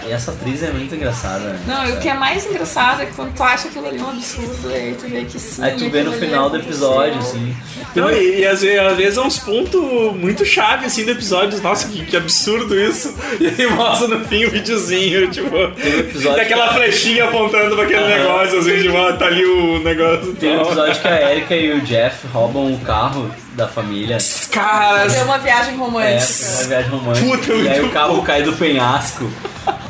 Speaker 1: E essa atriz é muito engraçada, né?
Speaker 3: Não, e o que é mais engraçado é que quando tu acha aquilo ali um absurdo, aí tu vê que sim.
Speaker 1: Aí tu vê no
Speaker 3: ali
Speaker 1: final do episódio, assim.
Speaker 2: Não, e, e às, vezes, às vezes é uns pontos muito chave assim do episódio. Nossa, que, que absurdo isso. E aí mostra no fim o videozinho, tipo,
Speaker 1: episódio
Speaker 2: daquela
Speaker 1: que-
Speaker 2: flechinha apontando pra aquele negócio, assim, tipo, ah, tá ali o negócio.
Speaker 1: Tem um episódio que a Erika e o Jeff roubam o carro da família.
Speaker 2: Cara,
Speaker 3: É uma viagem
Speaker 1: É,
Speaker 3: romântica.
Speaker 1: uma viagem romântica.
Speaker 2: Puta,
Speaker 1: e aí o carro cai do penhasco.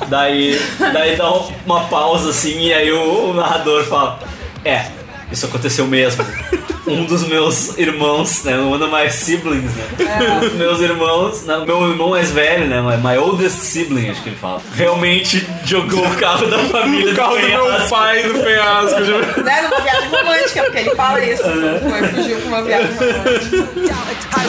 Speaker 1: Daí, daí dá uma pausa assim e aí o, o narrador fala: É, isso aconteceu mesmo. Um dos meus irmãos, né? Um of my siblings, né? Um dos meus irmãos, não, meu irmão mais velho, né? My oldest sibling, acho que ele fala. Realmente jogou o carro da família
Speaker 2: o carro do meu
Speaker 1: penhasco.
Speaker 2: pai do penhasco. tipo.
Speaker 3: Né, numa viagem romântica, porque ele fala isso. Foi, fugiu pra uma viagem romântica.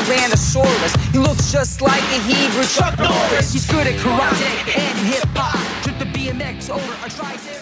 Speaker 13: Tyrannosaurus. He looks just like a Hebrew Chuck Norris. He's good at karate and hip hop. Took the BMX over a Triceratops.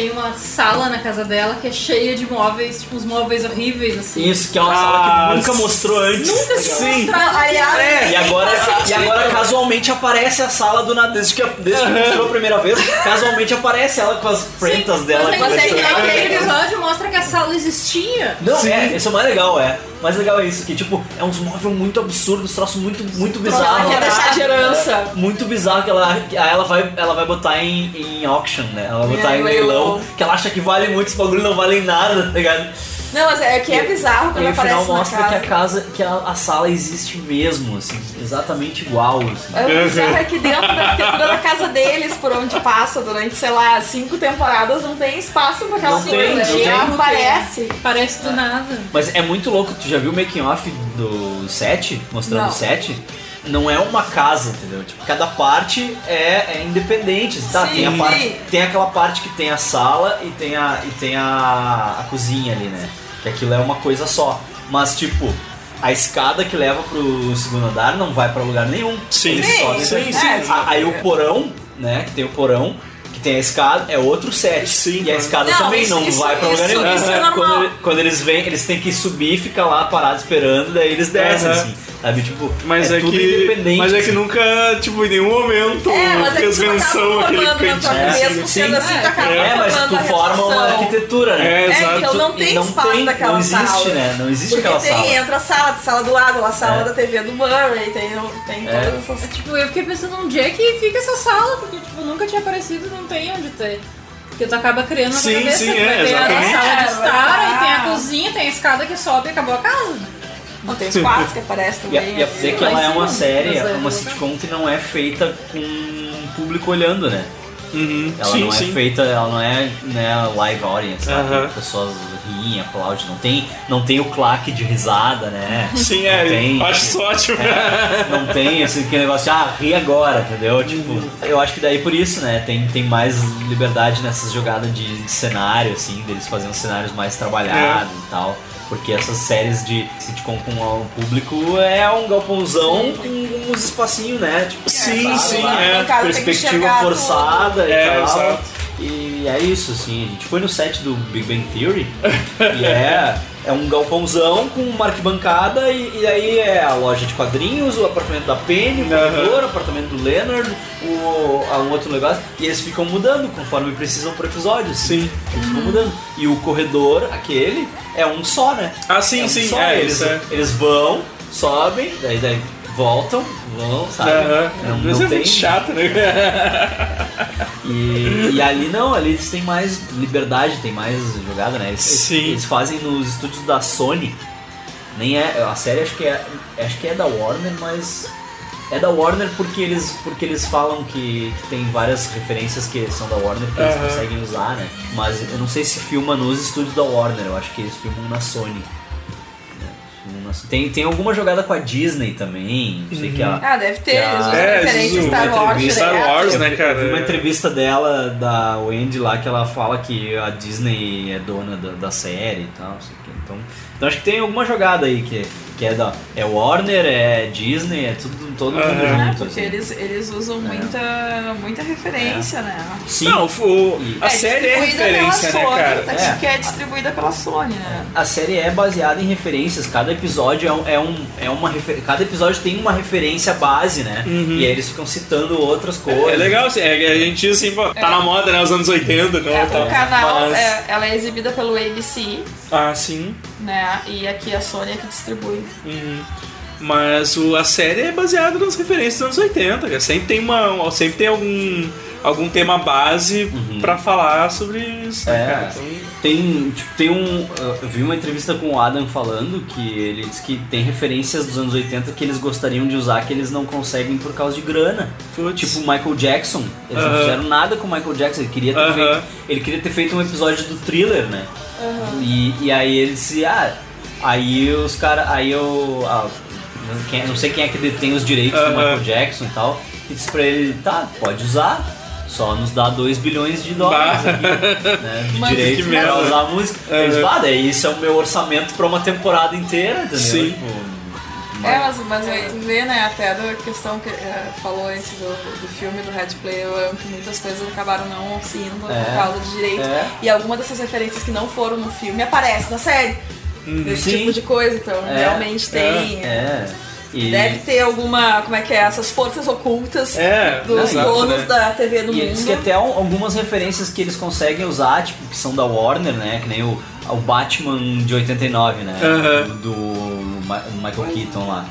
Speaker 4: Tem uma sala na casa dela que é cheia de móveis, tipo uns móveis horríveis, assim.
Speaker 1: Isso, que é uma sala
Speaker 2: Ah,
Speaker 1: que nunca mostrou antes.
Speaker 4: Nunca se
Speaker 2: Sim.
Speaker 4: mostrado.
Speaker 3: Aliás,
Speaker 1: E agora, e agora casualmente aparece a sala do nada. Desde que, desde que mostrou a primeira vez, casualmente aparece ela com as frentas dela.
Speaker 4: Mas daquele
Speaker 3: que-
Speaker 4: episódio mostra que a sala existia.
Speaker 1: Não, é, isso é o mais legal, é. Mais legal é isso, que tipo, é uns móveis muito absurdos, troço muito, muito bizarro.
Speaker 3: ela quer deixar de herança.
Speaker 1: Muito bizarro que ela, que ela vai, ela vai botar em, em auction, né? Ela vai botar
Speaker 3: É,
Speaker 1: em leilão,
Speaker 3: leilão.
Speaker 1: que ela acha que vale muito, esse bagulho não vale nada, tá ligado?
Speaker 3: Não, mas é que é bizarro
Speaker 1: E
Speaker 3: quando
Speaker 1: aí, o final
Speaker 3: aparece na
Speaker 1: mostra
Speaker 3: casa.
Speaker 1: que a casa, que a, a sala existe mesmo, assim, exatamente igual. Assim.
Speaker 3: É, O bizarro é que dentro da arquitetura da casa deles, por onde passa durante, sei lá, cinco temporadas, não tem espaço pra aquela coisa.
Speaker 1: não
Speaker 3: e aparece.
Speaker 4: Parece do nada.
Speaker 1: Mas é muito louco, tu já viu o making off do set, mostrando
Speaker 3: Não.
Speaker 1: o set? Não é uma casa, entendeu? Tipo, cada parte é, é independente. Tá,
Speaker 3: Sim.
Speaker 1: tem, a parte, tem aquela parte que tem a sala e tem a, e tem a, a cozinha ali, né? Que aquilo é uma coisa só. Mas tipo, a escada que leva pro segundo andar não vai pra lugar nenhum.
Speaker 2: Sim. Sim, sim, sim.
Speaker 1: Aí o porão, né? Que tem o porão. Que tem a escada, é outro set.
Speaker 2: Sim,
Speaker 1: e a escada
Speaker 3: Não,
Speaker 1: também
Speaker 3: isso-
Speaker 1: não
Speaker 3: isso-
Speaker 1: vai pra lugar nenhum.
Speaker 3: isso é.
Speaker 1: Quando, quando eles vêm, eles têm que subir e ficar lá parado esperando, daí eles descem,
Speaker 2: Aham.
Speaker 1: assim. Sabe, tipo,
Speaker 2: Mas é,
Speaker 1: tudo
Speaker 2: que.
Speaker 1: independente.
Speaker 2: Mas é que nunca, tipo, em nenhum momento
Speaker 3: É, é que
Speaker 2: fez
Speaker 3: tu acaba
Speaker 2: menção
Speaker 3: na tua
Speaker 2: cantinho.
Speaker 3: cabeça,
Speaker 2: assim.
Speaker 3: sendo assim, acaba
Speaker 1: É, mas tu
Speaker 3: a
Speaker 1: forma uma arquitetura, né?
Speaker 2: É, exato.
Speaker 3: então não
Speaker 1: E
Speaker 3: tem
Speaker 1: não
Speaker 3: espaço
Speaker 1: tem-
Speaker 3: daquela
Speaker 1: não existe,
Speaker 3: sala.
Speaker 1: né? Não existe
Speaker 3: Porque
Speaker 1: aquela
Speaker 3: tem,
Speaker 1: sala.
Speaker 3: entra a sala, tem sala do lado, a sala
Speaker 1: É.
Speaker 3: da TV do Murray, tem, tem
Speaker 1: É.
Speaker 3: todas essas...
Speaker 4: Tipo, eu fiquei pensando onde é que fica essa sala, porque tipo, nunca tinha aparecido, não tem onde ter. Porque tu acaba criando na tua
Speaker 2: Sim,
Speaker 4: cabeça
Speaker 2: sim,
Speaker 4: que
Speaker 2: é,
Speaker 4: ter a sala de
Speaker 3: É,
Speaker 4: estar, aí tem a cozinha, tem a escada que sobe e acabou a casa.
Speaker 3: Não tem os quartos que aparecem
Speaker 1: E
Speaker 3: também.
Speaker 1: e a dizer que ela é uma série, é
Speaker 4: é
Speaker 1: uma sitcom que não é feita com um público olhando, né?
Speaker 2: Uhum.
Speaker 1: Ela
Speaker 2: sim,
Speaker 1: não é
Speaker 2: sim.
Speaker 1: feita, ela não é né, live audience. Que pessoas riem, aplaudem, não tem, não tem o claque de risada, né?
Speaker 2: Sim,
Speaker 1: Não
Speaker 2: é.
Speaker 1: tem,
Speaker 2: acho isso ótimo.
Speaker 1: É, não tem esse aquele negócio, de, ah, ri agora, entendeu? Tipo, eu acho que daí por isso, né? Tem, tem mais liberdade nessas jogadas de, de cenário, assim, deles fazendo cenários mais trabalhados e tal. Porque essas séries de sitcom com o público é um galpãozão com uns espacinhos, né? Tipo,
Speaker 2: Sim,
Speaker 1: sabe,
Speaker 2: sim,
Speaker 1: lá,
Speaker 2: é.
Speaker 3: Que
Speaker 1: Perspectiva forçada e
Speaker 2: É,
Speaker 1: tal.
Speaker 2: exato.
Speaker 1: E é isso, assim, a gente foi no set do Big Bang Theory e é, é um galpãozão com uma arquibancada e, e aí é a loja de quadrinhos, o apartamento da Penny, o corredor, o apartamento do Leonard, o, a um outro negócio, e eles ficam mudando conforme precisam pro episódio. assim.
Speaker 2: Sim.
Speaker 1: Eles ficam mudando. E o corredor, aquele, é um só, né?
Speaker 2: Ah, sim,
Speaker 1: É um
Speaker 2: sim,
Speaker 1: só,
Speaker 2: é,
Speaker 1: eles,
Speaker 2: é.
Speaker 1: eles vão, sobem, daí, daí voltam, vão, sabe?
Speaker 2: Aham.
Speaker 1: Não, não
Speaker 2: é
Speaker 1: tem.
Speaker 2: muito chato, né?
Speaker 1: E, e ali não, ali eles têm mais liberdade, tem mais jogada, né? Eles,
Speaker 2: Sim.
Speaker 1: eles fazem nos estúdios da Sony. Nem é. A série acho que é. Acho que é da Warner, mas. É da Warner porque eles, porque eles falam que, que tem várias referências que são da Warner que eles conseguem usar, né? Mas eu não sei se filma nos estúdios da Warner, eu acho que eles filmam na Sony. né? Tem, tem alguma jogada com a Disney também, não sei que a,
Speaker 3: Ah, deve ter,
Speaker 1: a-
Speaker 3: eles usam
Speaker 2: É,
Speaker 3: referência Star
Speaker 1: uma
Speaker 3: Wars
Speaker 1: entrevista-
Speaker 2: Star
Speaker 3: direto.
Speaker 2: Wars, né, cara?
Speaker 1: eu vi uma entrevista dela, da Wendy lá, que ela fala que a Disney é dona da, da série e tal. Então, então acho que tem alguma jogada aí que, que é da. É Warner, é Disney, é tudo, todo mundo.
Speaker 3: É,
Speaker 1: junto.
Speaker 3: porque
Speaker 1: assim.
Speaker 3: eles, eles usam muita, muita referência, né?
Speaker 1: Sim.
Speaker 2: Não, o- a
Speaker 3: É
Speaker 2: série é referência,
Speaker 3: pela
Speaker 2: né,
Speaker 3: Sony,
Speaker 2: cara?
Speaker 3: tá?
Speaker 1: É.
Speaker 3: Que é distribuída pela Sony, né?
Speaker 1: A série é baseada em referências, cada episódio é, um, é, um, é uma refer... cada episódio tem uma referência base, né? E aí eles ficam citando outras coisas.
Speaker 2: É legal, assim, é, a gente assim, pô, tá na moda, né, os anos 80, né,
Speaker 3: É,
Speaker 2: tal.
Speaker 3: o canal,
Speaker 2: Mas-
Speaker 3: é, ela é exibida pelo ABC,
Speaker 2: Ah, sim.
Speaker 3: né? E aqui a Sony é que distribui.
Speaker 2: Uhum. Mas o, a série é baseada nas referências dos anos 80, cara. Sempre tem uma. Sempre tem algum. algum tema base pra falar sobre isso, né,
Speaker 1: É,
Speaker 2: cara? Então,
Speaker 1: tem, tipo, tem um. Eu vi uma entrevista com o Adam falando que ele disse que tem referências dos anos 80 que eles gostariam de usar que eles não conseguem por causa de grana. Tipo o Michael Jackson. Eles não fizeram nada com o Michael Jackson. Ele queria ter, feito, ele queria ter feito um episódio do thriller, né? E, e aí ele disse, ah, aí os caras. Aí eu. ah, não, quem- não sei quem é que detém os direitos do
Speaker 2: Aham.
Speaker 1: Michael Jackson e tal. E disse pra ele, tá, pode usar. Só nos dá 2 bilhões de dólares
Speaker 2: Bah.
Speaker 1: aqui, né, de
Speaker 2: Mas
Speaker 1: direito pra
Speaker 2: merda.
Speaker 1: usar a música.
Speaker 2: Aham.
Speaker 1: Eles, ah, daí isso é o meu orçamento pra uma temporada inteira, entendeu?
Speaker 2: Sim.
Speaker 1: Tipo,
Speaker 3: É, mas, mas aí tu vê, né, até da questão que eh, falou antes do, do filme do Red Player One, que muitas coisas acabaram não se indo
Speaker 1: É.
Speaker 3: por causa de direito.
Speaker 1: É.
Speaker 3: E alguma dessas referências que não foram no filme aparecem na série. Desse
Speaker 1: Sim.
Speaker 3: tipo de coisa, então
Speaker 1: É,
Speaker 3: realmente tem.
Speaker 1: É. E,
Speaker 3: Deve ter alguma, como é que é, essas forças ocultas
Speaker 2: É,
Speaker 3: dos
Speaker 1: exato,
Speaker 3: donos
Speaker 1: né?
Speaker 3: da TV do
Speaker 1: E eles
Speaker 3: mundo.
Speaker 1: que até al- algumas referências que eles conseguem usar, tipo, que são da Warner, né? Que nem o, o Batman de 89, né?
Speaker 2: Aham.
Speaker 1: Do, do Ma- Michael Keaton lá.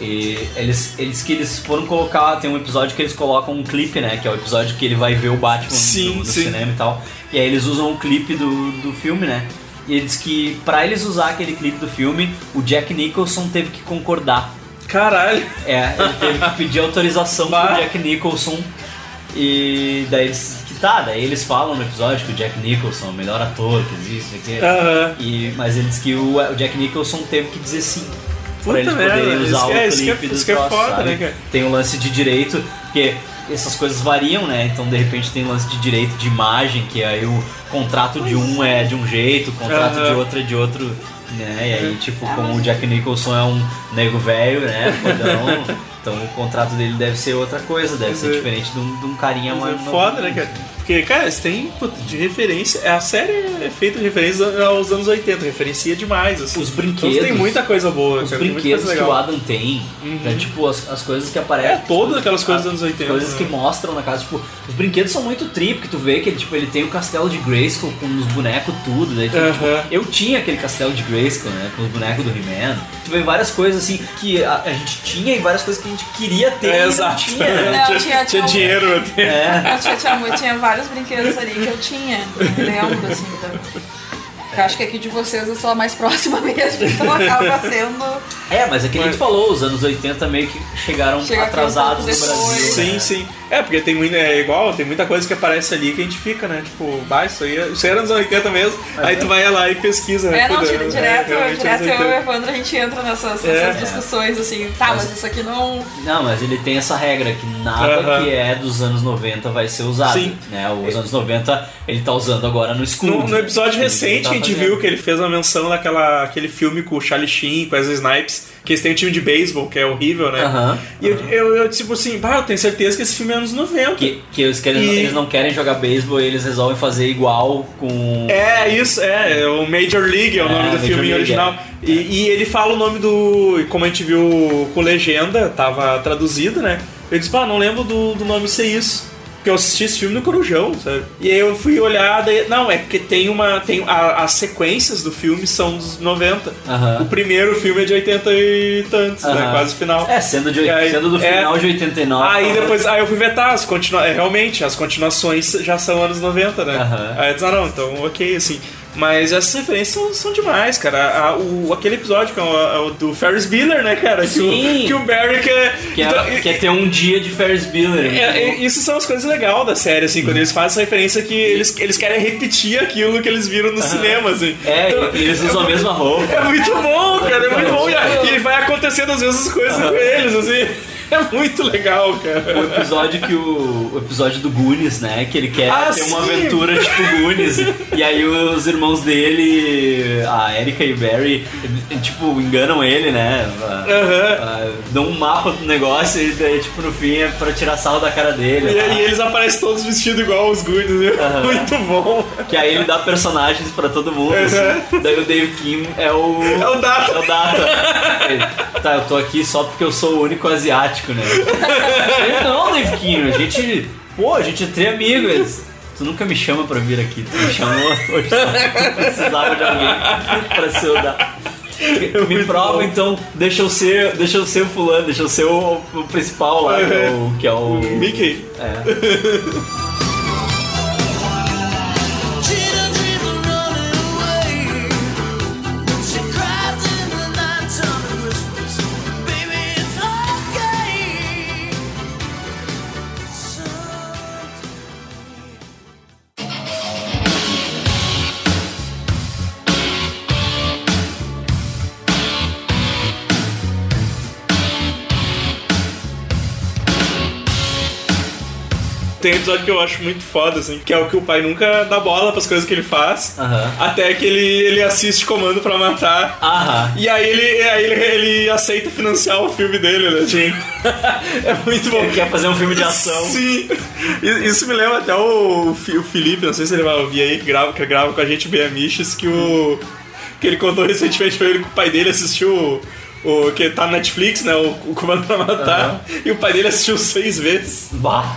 Speaker 1: E eles, eles que eles foram colocar, tem um episódio que eles colocam um clipe, né? Que é o episódio que ele vai ver o Batman
Speaker 2: Sim,
Speaker 1: do, do
Speaker 2: sim.
Speaker 1: cinema e tal. E aí eles usam o clipe do, do filme, né? E ele diz que pra eles usar aquele clipe do filme, o Jack Nicholson teve que concordar.
Speaker 2: Caralho.
Speaker 1: É, ele teve que pedir autorização pro Jack Nicholson. E daí eles. Que tá, daí eles falam no episódio que o Jack Nicholson é o melhor ator que existe aqui.
Speaker 2: Aham.
Speaker 1: E, mas ele diz que o, o Jack Nicholson teve que dizer sim.
Speaker 2: Puta
Speaker 1: pra eles
Speaker 2: merda,
Speaker 1: poderem usar
Speaker 2: que
Speaker 1: o
Speaker 2: é- isso que é-
Speaker 1: clipe do
Speaker 2: que é foda, né?
Speaker 1: Tem o lance de direito, porque essas coisas variam, né? Então de repente tem lance de direito de imagem, que aí o contrato de um é de um jeito, o contrato
Speaker 2: Aham.
Speaker 1: de outro é de outro. Né? E aí, tipo, como o Jack Nicholson é um nego velho, né? Fodão, então o contrato dele deve ser outra coisa, deve ser
Speaker 2: é-
Speaker 1: diferente de um, de um carinha mais.
Speaker 2: é foda, né, cara? Porque, cara, você tem puta, de referência. A série é feita de referência aos anos 80, referencia demais. Assim.
Speaker 1: Os brinquedos.
Speaker 2: Então tem muita coisa boa,
Speaker 1: Os
Speaker 2: cara,
Speaker 1: brinquedos que o. Adam tem,
Speaker 2: Uhum.
Speaker 1: né, tipo, as, as coisas que aparecem.
Speaker 2: É, todas aquelas coisas
Speaker 1: as
Speaker 2: dos anos 80,
Speaker 1: Coisas
Speaker 2: né?
Speaker 1: que mostram na casa, tipo, os brinquedos são muito trip, que tu vê que ele, tipo, ele tem o castelo de Grayskull com os bonecos tudo, daí tu, tipo, eu tinha aquele castelo de Grayskull, né, com os bonecos do He-Man. Tu vê várias coisas assim que a, a gente tinha e várias coisas que a gente queria ter
Speaker 2: É,
Speaker 1: e não
Speaker 2: exato.
Speaker 1: tinha. né?
Speaker 3: Não, tinha- tinha
Speaker 2: tinha
Speaker 3: um-
Speaker 2: dinheiro pra ter.
Speaker 1: É.
Speaker 3: Eu tinha, tinha, muito- tinha vários brinquedos ali que eu tinha. Eu lembro, assim. Da... Eu acho que aqui de vocês eu sou a mais próxima mesmo, então acaba sendo.
Speaker 1: É, mas é que nem tu falou, os anos 80 meio que chegaram
Speaker 3: Chega
Speaker 1: atrasados no Brasil.
Speaker 3: depois.
Speaker 1: né?
Speaker 2: Sim, sim. É, porque tem muita, é igual, tem muita coisa que aparece ali que a gente fica, né? Tipo, bah, isso aí, é- isso aí era nos anos 80 mesmo. aí tu vai lá e pesquisa, né?
Speaker 3: É, não, tira-
Speaker 2: é,
Speaker 3: direto,
Speaker 2: realmente
Speaker 3: direto eu e o
Speaker 2: 80.
Speaker 3: Evandro a gente entra nessas,
Speaker 2: É.
Speaker 3: nessas discussões assim, tá, mas isso aqui não.
Speaker 1: Não, mas ele tem essa regra que nada
Speaker 2: Aham.
Speaker 1: que é dos anos 90 vai ser usado.
Speaker 2: Sim.
Speaker 1: Né? Os anos 90 ele tá usando agora no escudo.
Speaker 2: No, no episódio
Speaker 1: Ele
Speaker 2: recente a gente
Speaker 1: fazendo.
Speaker 2: viu que ele fez uma menção naquela aquele filme com o Charlie Sheen, com as Snipes, que eles têm um time de beisebol, que é horrível, né? E eu, eu, eu, tipo assim, bah, eu tenho certeza que esse filme é anos 90.
Speaker 1: Que, que eles, querem,
Speaker 2: E-
Speaker 1: eles não querem jogar beisebol e eles resolvem fazer igual com.
Speaker 2: É, isso, é, é o Major League é o
Speaker 1: É,
Speaker 2: nome do
Speaker 1: Major
Speaker 2: filme
Speaker 1: League,
Speaker 2: original. E, e ele fala o nome do. e Como a gente viu com legenda, tava traduzido, né? Eu disse, pá, não lembro do, do nome ser isso. Porque eu assisti esse filme no Corujão, sabe? E aí eu fui olhar, daí, não, é porque tem uma. Tem, a- as sequências do filme são dos 90.
Speaker 1: Aham.
Speaker 2: O primeiro filme é de 80 e tantos, né?
Speaker 1: Aham.
Speaker 2: Quase final.
Speaker 1: É, sendo, de,
Speaker 2: E aí-
Speaker 1: sendo do
Speaker 2: é.
Speaker 1: final de 89.
Speaker 2: Aí depois, aí eu fui ver, tá, as continua é, realmente, as continuações já são anos 90, né?
Speaker 1: Aham.
Speaker 2: Aí eu disse, ah não, então ok, assim. Mas essas referências são, são demais, cara. A- o, aquele episódio que é o, é o do Ferris Bueller, né, cara? Que o,
Speaker 1: Sim.
Speaker 2: que o Barry quer.
Speaker 1: Que é,
Speaker 2: então,
Speaker 1: que é ter um dia de Ferris Bueller.
Speaker 2: é, é, isso são as coisas legais da série, assim, quando eles fazem essa referência que eles, eles querem repetir aquilo que eles viram no cinema, assim.
Speaker 1: É,
Speaker 2: Então,
Speaker 1: eles usam a mesma roupa.
Speaker 2: É muito bom, cara, é muito bom. E, e vai acontecendo às vezes as coisas com eles, assim. É muito legal, cara.
Speaker 1: O episódio que o, o episódio do Goonies, né? Que ele quer
Speaker 2: Ah,
Speaker 1: ter uma
Speaker 2: sim!
Speaker 1: aventura tipo Goonies. e aí os irmãos dele, a Erika e o Barry, tipo, enganam ele, né? Ah, Dão um mapa do negócio e daí, tipo, no fim é pra tirar sarro da cara dele.
Speaker 2: E,
Speaker 1: tá?
Speaker 2: e eles aparecem todos vestidos igual os Goonies, né? Muito bom.
Speaker 1: Que aí ele dá personagens pra todo mundo.
Speaker 2: Uhum.
Speaker 1: assim. Daí o Dave Kim é o.
Speaker 2: É o Data.
Speaker 1: É o Data. Tá, eu tô aqui só porque eu sou o único asiático, né? Ele, não, Kim, a gente. Pô, a gente é tri amigo. Eles, tu nunca me chama pra vir aqui. Tu me chamou hoje tu precisava de alguém pra ser o Data. Me prova então, deixa eu ser, deixa eu ser o fulano, deixa eu ser o, o principal lá, que é o. Que é o
Speaker 2: Mickey.
Speaker 1: É.
Speaker 2: Tem um episódio que eu acho muito foda, assim, que é o que o pai nunca dá bola pras coisas que ele faz.
Speaker 1: Aham.
Speaker 2: Até que ele, ele assiste comando pra matar.
Speaker 1: Aham.
Speaker 2: E aí ele, aí ele, ele aceita financiar o filme dele, né? Sim. é muito bom.
Speaker 1: Ele quer fazer um filme de ação.
Speaker 2: Sim. I- Isso me lembra até o, Fi- o Felipe, não sei se ele vai ouvir aí, que grava, que grava com a gente bem Amiches, que o. que ele contou recentemente pra ele que o pai dele assistiu. o- O, que tá no Netflix, né? O, o Comando pra Matar. E o pai dele assistiu seis vezes.
Speaker 1: Bah.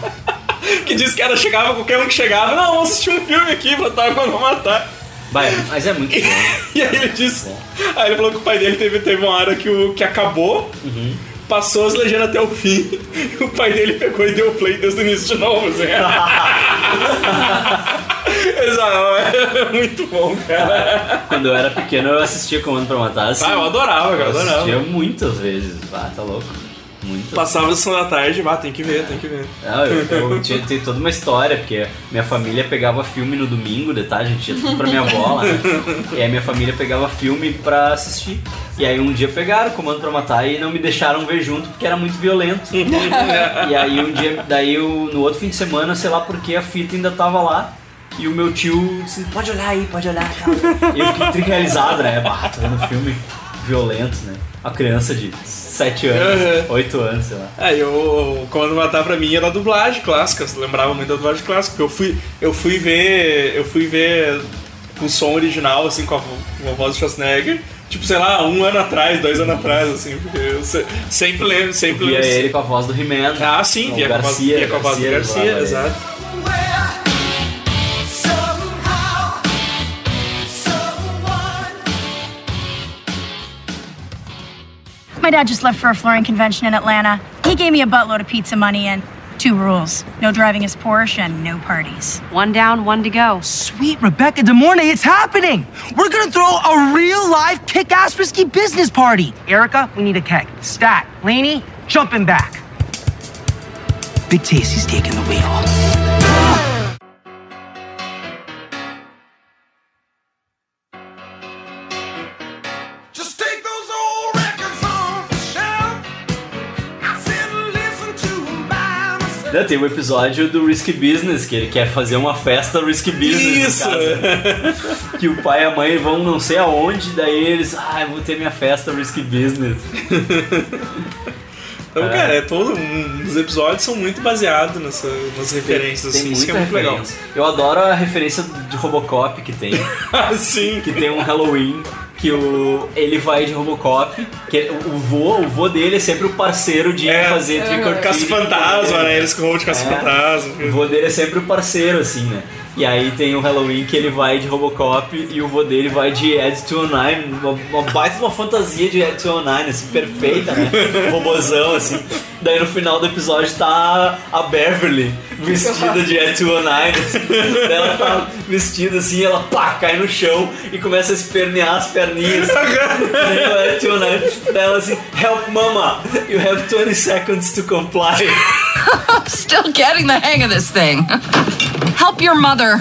Speaker 2: Que disse que era, chegava, qualquer um que chegava, não, vamos assistir um filme aqui pra pra Matar.
Speaker 1: Vai, mas é muito bom.
Speaker 2: E aí ele disse. Aí ele falou que o pai dele teve, teve uma hora que, o, que acabou, passou as legendas até o fim, e o pai dele pegou e deu play desde o início de novo, assim. Exato, é muito bom, cara.
Speaker 1: Quando eu era pequeno eu assistia Comando pra Matar. assim.
Speaker 2: Ah, eu adorava, cara,
Speaker 1: eu
Speaker 2: adorava.
Speaker 1: assistia muitas vezes. Ah, tá louco. Muitas.
Speaker 2: Passava a sessão da tarde, vá, tem que ver, tem que ver.
Speaker 1: Não, eu, eu tinha, tem toda uma história, porque minha família pegava filme no domingo de tarde, a gente ia tudo pra minha avó lá. né? E aí minha família pegava filme pra assistir. E aí um dia pegaram Comando pra Matar e não me deixaram ver junto porque era muito violento. e aí um dia, daí eu, no outro fim de semana, sei lá porque a fita ainda tava lá. E o meu tio disse, pode olhar aí, pode olhar. Cara. E eu fiquei trivializado, né? Bah, tô vendo filme violento, né? Uma criança de 7 anos,
Speaker 2: Uhum.
Speaker 1: 8 anos, sei lá.
Speaker 2: É, eu, quando matar pra mim era dublagem clássica, eu lembrava muito da dublagem clássica, porque eu fui, eu fui ver. Eu fui ver com o som original, assim, com a, com a voz do Schwarzenegger, tipo, sei lá, um ano atrás, dois anos atrás, assim, porque eu se- sempre lembro, sempre
Speaker 1: Via
Speaker 2: lembro.
Speaker 1: ele com a voz do He-Man.
Speaker 2: Ah, sim, via, com a voz, via com a voz do
Speaker 1: Garcia
Speaker 2: Garcia,
Speaker 1: ele.
Speaker 2: exato.
Speaker 17: My dad just left for a flooring convention in Atlanta. He gave me a buttload of pizza money and two rules no driving his Porsche and no parties.
Speaker 10: One down, one to go.
Speaker 14: Sweet Rebecca De Mornay, it's happening! We're gonna throw a real live kick ass risky business party! Erica, we need a keg. Stat, Laney, jumping back. Big Tasty's taking the wheel.
Speaker 1: Não, tem um episódio do Risky Business, que ele quer fazer uma festa Risky Business
Speaker 2: Isso!
Speaker 1: casa. que o pai e a mãe vão não sei aonde, daí eles, ah, eu vou ter minha festa Risky Business.
Speaker 2: Então,
Speaker 1: É.
Speaker 2: cara, é todo, um, os episódios são muito baseados nessa, nas referências,
Speaker 1: Tem
Speaker 2: assim, isso que é muito legal.
Speaker 1: referência. Eu adoro a referência de Robocop que tem.
Speaker 2: Sim.
Speaker 1: Que tem um Halloween que o, ele vai de Robocop, que o o vô, o vô dele é sempre o parceiro de
Speaker 2: É,
Speaker 1: fazer trick or treat.
Speaker 2: Caça-fantasma, né? Eles com o de caça-fantasma.
Speaker 1: O vô dele é sempre o parceiro, assim, né? E aí tem o Halloween que ele vai de Robocop e o vô dele vai de Ed 209, uma, uma baita uma fantasia de Ed 209, assim, perfeita, né? Robozão, assim. Daí no final do episódio tá a Beverly vestida de Ed 209, assim. Ela tá vestida assim, ela pá, cai no chão e começa a espernear as perninhas. Daí o Ed 209, daí ela assim, help mama, you have 20 seconds to comply.
Speaker 10: Still getting the hang of this thing. Help your mother.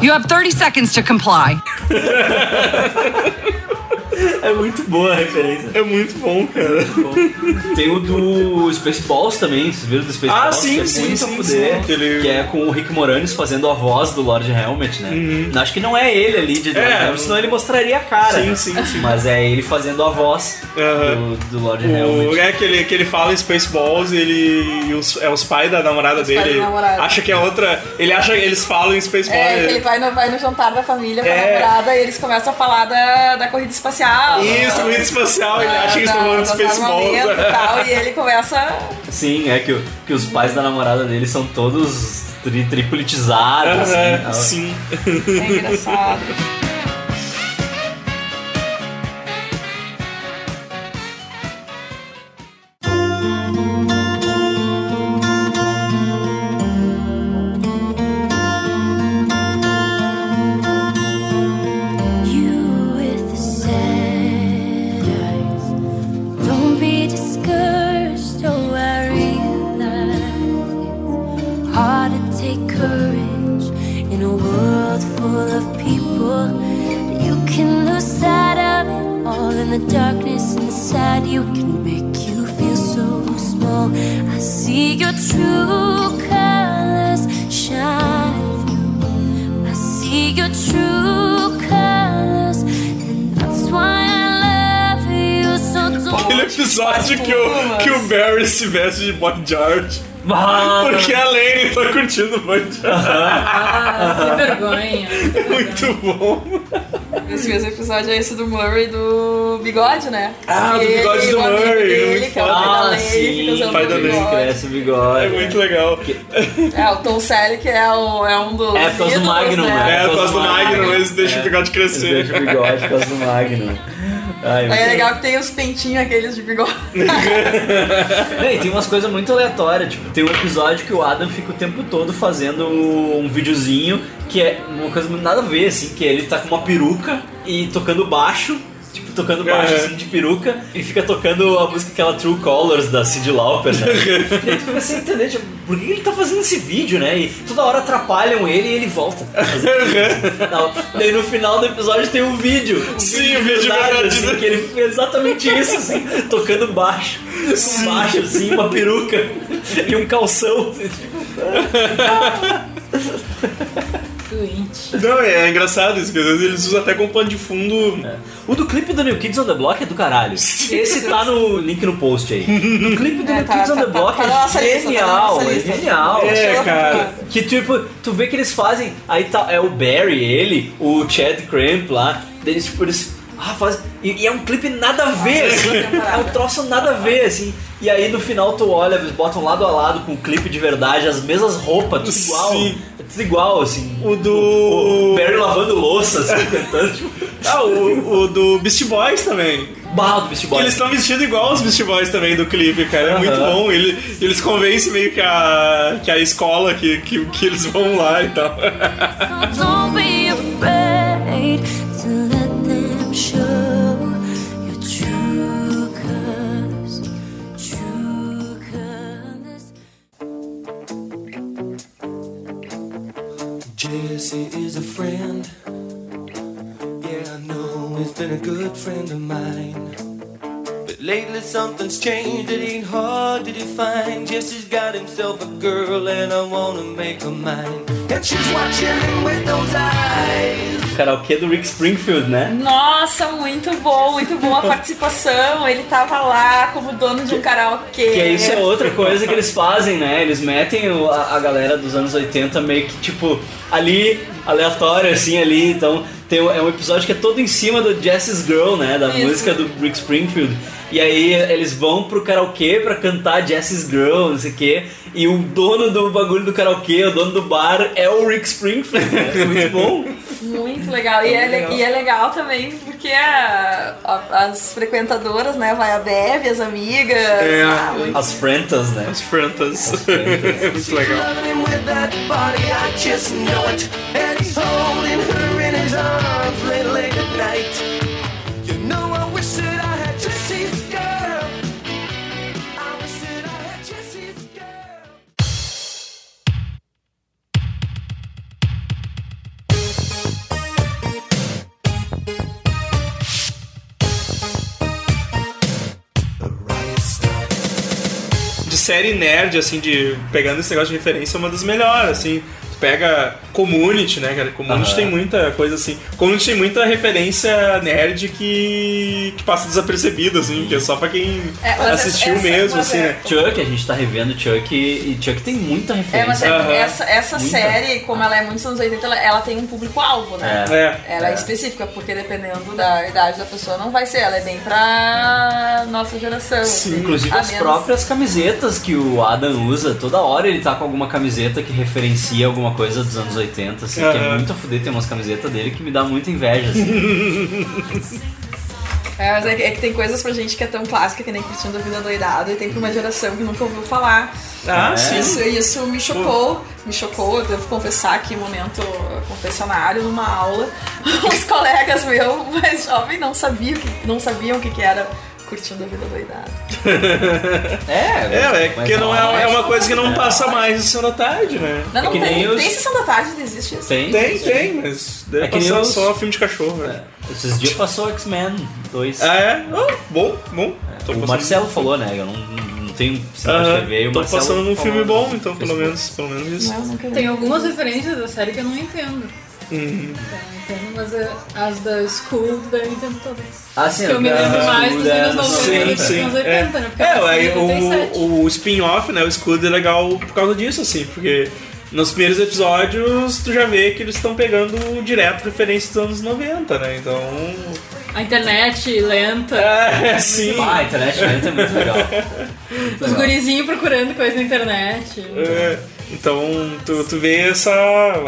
Speaker 10: You have 30 seconds to comply.
Speaker 1: É muito boa a referência.
Speaker 2: É muito bom, cara.
Speaker 1: Tem o do Spaceballs também, vocês viram do Spaceballs?
Speaker 2: Ah, sim,
Speaker 1: que é
Speaker 2: sim,
Speaker 1: muito a
Speaker 2: sim,
Speaker 1: fuder,
Speaker 2: sim. Aquele-
Speaker 1: Que é com o Rick Moranis fazendo a voz do Lord Helmet, né? Acho que não é ele ali de Lord
Speaker 2: Uhum. É.
Speaker 1: Helmet, senão ele mostraria a cara.
Speaker 2: Sim,
Speaker 1: né?
Speaker 2: sim, sim.
Speaker 1: Mas é ele fazendo a voz
Speaker 2: Aham.
Speaker 1: do, do Lord
Speaker 2: O,
Speaker 1: Helmet.
Speaker 2: é que ele, que ele fala em Spaceballs e ele. E os, é os pais da namorada
Speaker 3: Os
Speaker 2: dele.
Speaker 3: da namorada.
Speaker 2: Acha que é outra. Ele acha que eles falam em Spaceballs.
Speaker 3: É, que ele vai no, vai no jantar da família com a
Speaker 2: É.
Speaker 3: namorada e eles começam a falar da, da corrida espacial.
Speaker 2: Isso, corrida espacial, ele acha que eles estão falando de Spaceballs.
Speaker 3: armamentos e ele começa.
Speaker 1: Sim, é que, que os pais da namorada dele são todos tri tripolitizados,
Speaker 2: Aham,
Speaker 1: assim.
Speaker 2: sim.
Speaker 3: É engraçado.
Speaker 2: Se veste de Bon George. Porque a Lane tá curtindo o Bon George.
Speaker 4: Ah, que vergonha.
Speaker 2: Muito bom.
Speaker 3: Esse mesmo episódio é esse do Murray do bigode, né?
Speaker 2: Ah, do
Speaker 3: Ele
Speaker 2: bigode
Speaker 3: e
Speaker 2: do
Speaker 3: o amigo
Speaker 2: Murray,
Speaker 3: Dele,
Speaker 2: muito
Speaker 3: que é o
Speaker 2: foda.
Speaker 3: pai da
Speaker 1: Ah,
Speaker 3: Lane,
Speaker 1: sim,
Speaker 3: usando
Speaker 2: pai da
Speaker 3: o
Speaker 2: Lane
Speaker 3: bigode.
Speaker 1: Cresce o bigode.
Speaker 2: É muito legal.
Speaker 3: É, o Tom Selleck é, o, é um dos.
Speaker 1: É por causa do Magnum,
Speaker 3: né?
Speaker 1: né?
Speaker 2: É, por causa do Magnum, eles deixam
Speaker 1: É.
Speaker 2: o bigode crescer.
Speaker 1: Deixa o bigode por causa do Magnum. Ai,
Speaker 3: Aí é legal que tem os pentinhos aqueles de bigode.
Speaker 1: E tem umas coisas muito aleatórias, tipo, tem um episódio que o Adam fica o tempo todo fazendo um videozinho que é uma coisa muito nada a ver, assim, que ele tá com uma peruca e tocando baixo, tipo, tocando baixo,
Speaker 2: É.
Speaker 1: assim, de peruca, e fica tocando a música aquela True Colors da Cyndi Lauper, né? e aí tu começa a entender, tipo, por que ele tá fazendo esse vídeo, né? E toda hora atrapalham ele e ele volta. Daí no final do episódio tem um vídeo. Um
Speaker 2: Sim, o vídeo de verdade,
Speaker 1: assim, que ele fez exatamente isso, assim, tocando baixo. Com baixo, assim, uma peruca e um calção.
Speaker 4: Doente.
Speaker 2: Não, é engraçado isso, que às vezes eles usam até como pano de fundo.
Speaker 1: O do clipe do New Kids on the Block é do caralho. Esse tá no link no post aí. O clipe do
Speaker 3: É,
Speaker 1: New
Speaker 3: tá-
Speaker 1: Kids on
Speaker 3: tá-
Speaker 1: the
Speaker 3: tá-
Speaker 1: Block
Speaker 3: tá
Speaker 1: é
Speaker 3: tá na
Speaker 1: genial, é genial.
Speaker 2: É, cara.
Speaker 1: Que tipo, tu vê que eles fazem. Aí tá, é o Barry, ele, o Chad Cramp lá. daí Eles, tipo, eles. Ah, faz, e, e é um clipe nada a ver, assim, é um troço nada a ver, assim. E aí no final tu olha, eles botam lado a lado com o clipe de verdade, as mesmas roupas, tudo igual.
Speaker 2: Sim.
Speaker 1: É tudo igual, assim.
Speaker 2: O do.
Speaker 1: O Barry lavando louça, assim, cantando. Tipo,
Speaker 2: Ah, o, o do Beast Boys também.
Speaker 1: barra do Beast
Speaker 2: Que
Speaker 1: Boys.
Speaker 2: eles estão vestidos igual os Beast Boys também do clipe, cara. É muito
Speaker 1: Aham.
Speaker 2: bom. Ele, eles convencem meio que a, que a escola que, que, que eles vão lá e tal.
Speaker 8: Don't be afraid
Speaker 5: Jesse is a friend. Yeah, I know he's been a good friend of mine. Lately something's changed, it ain't hard to define. Jesse's got himself a girl, and I wanna make her mine. And she's watching him with those eyes.
Speaker 1: Karaokê do Rick Springfield, né?
Speaker 3: Nossa, muito bom, muito boa a participação. Ele tava lá como dono de um karaokê.
Speaker 1: Que isso é outra coisa que eles fazem, né? Eles metem o- a, a galera dos anos 80 meio que, tipo, ali, aleatório, assim, ali. Então, tem, um- é um episódio que é todo em cima do Jess's Girl, né? Da
Speaker 3: Isso.
Speaker 1: música do Rick Springfield. E aí eles vão pro karaokê pra cantar Jess's Girl, não sei o quê. E o dono do bagulho do karaokê, o dono do bar, é o Rick Springfield. Né? É muito bom.
Speaker 3: Muito legal. E é, le-
Speaker 1: legal.
Speaker 3: e é legal também porque a- a- as frequentadoras, né? Vai a Bebe, as amigas.
Speaker 2: É,
Speaker 3: ah,
Speaker 1: As Frentas, né?
Speaker 2: As Frentas. muito legal.
Speaker 5: Night. Girl. Girl.
Speaker 2: de série nerd, assim, de pegando esse negócio de referência, é uma das melhores, assim. Pega Community, né, cara? Community tem muita coisa assim. Community tem muita referência nerd que, que passa desapercebida, assim, que é só pra quem
Speaker 3: É,
Speaker 2: assistiu
Speaker 3: essa-
Speaker 2: mesmo,
Speaker 3: mas
Speaker 2: assim,
Speaker 3: é-
Speaker 2: né?
Speaker 1: Chuck, a gente tá revendo Chuck e Chuck tem muita
Speaker 3: É, mas
Speaker 1: referência.
Speaker 3: é- essa, essa série, como ela é muito dos anos 80, ela, ela tem um público-alvo, né?
Speaker 2: É.
Speaker 3: Ela é. específica, porque dependendo da idade da pessoa, não vai ser. Ela é bem pra nossa geração. assim.
Speaker 1: Inclusive
Speaker 3: A
Speaker 1: as
Speaker 3: menos-
Speaker 1: próprias camisetas que o Adam usa, toda hora ele tá com alguma camiseta que referencia alguma coisa dos anos 80, assim, que é muito a fuder, tem umas camisetas dele que me dá muita inveja, assim.
Speaker 3: É, mas é que, é que tem coisas pra gente que é tão clássica que nem curtindo a vida doidada e tem pra uma geração que nunca ouviu falar.
Speaker 2: Ah,
Speaker 1: É.
Speaker 2: sim.
Speaker 3: Isso, isso me chocou, me chocou, eu devo confessar aqui, momento confessionário, numa aula, uns colegas meus mais jovens não sabiam, não sabiam o que, que era curtindo a vida doidada.
Speaker 1: É,
Speaker 2: É, é porque não é, é uma coisa que não passa mais na sessão da tarde, né?
Speaker 3: Não, não
Speaker 1: que
Speaker 3: tem,
Speaker 1: nem os-
Speaker 3: tem sessão da tarde, existe isso.
Speaker 1: Tem?
Speaker 2: Tem, tem, mas deve
Speaker 1: É que nem
Speaker 2: passar
Speaker 1: os-
Speaker 2: só filme de cachorro, né?
Speaker 1: Esses dias passou X-Men 2.
Speaker 2: Ah, é? Oh, bom, bom. Tô
Speaker 1: o Marcelo falou, né? Eu não, não tenho sinal de
Speaker 2: Aham,
Speaker 1: TV e
Speaker 2: Tô passando num filme bom, então, pelo menos, pelo menos isso.
Speaker 3: Não.
Speaker 4: Tem algumas referências da série que eu não entendo.
Speaker 2: Uhum.
Speaker 4: Não entendo, mas é- as da School daí eu entendo todas.
Speaker 1: Ah, sim,
Speaker 4: que eu me
Speaker 1: da-
Speaker 4: lembro mais dos
Speaker 1: da-
Speaker 4: anos 90
Speaker 2: Sim,
Speaker 4: do que dos anos
Speaker 2: É,
Speaker 4: 80, né? Porque
Speaker 2: é aí
Speaker 4: 87.
Speaker 2: o, o spin-off, né, o Scud é legal por causa disso, assim, porque nos primeiros episódios tu já vê que eles estão pegando direto referências dos anos 90, né, então...
Speaker 4: A internet lenta.
Speaker 2: É, sim.
Speaker 1: Ah, a internet lenta é muito legal.
Speaker 4: Os gurizinhos procurando coisa na internet.
Speaker 2: É, Então, tu, tu vê essa.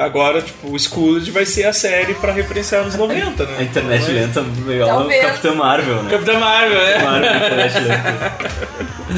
Speaker 2: Agora, tipo, o Schooled vai ser a série pra referenciar anos 90, né?
Speaker 1: A internet
Speaker 2: Mas-
Speaker 1: lenta melhor o
Speaker 3: Talvez.
Speaker 1: Capitão Marvel, né?
Speaker 2: Capitão Marvel, é.
Speaker 1: Marvel, internet lenta.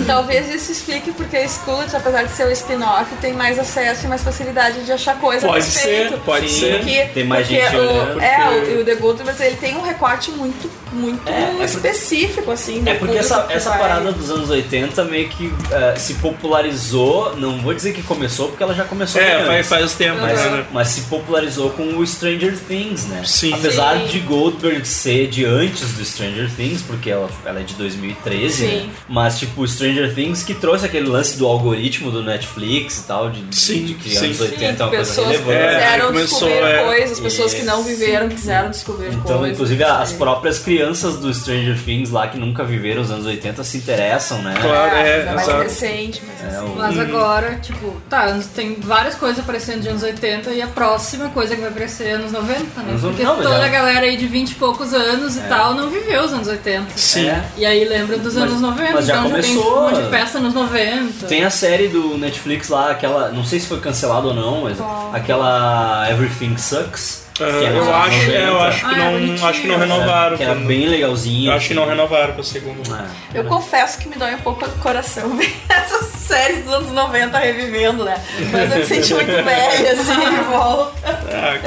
Speaker 3: Talvez isso explique porque a Schooled, apesar de ser o spin-off, tem mais acesso e mais facilidade de achar coisa
Speaker 2: Pode ser, pode ser.
Speaker 3: Porque,
Speaker 1: Tem mais
Speaker 3: porque
Speaker 1: gente
Speaker 3: o,
Speaker 1: olhando,
Speaker 3: É,
Speaker 2: porque-
Speaker 3: o, o The Good, mas ele tem um recorte muito, muito
Speaker 1: É, é
Speaker 3: específico, assim.
Speaker 1: É porque essa, essa
Speaker 3: vai-
Speaker 1: parada dos anos 80 meio que eh, se popularizou, não vou dizer que começou, porque ela já começou
Speaker 2: É, faz- faz tempo,
Speaker 1: mas,
Speaker 2: né?
Speaker 1: mas se popularizou com o Stranger Things, né?
Speaker 2: Sim.
Speaker 1: Apesar
Speaker 3: Sim.
Speaker 1: de Goldberg ser de antes do Stranger Things, porque ela, ela é de 2013,
Speaker 3: Sim.
Speaker 1: né? Mas tipo, o Stranger Things que trouxe aquele lance do algoritmo do Netflix e tal, de, de-
Speaker 2: Sim,
Speaker 1: de que
Speaker 2: sim.
Speaker 1: anos 80 é uma coisa
Speaker 3: pessoas
Speaker 1: relevante.
Speaker 2: É,
Speaker 3: quiseram
Speaker 2: começou,
Speaker 3: descobrir
Speaker 2: é.
Speaker 3: coisas, pessoas que não viveram quiseram descobrir
Speaker 1: Então,
Speaker 3: coisas.
Speaker 1: inclusive, as próprias crianças do Stranger Things lá que nunca viveram os anos 80 se interessam, né?
Speaker 2: Claro, é,
Speaker 3: é mais
Speaker 2: exato.
Speaker 3: recente, mas
Speaker 1: É,
Speaker 3: assim.
Speaker 4: Mas agora, tipo, tá, anos- tem várias coisas aparecendo de anos 80 e a próxima coisa que vai aparecer é anos 90, né?
Speaker 1: Anos
Speaker 4: Porque toda
Speaker 1: é-
Speaker 4: a galera aí de 20 e poucos anos e tal não viveu os anos 80.
Speaker 2: Sim.
Speaker 1: É.
Speaker 4: E aí lembra dos
Speaker 1: Mas-
Speaker 4: anos 90,
Speaker 1: mas já
Speaker 4: então já tem
Speaker 1: começou.
Speaker 4: um monte de festa nos 90.
Speaker 1: Tem a série do Netflix lá, aquela. Não sei se foi cancelado ou não, mas aquela Everything Sucks.
Speaker 2: Ah, eu acho, é, eu
Speaker 1: 90,
Speaker 2: acho que
Speaker 4: Ah, é
Speaker 2: não,
Speaker 4: bonitinho.
Speaker 2: acho que não renovaram.
Speaker 1: Que era
Speaker 2: quando-
Speaker 1: bem legalzinho.
Speaker 2: Eu acho que não renovaram pra segundo.
Speaker 1: É.
Speaker 3: Eu confesso que me dói um pouco o coração ver essas séries dos anos 90 revivendo, né? Mas eu me senti muito velha, assim, de volta.
Speaker 2: Ah.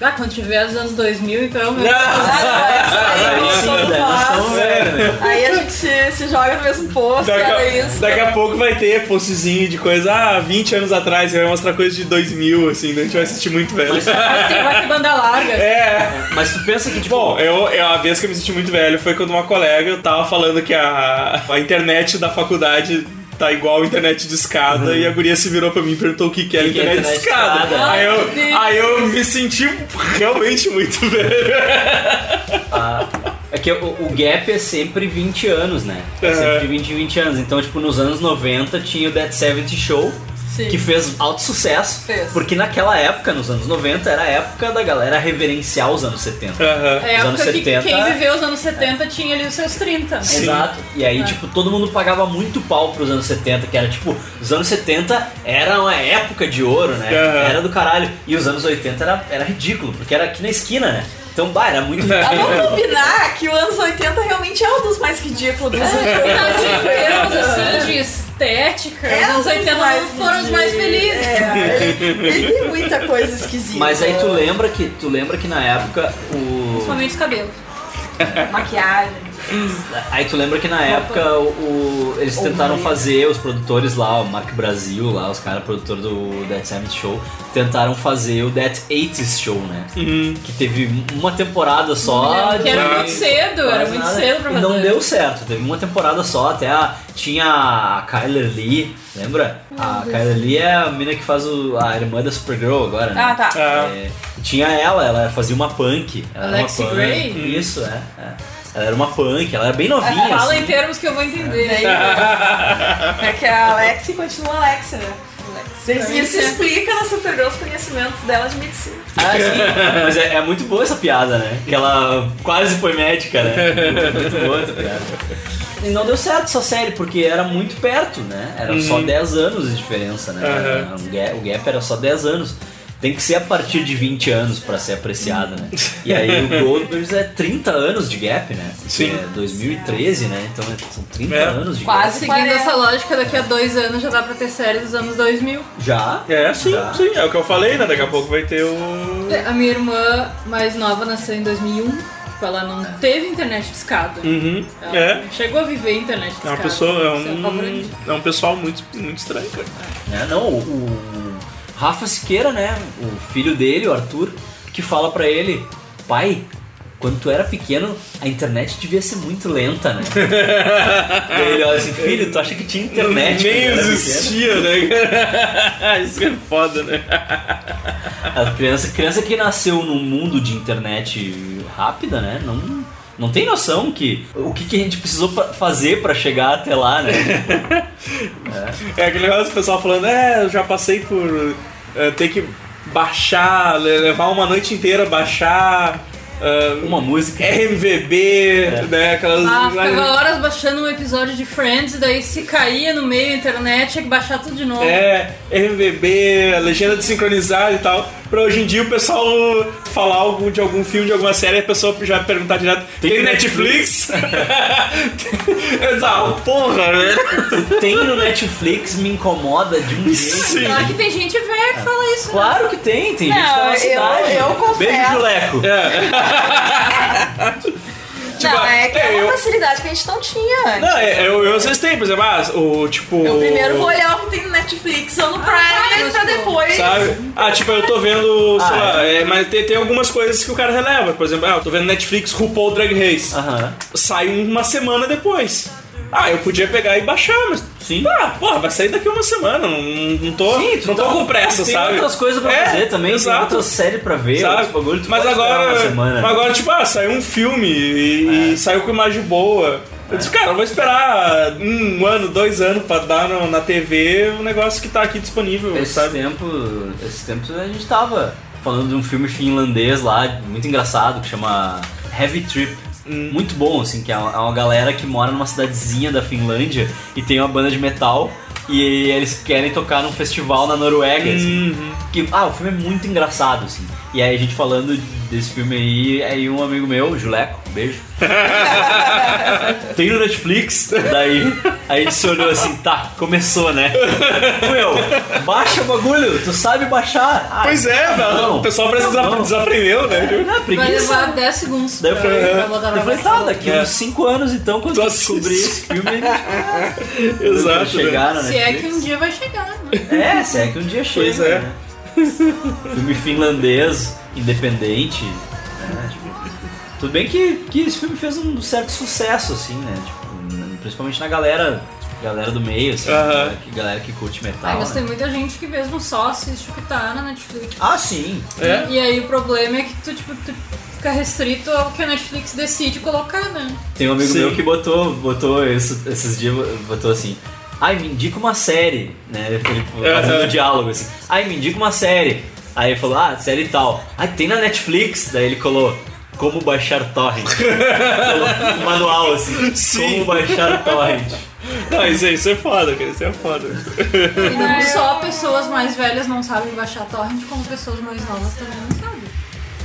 Speaker 4: Ah, quando tiver os anos 2000, então... meu
Speaker 3: Ah, aí,
Speaker 1: né? Né?
Speaker 3: A gente se, se joga no mesmo posto,
Speaker 2: Daqui
Speaker 3: era
Speaker 2: a,
Speaker 3: isso.
Speaker 2: daqui a pouco vai ter postzinho de coisa, ah, 20 anos atrás, e vai mostrar coisa de 2000, assim, daí a gente vai assistir muito velho.
Speaker 4: Vai banda larga.
Speaker 2: É.
Speaker 1: Mas tu pensa que, tipo.
Speaker 2: Bom, eu, eu, a vez que eu me senti muito velho foi quando uma colega tava falando que a, a internet da faculdade tá igual a internet de escada e a guria se virou pra mim e perguntou o que, que era
Speaker 1: Uhum. que é
Speaker 2: internet, de
Speaker 1: internet de
Speaker 2: escada. Aí, eu,
Speaker 4: Deus.
Speaker 2: aí eu me senti realmente muito velho.
Speaker 1: Ah, é que o, o gap é sempre 20 anos, né? É
Speaker 2: É.
Speaker 1: sempre de 20 em 20 anos. Então, tipo, nos anos 90 tinha o Dead 70 Show.
Speaker 3: Sim.
Speaker 1: Que fez alto sucesso.
Speaker 3: Fez.
Speaker 1: Porque naquela época, nos anos 90, era a época da galera reverenciar os anos 70.
Speaker 2: Aham.
Speaker 4: É a
Speaker 1: Os anos
Speaker 4: época que
Speaker 1: 70.
Speaker 4: quem viveu os anos 70 tinha ali os seus 30.
Speaker 2: Sim.
Speaker 1: Exato. E aí,
Speaker 4: É.
Speaker 1: tipo, todo mundo pagava muito pau pros anos 70, que era tipo, os anos 70 era uma época de ouro, né?
Speaker 2: Aham.
Speaker 1: Era do caralho. E os anos 80 era, era ridículo, porque era aqui na esquina, né? Então, bah, era muito
Speaker 3: Ah, vamos
Speaker 1: ridículo.
Speaker 3: combinar que o anos 80 realmente é um dos mais ridículos dos
Speaker 4: termos assim de estética,
Speaker 3: É
Speaker 4: os anos
Speaker 3: dos
Speaker 4: 80
Speaker 3: mais
Speaker 4: foram os mais felizes.
Speaker 3: É, ele, ele tem muita coisa esquisita.
Speaker 1: Mas aí tu lembra que tu lembra que na época o
Speaker 4: Principalmente os cabelos.
Speaker 3: Maquiagem.
Speaker 1: Aí tu lembra que na época o, o- eles tentaram fazer os produtores lá, o Mark Brasil lá, os caras produtores do Dead 70 Show, tentaram fazer o Dead 80s Show, né?
Speaker 2: Uhum.
Speaker 1: Que teve uma temporada só.
Speaker 4: Que era
Speaker 1: de-
Speaker 4: muito cedo, era muito
Speaker 1: nada.
Speaker 4: cedo pra
Speaker 1: E
Speaker 4: fazer.
Speaker 1: não deu certo, teve uma temporada só, até a, tinha a Kyler Lee, lembra? a Kyler Lee é a mina que faz o, a irmã da Supergirl agora, né?
Speaker 3: Ah, tá.
Speaker 2: Ah.
Speaker 1: É, tinha ela, ela fazia uma punk. Ela era
Speaker 4: Alexi
Speaker 1: uma punk.
Speaker 4: Gray?
Speaker 1: Isso, é, é. Ela era uma punk, ela era bem novinha.
Speaker 4: Fala
Speaker 1: assim.
Speaker 4: em termos que eu vou entender.
Speaker 3: Daí, é que a Alexi continua Alexia, né? Isso explica na Supergirl os conhecimentos dela de medicina.
Speaker 1: Ah, sim. Mas é, é muito boa essa piada, né? Que ela quase foi médica, né? Muito boa essa piada. E não deu certo essa série, porque era muito perto, né? Era só 10 anos de diferença, né?
Speaker 2: Aham.
Speaker 1: O, gap, o gap era só 10 anos. Tem que ser a partir de 20 anos pra ser apreciada, né? E aí o Goldbergs é 30 anos de gap, né? Porque
Speaker 2: Sim.
Speaker 1: É 2013, né? Então é- são 30
Speaker 2: É.
Speaker 1: anos de
Speaker 3: Quase.
Speaker 4: Seguindo
Speaker 3: 40.
Speaker 4: essa lógica, daqui a dois anos já dá pra ter série dos anos 2000.
Speaker 1: gap. Já?
Speaker 2: É, sim,
Speaker 1: Já.
Speaker 2: sim, é o que eu falei, né? Daqui a pouco vai ter o.
Speaker 4: A minha irmã mais nova nasceu em 2001. Tipo, ela não teve internet de escada.
Speaker 2: Uhum. É.
Speaker 4: chegou a viver internet de
Speaker 2: É uma pessoa, é
Speaker 4: Isso
Speaker 2: um,
Speaker 4: apavorante.
Speaker 2: é um pessoal muito, muito estranho, cara.
Speaker 1: É, não, o Rafa Siqueira, né? O filho dele, o Arthur, que fala pra ele, pai, quando tu era pequeno, a internet devia ser muito lenta, né? e ele olha assim, filho, tu acha que tinha internet?
Speaker 2: Nem existia, né? cara? Isso é foda, né?
Speaker 1: pequeno?" A criança, criança que nasceu num mundo de internet rápida, né? Não, não tem noção que o que, que a gente precisou pra fazer pra chegar até lá, né?
Speaker 2: É aquele negócio do pessoal falando, é, eu já passei por é, ter que baixar, le- levar uma noite inteira, baixar
Speaker 1: Uma música.
Speaker 2: RMVB, né? Aquelas.
Speaker 4: Ah, ficava horas baixando um episódio de Friends, e daí se caía no meio da internet, tinha que baixar tudo de novo.
Speaker 2: É, RMVB, a legenda desincronizada e tal. Pra hoje em dia o pessoal falar algo de algum filme, de alguma série, a pessoa já perguntar direto: tem, Netflix? Exato, porra, velho.
Speaker 1: Tem no Netflix, me incomoda de um jeito.
Speaker 4: Claro que tem gente velha que fala isso. né?
Speaker 1: Claro que tem, tem gente
Speaker 3: Não,
Speaker 1: da nossa
Speaker 3: eu-
Speaker 1: cidade.
Speaker 3: eu confesso.
Speaker 1: Beijo, Juleco.
Speaker 3: não, é que é,
Speaker 2: é,
Speaker 3: uma
Speaker 2: eu-
Speaker 3: facilidade que a gente não tinha antes.
Speaker 2: Não, é, eu, eu às vezes tenho, por exemplo, ah, o tipo.
Speaker 3: Eu primeiro vou olhar o que tem no Netflix ou no Prime pra depois.
Speaker 2: Sabe? Ah, tipo, eu tô vendo, sei
Speaker 1: Ah,
Speaker 2: lá, é, mas tem, tem algumas coisas que o cara releva. Por exemplo, ah, eu tô vendo Netflix RuPaul Drag Race. Sai uma semana depois. Ah, eu podia pegar e baixar, mas.
Speaker 1: Sim.
Speaker 2: Ah, porra, vai sair daqui uma semana. Não, não tô,
Speaker 1: Sim,
Speaker 2: não tô
Speaker 1: tá-
Speaker 2: com pressa,
Speaker 1: tem
Speaker 2: sabe?
Speaker 1: outras coisas pra
Speaker 2: É,
Speaker 1: fazer também, tem
Speaker 2: exato.
Speaker 1: outras séries pra ver,
Speaker 2: Sabe?
Speaker 1: bagulho,
Speaker 2: mas agora,
Speaker 1: uma semana.
Speaker 2: mas agora, tipo, ah, saiu um filme e, e saiu com imagem boa. Eu disse, cara, eu vou esperar um ano, dois anos pra dar no- na TV o negócio que tá aqui disponível,
Speaker 1: Esse
Speaker 2: sabe?
Speaker 1: tempo, esses tempos a gente tava falando de um filme finlandês lá, muito engraçado, que chama Heavy Trip.
Speaker 2: Hum.
Speaker 1: Muito bom, assim, que é uma, é uma galera que mora numa cidadezinha da Finlândia e tem uma banda de metal e eles querem tocar num festival na Noruega, assim.
Speaker 2: Uhum.
Speaker 1: Que, ah, o filme é muito engraçado, assim. E aí a gente falando desse filme aí, aí um amigo meu, Juleco, beijo. Tem no Netflix, daí aí gente se olhou assim, tá, começou, né? Meu, baixa o bagulho, tu sabe baixar. Ah,
Speaker 2: Pois é,
Speaker 1: não,
Speaker 2: o pessoal que
Speaker 1: não.
Speaker 2: desaprendeu, né?
Speaker 1: É
Speaker 4: Vai
Speaker 1: preguiça.
Speaker 4: levar 10 segundos
Speaker 1: Daí eu falei,
Speaker 4: pra botar
Speaker 1: eu falei, tá, daqui
Speaker 2: É.
Speaker 1: uns 5 anos então, quando
Speaker 2: Tu
Speaker 1: eu descobrir esse filme, a gente
Speaker 2: Exato,
Speaker 1: vai chegar na
Speaker 4: Se é que um dia vai chegar, né?
Speaker 1: É, se é que um dia chega.
Speaker 2: Pois é.
Speaker 1: né? Filme finlandês, independente. né? Tipo, tudo bem que, que esse filme fez um certo sucesso, assim, né? Tipo, principalmente na galera, galera do meio, assim, né? que galera que curte metal.
Speaker 4: Ai, mas
Speaker 1: né?
Speaker 4: tem muita gente que mesmo só assiste o que tá na Netflix.
Speaker 1: Ah, sim.
Speaker 2: É?
Speaker 4: E aí o problema é que tu, tipo, tu fica restrito ao que a Netflix decide colocar, né?
Speaker 1: Tem um amigo
Speaker 2: Sim.
Speaker 1: meu que botou, botou isso, esses dias, botou assim. Ai, me indica uma série, né? Ele fazendo um diálogo assim. Ai, me indica uma série. Aí ele falou, ah, série tal. Ai, tem na Netflix. Daí ele colou, como baixar torrent. Um manual assim,
Speaker 2: Sim.
Speaker 1: como baixar torrent.
Speaker 2: Não, isso, é- isso é foda, cara. Isso é foda.
Speaker 4: E não só pessoas mais velhas não sabem baixar torrent, como pessoas mais novas também não sabem.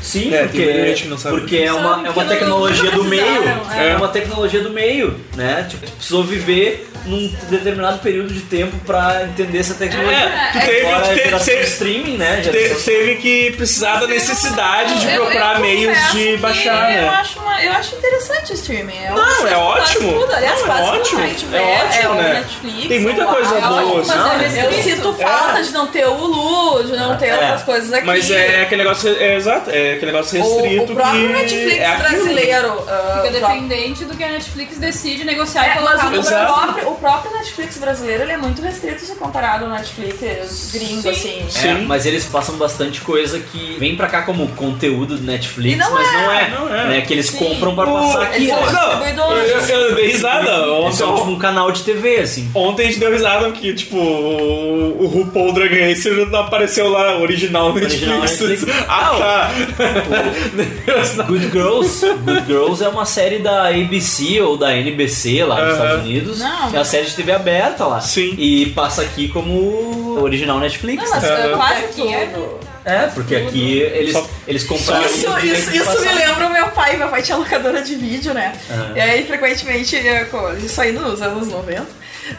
Speaker 1: Sim,
Speaker 2: É,
Speaker 1: porque,
Speaker 2: tem muita gente que não sabe
Speaker 1: porque é uma,
Speaker 4: Sabe
Speaker 1: é
Speaker 4: que
Speaker 1: uma
Speaker 4: não-
Speaker 1: tecnologia do meio.
Speaker 4: precisaram,
Speaker 1: É.
Speaker 4: é.
Speaker 1: uma tecnologia do meio, né? Tipo, tu precisou viver num determinado período de tempo pra entender essa tecnologia.
Speaker 2: É, tu teve-
Speaker 1: Agora
Speaker 2: tu
Speaker 1: a
Speaker 2: teve- teve-
Speaker 1: streaming, né?
Speaker 2: Te- teve que precisar da necessidade de
Speaker 3: Eu-
Speaker 2: procurar
Speaker 3: eu
Speaker 2: meios
Speaker 3: confesso
Speaker 2: de baixar,
Speaker 3: Eu
Speaker 2: né?
Speaker 3: acho, uma- eu acho interessante o streaming. Eu
Speaker 2: Não,
Speaker 3: assisto
Speaker 2: é ótimo.
Speaker 3: Tudo. Aliás,
Speaker 2: Não, é ótimo.
Speaker 3: gente
Speaker 2: É
Speaker 3: vê
Speaker 2: ótimo, né?
Speaker 3: Netflix.
Speaker 2: Tem muita coisa boa,
Speaker 3: Mas
Speaker 2: assim.
Speaker 3: é Eu sinto
Speaker 2: É.
Speaker 3: falta de não ter o Hulu, de não ter
Speaker 2: É.
Speaker 3: outras coisas aqui.
Speaker 2: Mas é aquele negócio, é, exato, é aquele negócio restrito
Speaker 3: o, o próprio
Speaker 2: que
Speaker 3: Netflix
Speaker 2: é
Speaker 3: brasileiro. ah,
Speaker 4: Fica dependente do que a Netflix decide negociar e
Speaker 3: É,
Speaker 4: colocar
Speaker 3: mas
Speaker 4: no
Speaker 3: o próprio, o próprio Netflix brasileiro ele é muito restrito se comparado ao Netflix gringo, assim.
Speaker 1: É, mas eles passam bastante coisa que vem pra cá como conteúdo do Netflix,
Speaker 3: E não
Speaker 1: mas
Speaker 3: é,
Speaker 1: não é,
Speaker 2: não é.
Speaker 1: né? Que eles
Speaker 3: Sim.
Speaker 1: compram pra
Speaker 2: O-
Speaker 1: passar aqui,
Speaker 3: eles são
Speaker 2: Não,
Speaker 3: distribuidores.
Speaker 2: eu, eu dei risada. Ontem,
Speaker 1: são tipo um canal de TV, assim.
Speaker 2: ontem a gente deu risada porque, tipo, o, RuPaul Drag Race não apareceu lá, original
Speaker 1: Original
Speaker 2: Netflix.
Speaker 1: Netflix.
Speaker 2: Ah, tá.
Speaker 1: Good Girls. Good Girls é uma série da ABC ou da NBC lá nos. Estados Unidos.
Speaker 3: Não.
Speaker 1: É uma série de TV aberta lá.
Speaker 2: Sim.
Speaker 1: E passa aqui como original Netflix.
Speaker 3: Não, mas
Speaker 1: né?
Speaker 3: quase
Speaker 4: Aqui é-
Speaker 3: tudo.
Speaker 1: É, porque aqui eles,
Speaker 2: Só-
Speaker 1: eles compraram.
Speaker 3: Isso, isso, isso me lembra o meu pai. Meu pai tinha locadora de vídeo, né?
Speaker 1: Aham.
Speaker 3: E aí, frequentemente, isso aí nos anos 90,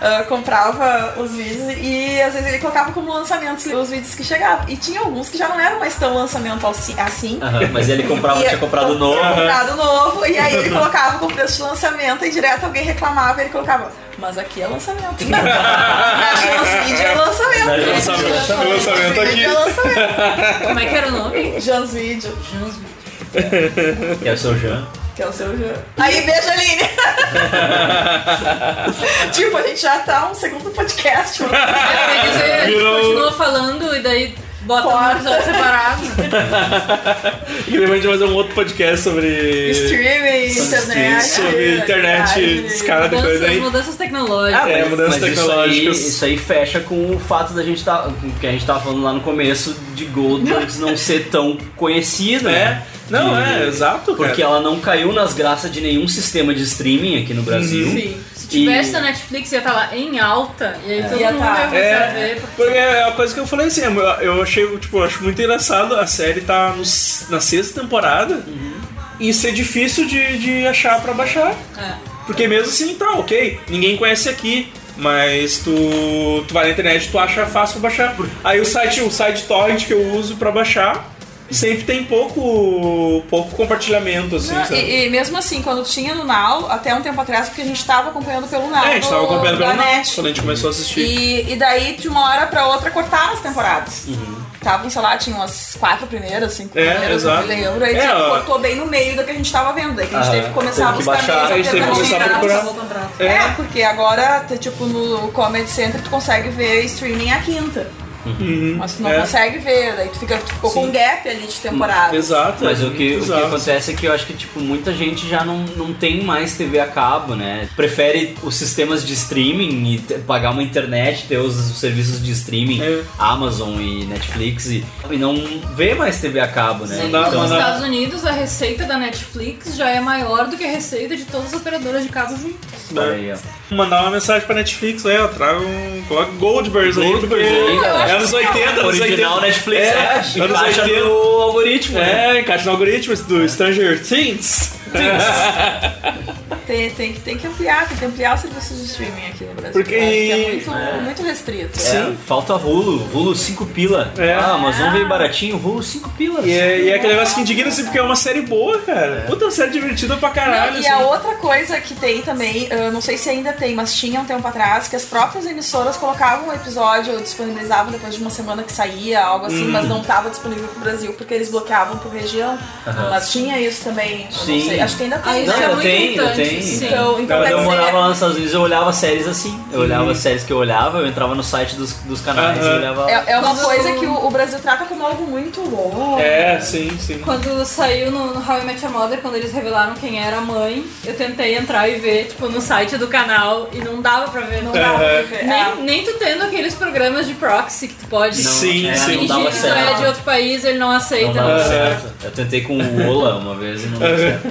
Speaker 3: ah, comprava os vídeos e às vezes ele colocava como lançamentos os vídeos que chegavam. E tinha alguns que já não eram mais tão lançamento assim.
Speaker 1: Aham, mas ele comprava,
Speaker 3: E-
Speaker 1: tinha comprado novo.
Speaker 3: Tinha comprado novo, e aí ele colocava com preço de lançamento, e direto alguém reclamava, e ele colocava, mas aqui é lançamento. Na Jans Video é lançamento.
Speaker 1: Na é
Speaker 2: lançamento. Aqui.
Speaker 3: É lançamento.
Speaker 4: Como é que era o nome?
Speaker 3: Jans Video.
Speaker 4: Jans Video.
Speaker 1: Que é o seu Jean.
Speaker 3: Que é o seu. Aí, beijo, Aline! tipo, a gente já tá um segundo podcast. mano.
Speaker 4: Quer dizer, a gente continua falando e daí bota um
Speaker 3: Corta.
Speaker 4: episódio separado.
Speaker 2: E depois a gente vai fazer um outro podcast sobre.
Speaker 3: Streaming, internet.
Speaker 2: Sobre internet,
Speaker 3: verdade.
Speaker 2: esse cara de coisa
Speaker 4: Mudanças,
Speaker 2: aí.
Speaker 4: mudanças tecnológicas.
Speaker 2: É, mudanças
Speaker 1: mas
Speaker 2: tecnológicas.
Speaker 1: Isso aí, isso aí fecha com o fato da gente tá, que a gente tava falando lá no começo de Goldbergs não ser tão conhecido, né?
Speaker 2: Não, é, exato,
Speaker 1: Porque
Speaker 2: cara.
Speaker 1: ela não caiu nas graças de nenhum sistema de streaming aqui no Brasil.
Speaker 4: Sim. Se tivesse na Netflix ia estar lá em alta, e aí todo
Speaker 3: Ia
Speaker 4: mundo
Speaker 3: tá.
Speaker 4: ia começar a
Speaker 2: É,
Speaker 4: ver.
Speaker 2: porque é a coisa que eu falei assim, eu, achei, tipo, eu acho muito engraçado a série tá no, na sexta temporada e ser difícil de, de achar pra baixar.
Speaker 4: É.
Speaker 2: Porque mesmo assim, tá, ok, ninguém conhece aqui, mas tu, tu vai na internet tu acha fácil pra baixar. Aí o site, o site torrent que eu uso pra baixar sempre tem pouco, pouco compartilhamento, assim,
Speaker 3: Não,
Speaker 2: sabe?
Speaker 3: e, e mesmo assim, quando tinha no Now, até um tempo atrás, porque a gente tava acompanhando pelo Now.
Speaker 2: É, a gente tava
Speaker 3: do-
Speaker 2: acompanhando pelo Now,
Speaker 3: net.
Speaker 2: quando a gente começou a assistir.
Speaker 3: E, e daí, de uma hora pra outra, cortaram as temporadas.
Speaker 2: Uhum.
Speaker 3: Estavam, sei lá, tinha umas quatro primeiras, cinco
Speaker 2: É,
Speaker 3: primeiras,
Speaker 2: exato.
Speaker 3: não me lembro. Aí
Speaker 2: É,
Speaker 3: tipo, cortou bem no meio da que a gente tava vendo. Daí que a gente
Speaker 2: Aham.
Speaker 3: teve que começar a
Speaker 2: Teve que
Speaker 3: buscar
Speaker 2: baixar,
Speaker 3: mesmo
Speaker 2: a gente teve que começar a procurar.
Speaker 3: É.
Speaker 2: É.
Speaker 3: porque agora, tipo, no Comedy Center tu consegue ver streaming a quinta. Mas tu não
Speaker 2: É.
Speaker 3: consegue ver, daí tu, fica, tu ficou com um gap ali de temporada.
Speaker 2: Exato.
Speaker 1: Mas
Speaker 2: é
Speaker 1: o que, o que acontece é que eu acho que tipo, muita gente já não, não tem mais TV a cabo, né? Prefere os sistemas de streaming e te- pagar uma internet, ter os, os serviços de streaming,
Speaker 2: É.
Speaker 1: Amazon e Netflix e, e não vê mais TV a cabo, né?
Speaker 4: Sim, nos Estados Unidos, a receita da Netflix já é maior do que a receita de todas as operadoras de cabo juntas.
Speaker 1: Aí, ó.
Speaker 2: Mandar uma mensagem pra Netflix, aí, ó, traga um. Coloca Goldbergs aí.
Speaker 1: Goldbergs aí, galera.
Speaker 2: É anos 80, anos 80.
Speaker 1: Original Netflix,
Speaker 2: é,
Speaker 1: é,
Speaker 2: anos
Speaker 1: encaixa
Speaker 2: 80.
Speaker 1: no algoritmo, né?
Speaker 2: É, encaixa no algoritmo do Stranger Things.
Speaker 3: Tem, tem, que- tem que ampliar, tem que ampliar os serviços de streaming aqui no Brasil.
Speaker 2: Porque-
Speaker 3: é muito,
Speaker 1: É.
Speaker 3: muito restrito.
Speaker 1: É, falta Hulu, Hulu 5 pila.
Speaker 2: É.
Speaker 1: Ah, Amazon veio baratinho, Hulu 5 pila.
Speaker 2: E é, e é aquele negócio que indigna assim, porque é uma série boa, cara. Puta, uma série divertida pra caralho.
Speaker 3: Não, e
Speaker 2: assim.
Speaker 3: a outra coisa que tem também, eu não sei se ainda tem, mas tinha um tempo atrás, que as próprias emissoras colocavam o episódio, disponibilizavam depois de uma semana que saía, algo assim,
Speaker 1: Hum.
Speaker 3: mas não estava disponível pro Brasil porque eles bloqueavam por região. Mas tinha isso também.
Speaker 1: Sim.
Speaker 3: Não sei, acho que ainda tem.
Speaker 1: Não,
Speaker 3: né?
Speaker 1: eu tenho,
Speaker 3: Então, então
Speaker 1: Quando eu morava lá nos Estados Unidos, eu olhava séries assim. Eu olhava as séries que eu olhava, eu entrava no site dos, dos canais e olhava.
Speaker 3: É, é uma
Speaker 4: Quando-
Speaker 3: coisa que o, o Brasil trata como algo muito bom.
Speaker 2: É, sim, sim.
Speaker 4: Quando saiu no, no How I Met Your Mother, quando eles revelaram quem era a mãe, eu tentei entrar e ver, tipo, no site do canal e não dava pra ver, não dava pra ver. Nem, nem tu tendo aqueles programas de proxy que tu pode
Speaker 1: Não,
Speaker 2: Sim,
Speaker 1: é,
Speaker 2: sim.
Speaker 1: não dava
Speaker 4: fingir que tu é
Speaker 1: certo.
Speaker 4: de outro país, ele não aceita.
Speaker 1: Não dava certo. Eu tentei com o Ola uma vez e não deu certo.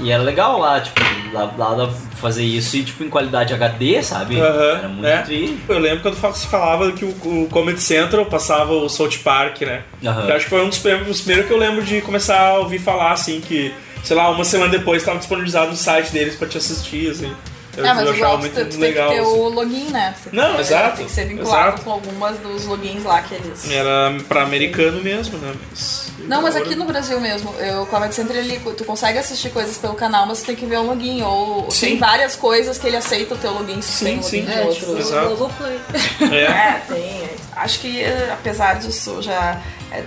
Speaker 1: E era legal lá, tipo, lá, lá fazer isso e tipo em qualidade HD, sabe?
Speaker 2: Aham,
Speaker 1: Era muito
Speaker 2: é.
Speaker 1: tri.
Speaker 2: Eu lembro quando se falava que o, o Comedy Central passava o South Park, né? Eu acho que foi um dos primeiros, que eu lembro de começar a ouvir falar, assim, que, sei lá, uma semana depois estava disponibilizado no site deles pra te assistir, assim. Eu,
Speaker 3: É, mas
Speaker 2: eu
Speaker 3: igual
Speaker 2: achava
Speaker 3: tu,
Speaker 2: muito
Speaker 3: tu tem que
Speaker 2: legal.
Speaker 3: ter
Speaker 2: assim.
Speaker 3: o login, né? Tem
Speaker 2: Não,
Speaker 3: ter-
Speaker 2: exato,
Speaker 3: Tem que ser vinculado
Speaker 2: exato.
Speaker 3: com algumas dos logins lá que eles.
Speaker 2: Era pra americano mesmo, né? Mas...
Speaker 3: Não, mas aqui no Brasil mesmo, eu- o Comedy Center ele, tu consegue assistir coisas pelo canal, mas tu tem que ver o login. Ou
Speaker 2: Sim.
Speaker 3: tem várias coisas que ele aceita o teu login se tu tem
Speaker 2: sim,
Speaker 3: login de
Speaker 2: é,
Speaker 3: outros.
Speaker 2: tipo, Exato.
Speaker 4: Globoplay.
Speaker 2: É.
Speaker 3: É, tem. Acho que eh, apesar disso já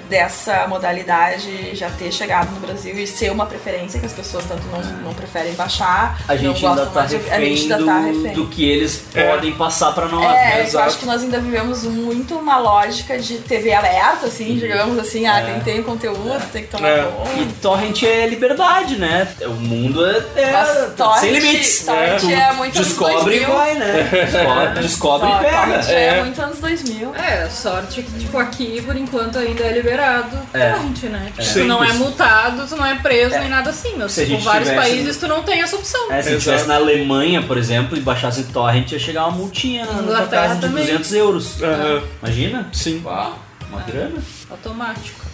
Speaker 3: dessa modalidade já ter chegado no Brasil e ser uma preferência que as pessoas tanto não, não preferem baixar,
Speaker 1: A gente
Speaker 3: não
Speaker 1: ainda tá
Speaker 3: mais de- a gente
Speaker 1: refém
Speaker 3: ainda tá
Speaker 1: do,
Speaker 3: refém.
Speaker 1: do que eles
Speaker 2: É.
Speaker 1: podem passar pra nós.
Speaker 3: É,
Speaker 1: né?
Speaker 3: eu acho que nós ainda vivemos muito uma lógica de TV aberta, assim, digamos assim, ah,
Speaker 1: É.
Speaker 3: quem tem conteúdo tem que tomar
Speaker 2: É.
Speaker 3: conta.
Speaker 1: E torrent é liberdade, né? O mundo é, é
Speaker 3: torrent-
Speaker 1: sem limites.
Speaker 3: torrent
Speaker 1: Tu
Speaker 3: é muito anos
Speaker 1: descobre e
Speaker 3: 2000.
Speaker 1: vai, né? Descobre, descobre e
Speaker 3: Torrent
Speaker 1: pega.
Speaker 3: é,
Speaker 2: É.
Speaker 3: muito anos 2000.
Speaker 4: É, a sorte é que, tipo, aqui, por enquanto, ainda é liberado
Speaker 1: É.
Speaker 4: né? Tipo,
Speaker 2: Sim,
Speaker 4: tu não é multado, tu não é preso nem nada assim, mas
Speaker 1: Se a
Speaker 4: tipo, vários
Speaker 1: tivesse-
Speaker 4: países tu não tem essa opção.
Speaker 1: É, se
Speaker 2: Exato.
Speaker 1: estivesse na Alemanha, por exemplo, e baixasse torrent, ia chegar uma multinha na, na tua
Speaker 4: Inglaterra
Speaker 1: casa de
Speaker 4: também.
Speaker 1: 200 euros.
Speaker 2: Aham.
Speaker 1: Imagina?
Speaker 2: Sim.
Speaker 1: Uau, uma grana.
Speaker 4: Automático.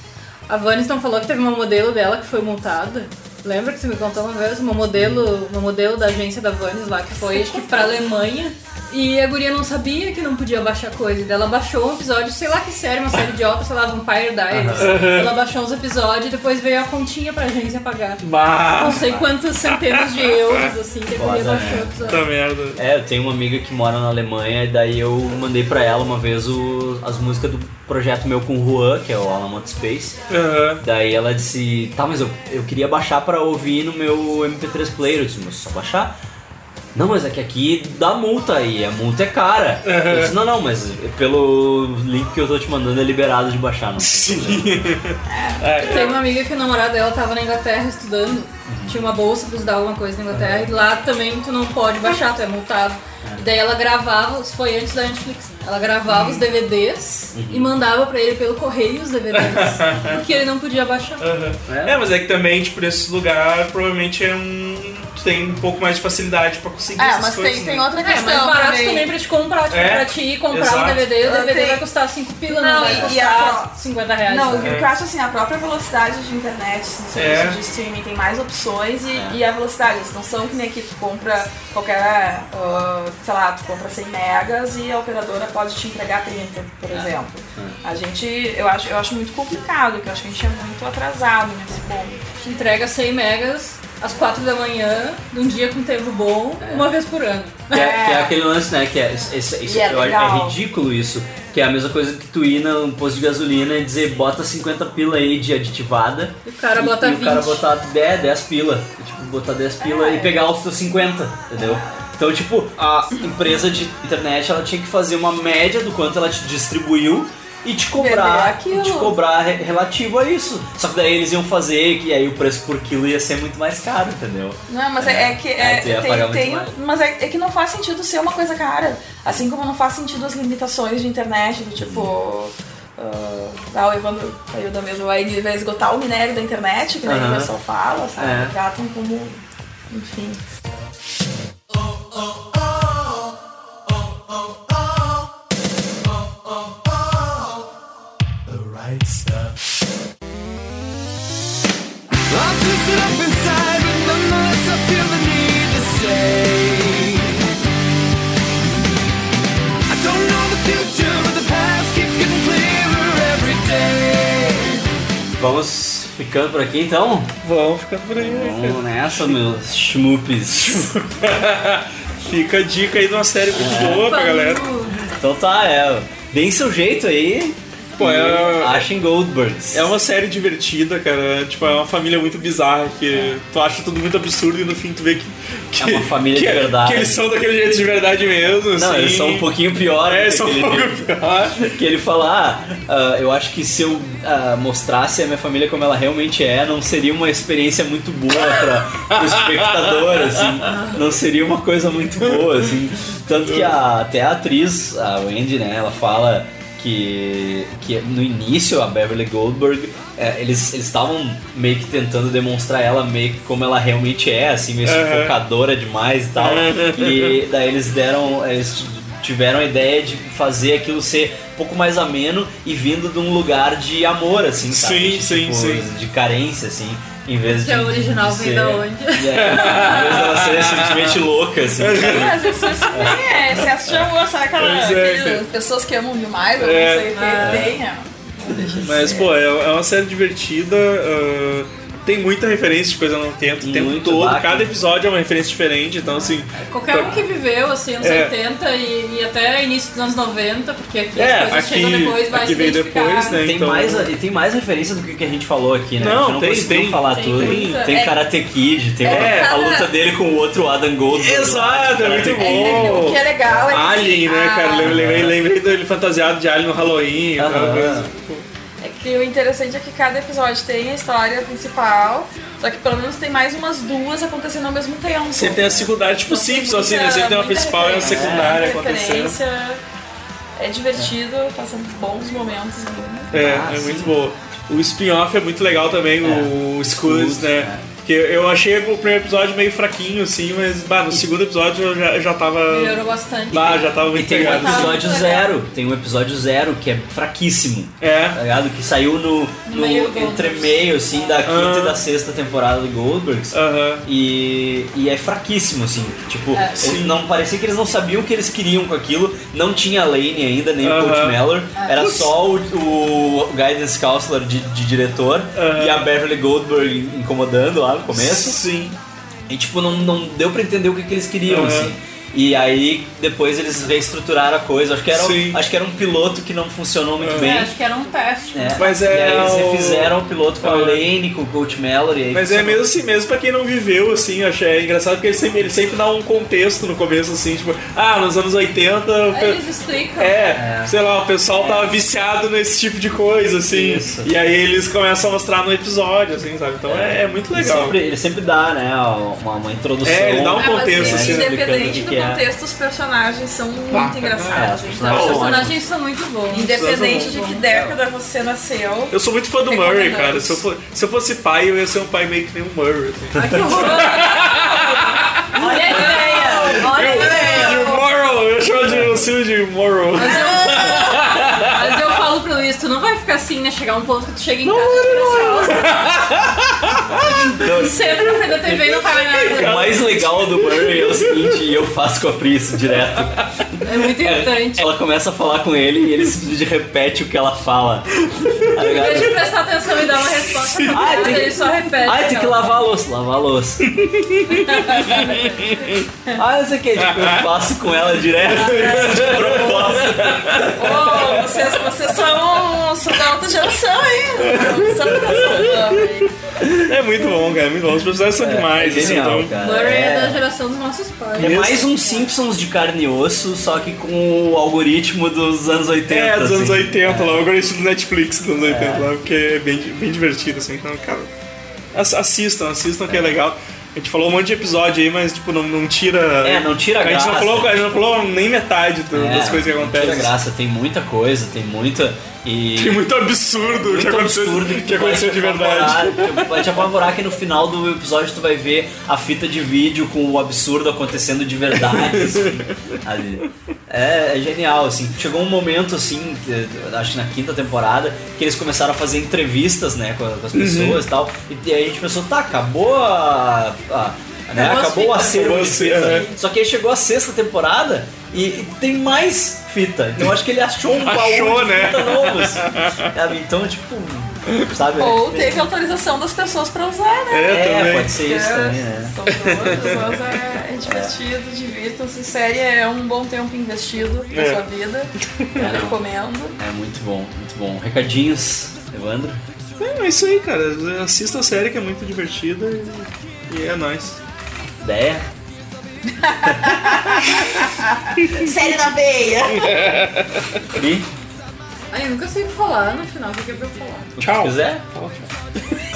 Speaker 4: A Vanis não falou que teve uma modelo dela que foi multada. Lembra que você me contou uma vez? Uma modelo, uma modelo da agência da Vanis lá que foi, acho que pra Alemanha. E a guria não sabia que não podia baixar coisa. E daí ela baixou um episódio, sei lá que série, uma série idiota, sei lá, Vampire Diaries. Ela baixou uns episódios e depois veio a continha pra agência pagar.
Speaker 2: Bah,
Speaker 4: Não sei quantas centenas de euros, assim, que a guria
Speaker 1: Foda,
Speaker 4: baixou o
Speaker 1: né?
Speaker 4: episódio.
Speaker 2: puta merda.
Speaker 1: É, eu tenho uma amiga que mora na Alemanha e daí eu mandei pra ela uma vez o- as músicas do projeto meu com o Juan, que é o Alamont Space.
Speaker 2: Aham.
Speaker 1: Daí ela disse, tá, mas eu, eu queria baixar pra ouvir no meu MP3 player. Eu disse, mas só baixar? Não, mas é que aqui dá multa e a multa é cara. Eu disse, não, não, mas pelo link que eu tô te mandando é liberado de baixar. Não tem problema."
Speaker 4: Tem uma amiga que o namorado dela tava na Inglaterra estudando. Tinha uma bolsa pra estudar alguma coisa na Inglaterra. E lá também tu não pode baixar, tu é multado. E daí ela gravava, isso foi antes da Netflix, ela gravava os DVDs e mandava pra ele pelo correio os DVDs, porque ele não podia baixar.
Speaker 2: É. mas é que também, tipo, nesse lugar provavelmente é um. Tem um pouco mais de facilidade pra conseguir
Speaker 3: É,
Speaker 2: essas
Speaker 3: mas
Speaker 2: coisas.
Speaker 3: tem,
Speaker 2: né?
Speaker 3: tem outra
Speaker 4: É, mas
Speaker 3: questão
Speaker 4: barato
Speaker 3: também.
Speaker 4: também pra te comprar, tipo,
Speaker 2: É,
Speaker 4: pra ti ir comprar
Speaker 2: exato.
Speaker 4: um DVD, o DVD
Speaker 3: tem-
Speaker 4: vai custar 5 pila, não,
Speaker 3: Não,
Speaker 4: vai
Speaker 3: e- e
Speaker 4: custar
Speaker 3: a-
Speaker 4: 50 reais.
Speaker 3: Não,
Speaker 4: né?
Speaker 3: o que eu acho assim, a própria velocidade de internet, assim, serviço
Speaker 2: É.
Speaker 3: de streaming tem mais opções e,
Speaker 4: É.
Speaker 3: e a velocidade, eles não são que nem aqui tu compra qualquer, ah, sei lá, tu compra 100 megas e a operadora pode te entregar 30, por
Speaker 4: É.
Speaker 3: exemplo. A gente, eu acho, eu acho muito complicado, que eu acho que a gente é muito atrasado nesse ponto.
Speaker 4: Te entrega 100 megas às 4 da manhã, num dia com tempo bom, uma vez por ano.
Speaker 1: Que é, que é aquele lance, né? Que é, esse- isso-
Speaker 4: E é
Speaker 1: é ridículo isso. Que é a mesma coisa que tu ir num posto de gasolina e dizer bota 50 pila aí de aditivada.
Speaker 4: E o cara bota
Speaker 1: e, o cara
Speaker 4: 20.
Speaker 1: botar 10, 10 pila. E, tipo, botar 10 pila
Speaker 4: É.
Speaker 1: e pegar os teus 50, entendeu? Então, tipo, a empresa de internet ela tinha que fazer uma média do quanto ela te distribuiu e te cobrar, te cobrar re- relativo a isso. Só que daí eles iam fazer que aí o preço por quilo ia ser muito mais caro, entendeu?
Speaker 3: Não, mas é, é que é,
Speaker 1: pagar
Speaker 3: tem, tem- mas é, é que não faz sentido ser uma coisa cara. Assim como não faz sentido as limitações de internet, do tipo. ah, ah, o Evandro saiu da mesa, vai, vai esgotar o minério da internet, que nem
Speaker 1: Aham.
Speaker 3: o pessoal fala, sabe?
Speaker 1: É.
Speaker 3: Tratam como. Enfim.
Speaker 5: The right stuff. I'm twisted up inside, but nonetheless I feel the need to say. I don't know the future, but the past keeps getting clearer every day.
Speaker 1: Vamos ficando por aqui então?
Speaker 2: Vamos ficando por aí.
Speaker 1: Vamos nessa, meus schmupes.
Speaker 2: Fica a dica aí de uma série muito
Speaker 1: É.
Speaker 2: boa pra galera.
Speaker 1: Então tá, é. Deem seu jeito aí.
Speaker 2: Pô, é-
Speaker 1: Achem Goldbergs.
Speaker 2: É uma série divertida, cara. Tipo, é uma família muito bizarra que tu acha tudo muito absurdo e no fim tu vê que. que
Speaker 1: É uma família
Speaker 2: que,
Speaker 1: de verdade.
Speaker 2: Que eles são daquele jeito de verdade mesmo.
Speaker 1: Não,
Speaker 2: assim.
Speaker 1: eles são um pouquinho pior.
Speaker 2: É,
Speaker 1: que
Speaker 2: são um pouco pior.
Speaker 1: Que ele fala, ah, ah, eu acho que se eu ah, mostrasse a minha família como ela realmente é, não seria uma experiência muito boa para o espectador, assim. Não seria uma coisa muito boa, assim. Tanto que a- até a atriz, a Wendy, né, ela fala que, que no início a Beverly Goldberg, é, eles estavam meio que tentando demonstrar ela meio que como ela realmente é, assim, meio sufocadora demais e tal. E daí eles deram. Eles tiveram a ideia de fazer aquilo ser um pouco mais ameno e vindo de um lugar de amor, assim, sabe?
Speaker 2: Sim,
Speaker 1: De,
Speaker 2: sim,
Speaker 1: tipo,
Speaker 2: sim.
Speaker 1: De carência, assim. Em vez
Speaker 4: Que
Speaker 1: de.
Speaker 4: a original
Speaker 1: de
Speaker 4: vem da onde?
Speaker 1: É, em vez dela ser simplesmente louca, assim.
Speaker 3: Mas isso, é aquela,
Speaker 2: Pois é,
Speaker 3: aquele-
Speaker 2: cara.
Speaker 3: pessoas que amam demais, eu
Speaker 2: É.
Speaker 3: não sei o que é.
Speaker 2: Mas, pô, é, é uma série divertida. ah, tem muita referência de coisa não tento o tempo
Speaker 1: Muito,
Speaker 2: todo.
Speaker 1: vaca.
Speaker 2: Cada episódio é uma referência diferente, então assim.
Speaker 4: Qualquer um que viveu, assim, anos
Speaker 2: É.
Speaker 4: 80 e, e até início dos anos 90, porque aqui
Speaker 2: É,
Speaker 4: as coisas
Speaker 2: aqui-
Speaker 4: chegam depois, vai
Speaker 2: aqui
Speaker 4: se
Speaker 2: veio depois, né?
Speaker 1: Tem,
Speaker 2: Então-
Speaker 1: mais, e tem mais referência do que que a gente falou aqui, né?
Speaker 2: Não,
Speaker 1: não
Speaker 2: tem- tem-
Speaker 1: falar
Speaker 2: tem-
Speaker 1: tudo.
Speaker 2: tem.
Speaker 1: Tem,
Speaker 3: É-
Speaker 1: Karate Kid, tem
Speaker 2: É.
Speaker 1: a luta dele com o outro Adam Goldberg.
Speaker 2: Exato, é muito
Speaker 3: É,
Speaker 2: bom.
Speaker 3: o que é legal é
Speaker 2: Alien, né, cara? Lembrei, lembrei, lembrei dele fantasiado de Alien no Halloween. aquela coisa.
Speaker 3: É que o interessante é que cada episódio tem a história principal, só que pelo menos tem mais umas duas acontecendo ao mesmo tempo.
Speaker 2: Sempre tem a secundária, tipo
Speaker 3: Então,
Speaker 2: Simpsons, assim, né? Sempre tem uma principal e uma secundária
Speaker 3: muita
Speaker 2: acontecendo.
Speaker 3: É divertido, passando bons momentos.
Speaker 2: É,
Speaker 1: Ah,
Speaker 2: é
Speaker 1: sim.
Speaker 2: muito boa. O spin-off é muito legal também, o Scuds,
Speaker 1: Scuds,
Speaker 2: né? Porque eu achei o primeiro episódio meio fraquinho, assim, mas bah, no segundo episódio eu já, eu já tava.
Speaker 4: Melhorou bastante.
Speaker 2: Bah, já tava
Speaker 1: E
Speaker 2: muito
Speaker 1: tem um
Speaker 2: pegado.
Speaker 1: episódio zero, tem um episódio zero que é fraquíssimo.
Speaker 2: É.
Speaker 1: Tá ligado? Que saiu no, no
Speaker 4: meio do
Speaker 1: entremeio, assim, da quinta e da sexta temporada do Goldbergs.
Speaker 2: Aham.
Speaker 1: E, e é fraquíssimo, assim. Tipo,
Speaker 4: É.
Speaker 1: não parecia que eles não sabiam o que eles queriam com aquilo. Não tinha a Lane ainda, nem o. Coach Mellor.
Speaker 4: É.
Speaker 1: Era só o, o Guidance Counselor de, de diretor
Speaker 2: Aham.
Speaker 1: e a Beverly Goldberg incomodando lá no começo.
Speaker 2: Sim.
Speaker 1: E tipo, não, não deu pra entender o que, que eles queriam,
Speaker 2: Aham.
Speaker 1: assim. E aí depois eles reestruturaram a coisa. Acho que era, um- acho que era um piloto que não funcionou muito
Speaker 4: É,
Speaker 1: bem.
Speaker 4: acho que era um teste.
Speaker 1: É.
Speaker 2: Mas
Speaker 1: e
Speaker 2: é
Speaker 1: aí eles
Speaker 2: o-
Speaker 1: refizeram o piloto com a
Speaker 2: É.
Speaker 1: Lane, com o Coach Mellor e aí
Speaker 2: Mas é mesmo assim, mesmo pra quem não viveu, assim, eu achei é engraçado porque ele sempre, ele sempre dá um contexto no começo, assim, tipo, ah, nos anos 80. o pe-
Speaker 4: Aí eles explicam.
Speaker 2: É, sei lá, o pessoal tava viciado nesse tipo de coisa, assim.
Speaker 1: Isso.
Speaker 2: E aí eles começam a mostrar no episódio, assim, sabe? Então é, é muito
Speaker 1: Ele
Speaker 2: legal.
Speaker 1: sempre, ele sempre dá, né, uma, uma introdução.
Speaker 2: É, ele dá um
Speaker 3: É,
Speaker 2: contexto, assim,
Speaker 1: explicando o
Speaker 3: independente
Speaker 1: que
Speaker 3: do
Speaker 1: que é. é.
Speaker 3: Contexto, os personagens são muito
Speaker 1: Bah, é,
Speaker 3: engraçados.
Speaker 1: os
Speaker 3: então,
Speaker 4: Os personagens são muito bons.
Speaker 3: Independente de que década você nasceu.
Speaker 2: Eu sou muito fã do. Murray, cara. Se eu, for- se eu fosse pai, eu ia ser um pai meio que nem o Murray. Assim.
Speaker 3: Olha a ideia! Olha a ideia!
Speaker 2: Moral, eu chamo de o Silvio de Moral.
Speaker 4: Luiz, tu não vai ficar assim, né? Chegar um ponto que tu chega em casa. Sempre na frente da TV e não fala nada.
Speaker 1: O mais legal do Murray é o seguinte, e eu faço com a Pri isso direto.
Speaker 4: É muito irritante.
Speaker 1: Ela começa a falar com ele e ele simplesmente repete o que ela fala. Tá
Speaker 4: Em
Speaker 1: ligado?
Speaker 4: vez de prestar atenção e dar uma resposta
Speaker 1: Ah,
Speaker 4: rápida,
Speaker 1: tem
Speaker 4: ele só repete.
Speaker 1: Ai, tem que lavar a louça, lavar a louça. ah, não sei o que, tipo, eu faço com ela direto, de propósito.
Speaker 3: Ô, vocês, vocês são, são da alta geração, hein?
Speaker 2: É muito bom, cara. é Muito bom. Os personagens são demais.
Speaker 1: é
Speaker 2: assim,
Speaker 1: genial,
Speaker 2: então-
Speaker 1: cara.
Speaker 4: Murray é...
Speaker 1: É.
Speaker 4: da geração dos nossos pais.
Speaker 1: É mais um Simpsons de carne e osso, só que com o algoritmo dos anos 80.
Speaker 2: É, dos anos
Speaker 1: assim.
Speaker 2: 80 lá, eu gosto do Netflix dos anos 80 lá, porque é bem, bem divertido, assim. Então, cara, ass- assistam, assistam que é legal. A gente falou um monte de episódio aí, mas tipo, não, não tira.
Speaker 1: É, não tira a
Speaker 2: a gente não
Speaker 1: graça.
Speaker 2: falou, a gente não falou nem metade do-
Speaker 1: É,
Speaker 2: das coisas que
Speaker 1: não tira
Speaker 2: acontecem.
Speaker 1: graça, tem muita coisa, tem muita. E...
Speaker 2: Tem muito absurdo
Speaker 1: muito
Speaker 2: que aconteceu,
Speaker 1: absurdo
Speaker 2: que,
Speaker 1: vai
Speaker 2: aconteceu
Speaker 1: te
Speaker 2: de verdade.
Speaker 1: que Vai te apavorar que no final do episódio tu vai ver a fita de vídeo com o absurdo acontecendo de verdade. assim, ali. É, é genial, assim. Chegou um momento, assim, que- acho que na quinta temporada, que eles começaram a fazer entrevistas, né, com, as
Speaker 2: Uhum.
Speaker 1: pessoas e tal. E, e aí a gente pensou, tá, acabou a. a- né,
Speaker 2: Acabou
Speaker 1: o
Speaker 2: fitas.
Speaker 1: acervo de fita.
Speaker 2: é.
Speaker 1: Só que aí chegou a sexta temporada e, e tem mais fita. Então acho que ele achou um baú
Speaker 2: Achou,
Speaker 1: de
Speaker 2: né?
Speaker 1: fita novo, assim. Então, tipo, sabe?
Speaker 3: Ou teve autorização das pessoas pra usar, né?
Speaker 1: É, pode ser isso
Speaker 3: É,
Speaker 1: também, né?
Speaker 3: São pessoas, é, é divertido, divirtam-se. Série é um bom tempo investido na
Speaker 1: É.
Speaker 3: sua vida.
Speaker 1: É,
Speaker 3: Eu
Speaker 1: não.
Speaker 3: recomendo.
Speaker 1: É muito bom, muito bom. Recadinhos, Evandro?
Speaker 2: É, é isso aí, cara. Assista a série que é muito divertida e, e é nóis.
Speaker 1: Ideia?
Speaker 3: Série na veia!
Speaker 1: Pri?
Speaker 4: Ai, eu nunca sei o que falar no final, o que é pra eu falar.
Speaker 2: Tchau.
Speaker 1: Se quiser?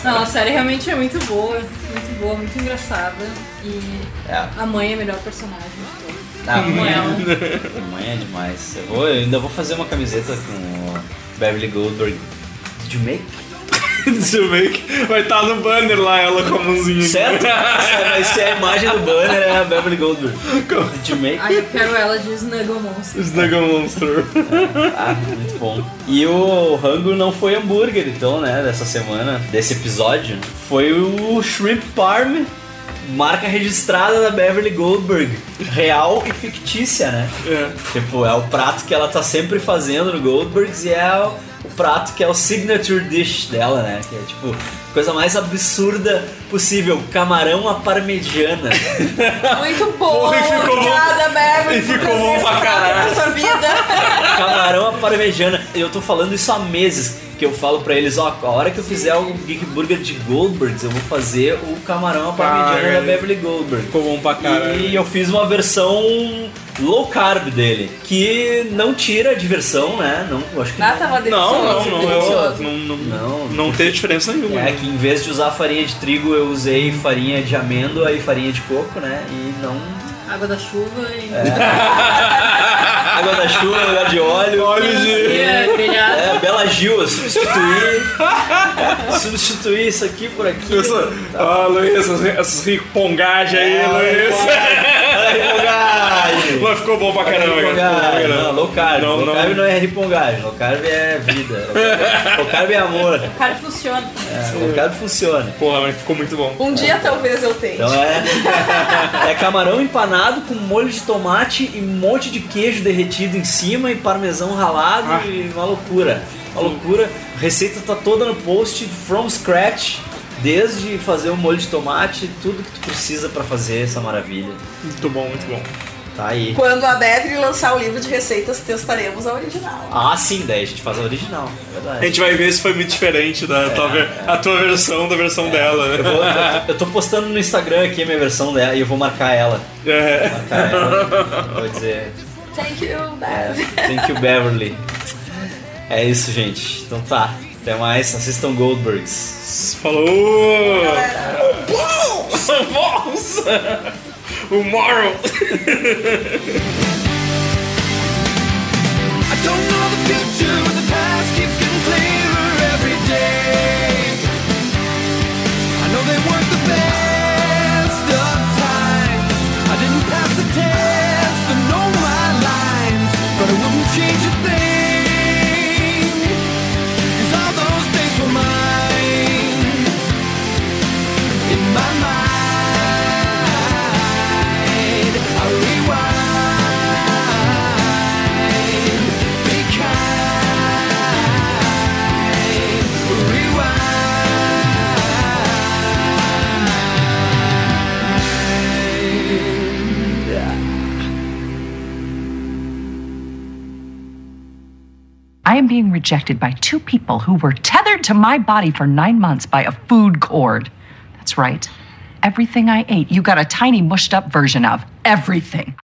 Speaker 4: Não, a série realmente é muito boa, muito boa, muito engraçada. E
Speaker 1: É.
Speaker 4: a mãe é a melhor personagem de todos.
Speaker 1: Ah, mãe,
Speaker 4: ela.
Speaker 1: mãe é demais. Eu, vou, eu ainda vou fazer uma camiseta com o Beverly Goldberg. Did you make?
Speaker 2: Deixa eu ver que vai estar no banner lá, ela com a mãozinha.
Speaker 1: Certo? Vai ser a imagem do banner é a Beverly Goldberg. Did you make?
Speaker 4: Ai, eu quero ela de Snuggle Monster.
Speaker 2: Snuggle Monster.
Speaker 1: Ah, muito bom. E o rango não foi hambúrguer, então, né, dessa semana, desse episódio. Foi o Shrimp Parm, marca registrada da Beverly Goldberg. Real e fictícia, né?
Speaker 2: É.
Speaker 1: Tipo, é o prato que ela tá sempre fazendo no Goldbergs e é o, o prato que é o signature dish dela, né? Que é tipo, coisa mais absurda possível. Camarão à parmegiana.
Speaker 3: Muito bom!
Speaker 1: Porra, e ficou bom.
Speaker 3: Obrigada, Beverly.
Speaker 1: E ficou bom pra caralho.
Speaker 3: sua vida.
Speaker 1: Camarão à parmegiana. Eu tô falando isso há meses. Que eu falo pra eles, ó, a hora que eu fizer o Geek Burger de Goldbergs, eu vou fazer o camarão à parmegiana da Beverly Goldberg.
Speaker 2: Ficou bom pra caralho.
Speaker 1: E eu fiz uma versão low carb dele, que não tira a diversão, né? Não, eu acho que
Speaker 3: Ah, tava
Speaker 2: Não, não,
Speaker 3: delicioso.
Speaker 2: não.
Speaker 3: delicioso.
Speaker 2: Eu, não, não,
Speaker 1: Não,
Speaker 2: não teve diferença nenhuma.
Speaker 1: É que em vez de usar farinha de trigo, eu usei farinha de amêndoa e farinha de coco, né? E não.
Speaker 4: Água da chuva e.
Speaker 1: Água da chuva, lugar de óleo.
Speaker 2: Óleo de-
Speaker 4: É, brilhado.
Speaker 1: É, Bela Gil, eu substituí. substituí isso aqui por aqui.
Speaker 2: Essa, ah, Luiz, essas, essas ripongagens aí,
Speaker 1: É,
Speaker 2: Luiz.
Speaker 1: Ripongagem.
Speaker 2: Mas ficou bom pra caramba, cara.
Speaker 1: Não, low carb.
Speaker 2: Não,
Speaker 1: low
Speaker 2: não.
Speaker 1: carb não é ripongagem, low carb é vida. Low carb, low carb é amor.
Speaker 4: O cara funciona.
Speaker 1: É, low carb funciona.
Speaker 2: Porra, mas ficou muito bom.
Speaker 3: Um dia talvez eu tente.
Speaker 1: Então é, é camarão empanado com molho de tomate e um monte de queijo derretido em cima e parmesão ralado
Speaker 2: Ah.
Speaker 1: e uma loucura. Uma loucura. A receita tá toda no post from scratch. Desde fazer o molho de tomate, tudo que tu precisa pra fazer essa maravilha.
Speaker 2: Muito bom, muito bom.
Speaker 1: Tá aí.
Speaker 3: Quando a Beverly lançar o livro de receitas, testaremos a original.
Speaker 1: Ah, sim, daí a gente faz a original, é
Speaker 2: A
Speaker 1: verdade.
Speaker 2: gente vai ver se foi muito diferente da tua, ver- a tua versão da versão dela, né?
Speaker 1: Eu, vou- eu- eu tô postando no Instagram aqui a minha versão dela e eu vou marcar ela.
Speaker 2: É.
Speaker 1: Marcar ela. Vou dizer.
Speaker 3: Thank you,
Speaker 1: É,
Speaker 3: Beverly.
Speaker 1: thank you, Beverly. É isso, gente. Então tá. Até mais. Assistam Goldbergs.
Speaker 2: Falou! O moral.
Speaker 5: I don't know the future,
Speaker 18: I am being rejected by two people who were tethered to my body for nine months by a food cord. That's right. Everything I ate, you got a tiny mushed up version of. Everything.